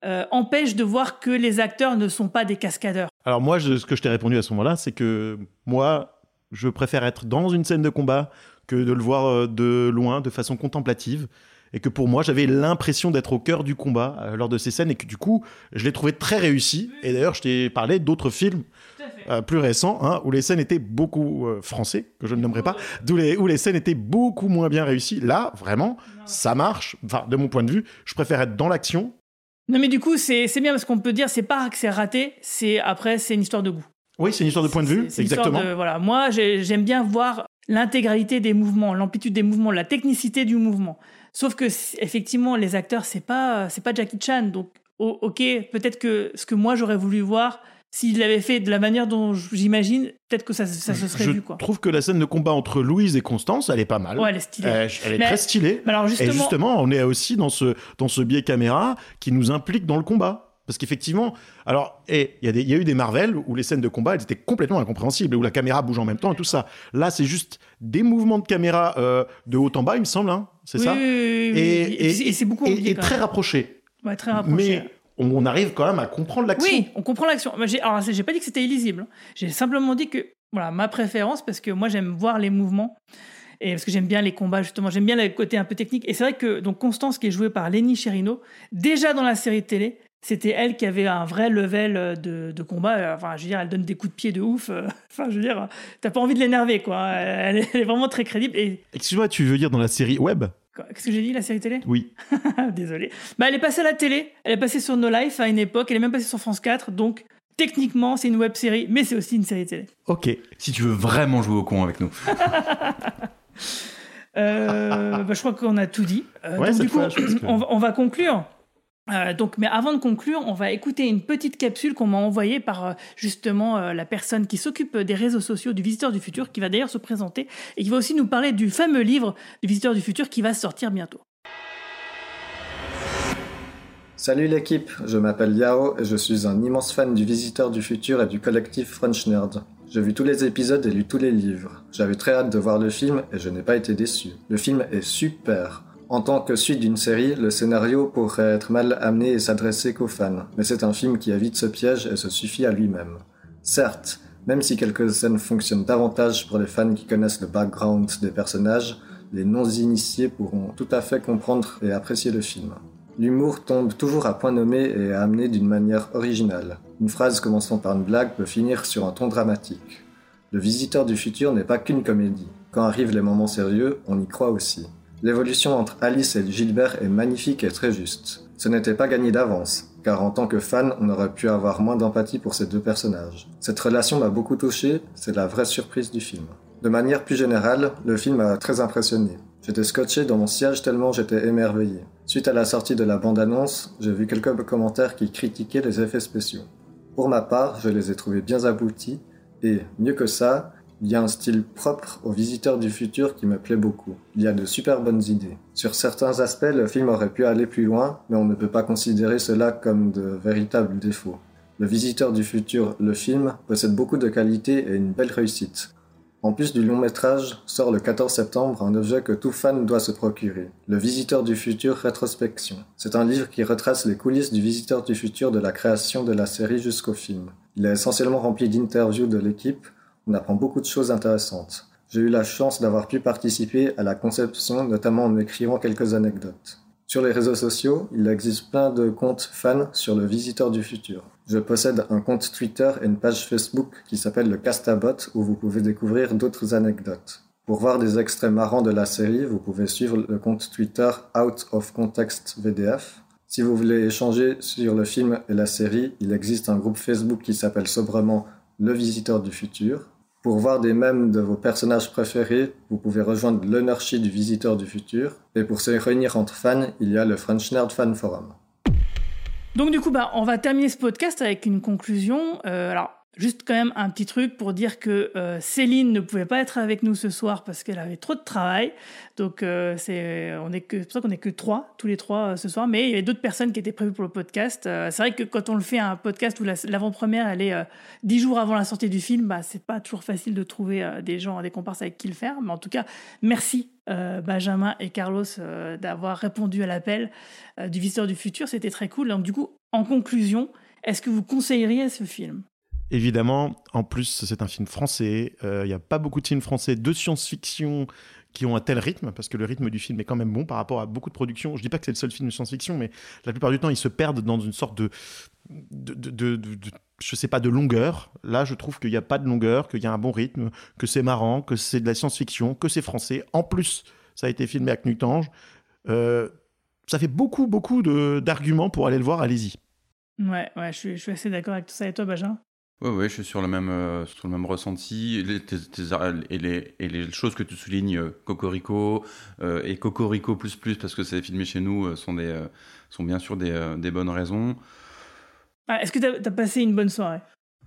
euh, empêche de voir que les acteurs ne sont pas des cascadeurs. Alors moi, je- ce que je t'ai répondu à ce moment-là, c'est que moi, je préfère être dans une scène de combat que de le voir euh, de loin, de façon contemplative. Et que pour moi, j'avais l'impression d'être au cœur du combat euh, lors de ces scènes et que du coup, je l'ai trouvé très réussi. Et d'ailleurs, je t'ai parlé d'autres films euh, plus récents hein, où les scènes étaient beaucoup euh, français, que je ne nommerai pas, les, où les scènes étaient beaucoup moins bien réussies. Là, vraiment, ça marche. Enfin, de mon point de vue, je préfère être dans l'action. Non, mais du coup, c'est c'est bien parce qu'on peut dire c'est pas que c'est raté, c'est après, c'est une histoire de goût. Oui, c'est une histoire de point de vue, exactement. de- voilà. Moi, j'ai- j'aime bien voir l'intégralité des mouvements, l'amplitude des mouvements, la technicité du mouvement. Sauf que effectivement, les acteurs, c'est pas c'est pas Jackie Chan, donc o- ok, peut-être que ce que moi j'aurais voulu voir, s'il l'avait fait de la manière dont j'imagine, peut-être que ça, ça se serait je vu quoi. trouve que la scène de combat entre Louise et Constance, elle est pas mal. Ouais, elle est stylée. Elle est Mais- très stylée. mais alors, justement- Et justement, on est aussi dans ce, dans ce biais caméra qui nous implique dans le combat. Parce qu'effectivement, alors, il y, a y eu des Marvel où les scènes de combat elles étaient complètement incompréhensibles, où la caméra bouge en même temps et tout ça. Là, c'est juste des mouvements de caméra euh, de haut en bas, il me semble, hein, c'est Oui, ça oui, Et, c'est beaucoup et- et très rapproché. Ouais, très rapproché. Mais on, arrive quand même à comprendre l'action. Oui, on comprend l'action. Alors, j'ai pas dit que c'était illisible. hein. J'ai simplement dit que, voilà, ma préférence, parce que moi, j'aime voir les mouvements. Et parce que j'aime bien les combats, justement. J'aime bien le côté un peu technique. Et c'est vrai que, donc, Constance, qui est jouée par Lenny Cherino, déjà dans la série de télé, c'était elle qui avait un vrai level euh, de, de combat. Euh, Enfin, je veux dire, elle donne des coups de pied de ouf. euh, Enfin, je veux dire, t'as pas envie de l'énerver, quoi. Elle est, elle est vraiment très crédible. Et Excuse-moi, tu veux dire dans la série web? Qu'est-ce que j'ai dit, la série télé? Oui. Désolé. Bah, elle est passée à la télé, elle est passée sur No Life à une époque, elle est même passée sur France 4, donc techniquement c'est une web série, mais c'est aussi une série télé. Ok. Si tu veux vraiment jouer au con avec nous. Euh, bah, je crois qu'on a tout dit. Euh, Ouais, donc, du coup, fois, va, on va conclure. Euh, donc, mais avant de conclure, on va écouter une petite capsule qu'on m'a envoyée par euh, justement euh, la personne qui s'occupe des réseaux sociaux du Visiteur du Futur, qui va d'ailleurs se présenter et qui va aussi nous parler du fameux livre du Visiteur du Futur qui va sortir bientôt. Salut l'équipe, je m'appelle Yao et je suis un immense fan du Visiteur du Futur et du collectif French Nerd. J'ai vu tous les épisodes et lu tous les livres. J'avais très hâte de voir le film et je n'ai pas été déçu. Le film est super. En tant que suite d'une série, le scénario pourrait être mal amené et s'adresser qu'aux fans, mais c'est un film qui évite ce piège et se suffit à lui-même. Certes, même si quelques scènes fonctionnent davantage pour les fans qui connaissent le background des personnages, les non-initiés pourront tout à fait comprendre et apprécier le film. L'humour tombe toujours à point nommé et est amené d'une manière originale. Une phrase commençant par une blague peut finir sur un ton dramatique. Le Visiteur du Futur n'est pas qu'une comédie. Quand arrivent les moments sérieux, on y croit aussi. L'évolution entre Alice et Gilbert est magnifique et très juste. Ce n'était pas gagné d'avance, car en tant que fan, on aurait pu avoir moins d'empathie pour ces deux personnages. Cette relation m'a beaucoup touché, c'est la vraie surprise du film. De manière plus générale, le film m'a très impressionné. J'étais scotché dans mon siège tellement j'étais émerveillé. Suite à la sortie de la bande-annonce, j'ai vu quelques commentaires qui critiquaient les effets spéciaux. Pour ma part, je les ai trouvés bien aboutis, et, mieux que ça, il y a un style propre aux visiteurs du futur qui me plaît beaucoup. Il y a de super bonnes idées. Sur certains aspects, le film aurait pu aller plus loin, mais on ne peut pas considérer cela comme de véritables défauts. Le visiteur du futur, le film, possède beaucoup de qualités et une belle réussite. En plus du long métrage, sort le 14 septembre un objet que tout fan doit se procurer, Le Visiteur du Futur Rétrospection. C'est un livre qui retrace les coulisses du Visiteur du Futur de la création de la série jusqu'au film. Il est essentiellement rempli d'interviews de l'équipe, on apprend beaucoup de choses intéressantes. J'ai eu la chance d'avoir pu participer à la conception, notamment en écrivant quelques anecdotes. Sur les réseaux sociaux, il existe plein de comptes fans sur le Visiteur du Futur. Je possède un compte Twitter et une page Facebook qui s'appelle le Castabot où vous pouvez découvrir d'autres anecdotes. Pour voir des extraits marrants de la série, vous pouvez suivre le compte Twitter Out of Context VDF. Si vous voulez échanger sur le film et la série, il existe un groupe Facebook qui s'appelle sobrement Le Visiteur du Futur. Pour voir des mèmes de vos personnages préférés, vous pouvez rejoindre l'Ownership du Visiteur du Futur. Et pour se réunir entre fans, il y a le French Nerd Fan Forum. Donc du coup, bah, on va terminer ce podcast avec une conclusion. Euh, alors, Juste quand même un petit truc pour dire que euh, Céline ne pouvait pas être avec nous ce soir parce qu'elle avait trop de travail. Donc euh, c'est on est que pour ça qu'on est que trois, tous les trois euh, ce soir. Mais il y avait d'autres personnes qui étaient prévues pour le podcast. c'est vrai que quand on le fait un podcast où l'avant-première elle est dix jours avant la sortie du film, bah c'est pas toujours facile de trouver des gens, des comparses avec qui le faire. Mais en tout cas, merci Benjamin et Carlos d'avoir répondu à l'appel du visiteur du futur. C'était très cool. Donc du coup, en conclusion, est-ce que vous conseilleriez ce film? Évidemment, en plus, c'est un film français. Euh, il n'y a pas beaucoup de films français de science-fiction qui ont un tel rythme, parce que le rythme du film est quand même bon par rapport à beaucoup de productions. Je dis pas que c'est le seul film de science-fiction, mais la plupart du temps, ils se perdent dans une sorte de, je sais pas, de longueur. Là, je trouve qu'il n'y a pas de longueur, qu'il y a un bon rythme, que c'est marrant, que c'est de la science-fiction, que c'est français. En plus, ça a été filmé à Knutange. Euh, ça fait beaucoup, beaucoup d'arguments pour aller le voir. Allez-y. Ouais, ouais, je suis, je suis assez d'accord avec tout ça. Et toi, Benjamin oui, ouais, je suis sur le même, euh, sur le même ressenti. Les, et, les, et, les, choses que tu soulignes, euh, Cocorico euh, et Cocorico plus plus, parce que c'est filmé chez nous, sont, des, sont bien sûr des, des bonnes raisons. Ah, Est-ce que tu as, passé une bonne soirée?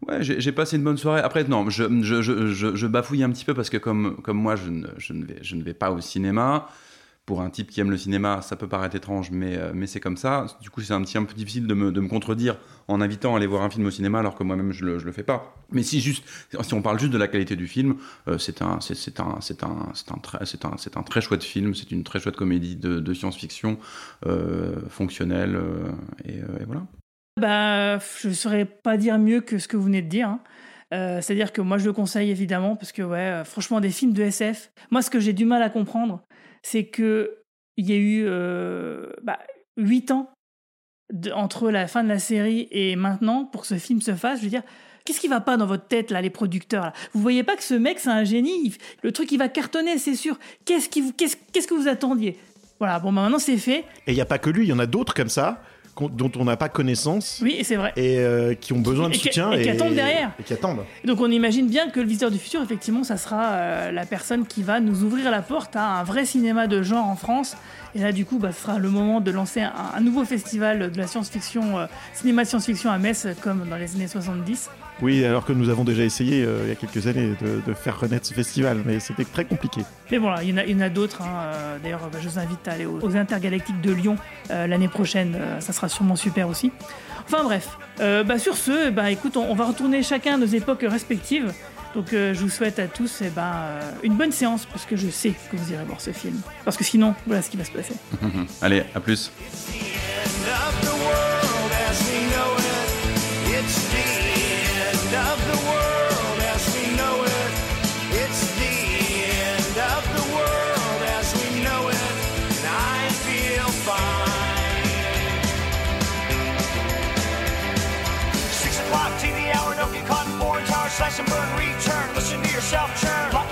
Ouais, j'ai passé une bonne soirée. Après, non, je, je, je, je, bafouille un petit peu parce que comme, comme moi, je ne, je, ne vais, je ne vais pas au cinéma pour un type qui aime le cinéma, ça peut paraître étrange, mais, euh, mais c'est comme ça. Du coup, c'est un petit un peu difficile de me, de me, contredire en invitant à aller voir un film au cinéma alors que moi-même je le, je le fais pas. Mais si juste, si on parle juste de la qualité du film, euh, c'est un, très, chouette film. C'est une très chouette comédie de, de science-fiction euh, fonctionnelle euh, et, et, voilà. Bah, je saurais pas dire mieux que ce que vous venez de dire. Hein. C'est-à-dire que moi je le conseille évidemment parce que ouais, franchement des films de SF. Moi, ce que j'ai du mal à comprendre, c'est que il y a eu euh, bah, 8 ans entre la fin de la série et maintenant pour que ce film se fasse. Je veux dire, qu'est-ce qui va pas dans votre tête là, les producteurs là? Vous voyez pas que ce mec c'est un génie Le truc il va cartonner, c'est sûr. Qu'est-ce qui vous, qu'est-ce, qu'est-ce que vous attendiez? Voilà, bon bah, maintenant c'est fait. Et il y a pas que lui, il y en a d'autres comme ça dont on n'a pas connaissance. Oui, c'est vrai. Et euh, qui ont besoin de soutien. Et, qui attendent derrière. Et qui attendent. donc on imagine bien que le visiteur du futur, effectivement, ça sera euh, la personne qui va nous ouvrir la porte à un vrai cinéma de genre en France. Et là, du coup, bah, ce sera le moment de lancer un, nouveau festival de la science-fiction, euh, cinéma de science-fiction à Metz, comme dans les années 70. Oui, alors que nous avons déjà essayé euh, il y a quelques années de, faire renaître ce festival, mais c'était très compliqué. Mais bon, il y en a, d'autres. Hein, euh, d'ailleurs, bah, je vous invite à aller aux, Intergalactiques de Lyon euh, l'année prochaine. ça sera sûrement super aussi. Enfin bref, bah, sur ce, bah, écoute, on, va retourner chacun à nos époques respectives. Donc je vous souhaite à tous eh ben, une bonne séance parce que je sais que vous irez voir ce film. Parce que sinon, voilà ce qui va se passer. Allez, à plus. of the world as we know it. It's the end of the world as we know it, and I feel fine. Six o'clock, TV hour, don't get caught in foreign tower, slash and burn, return. Listen to yourself Turn.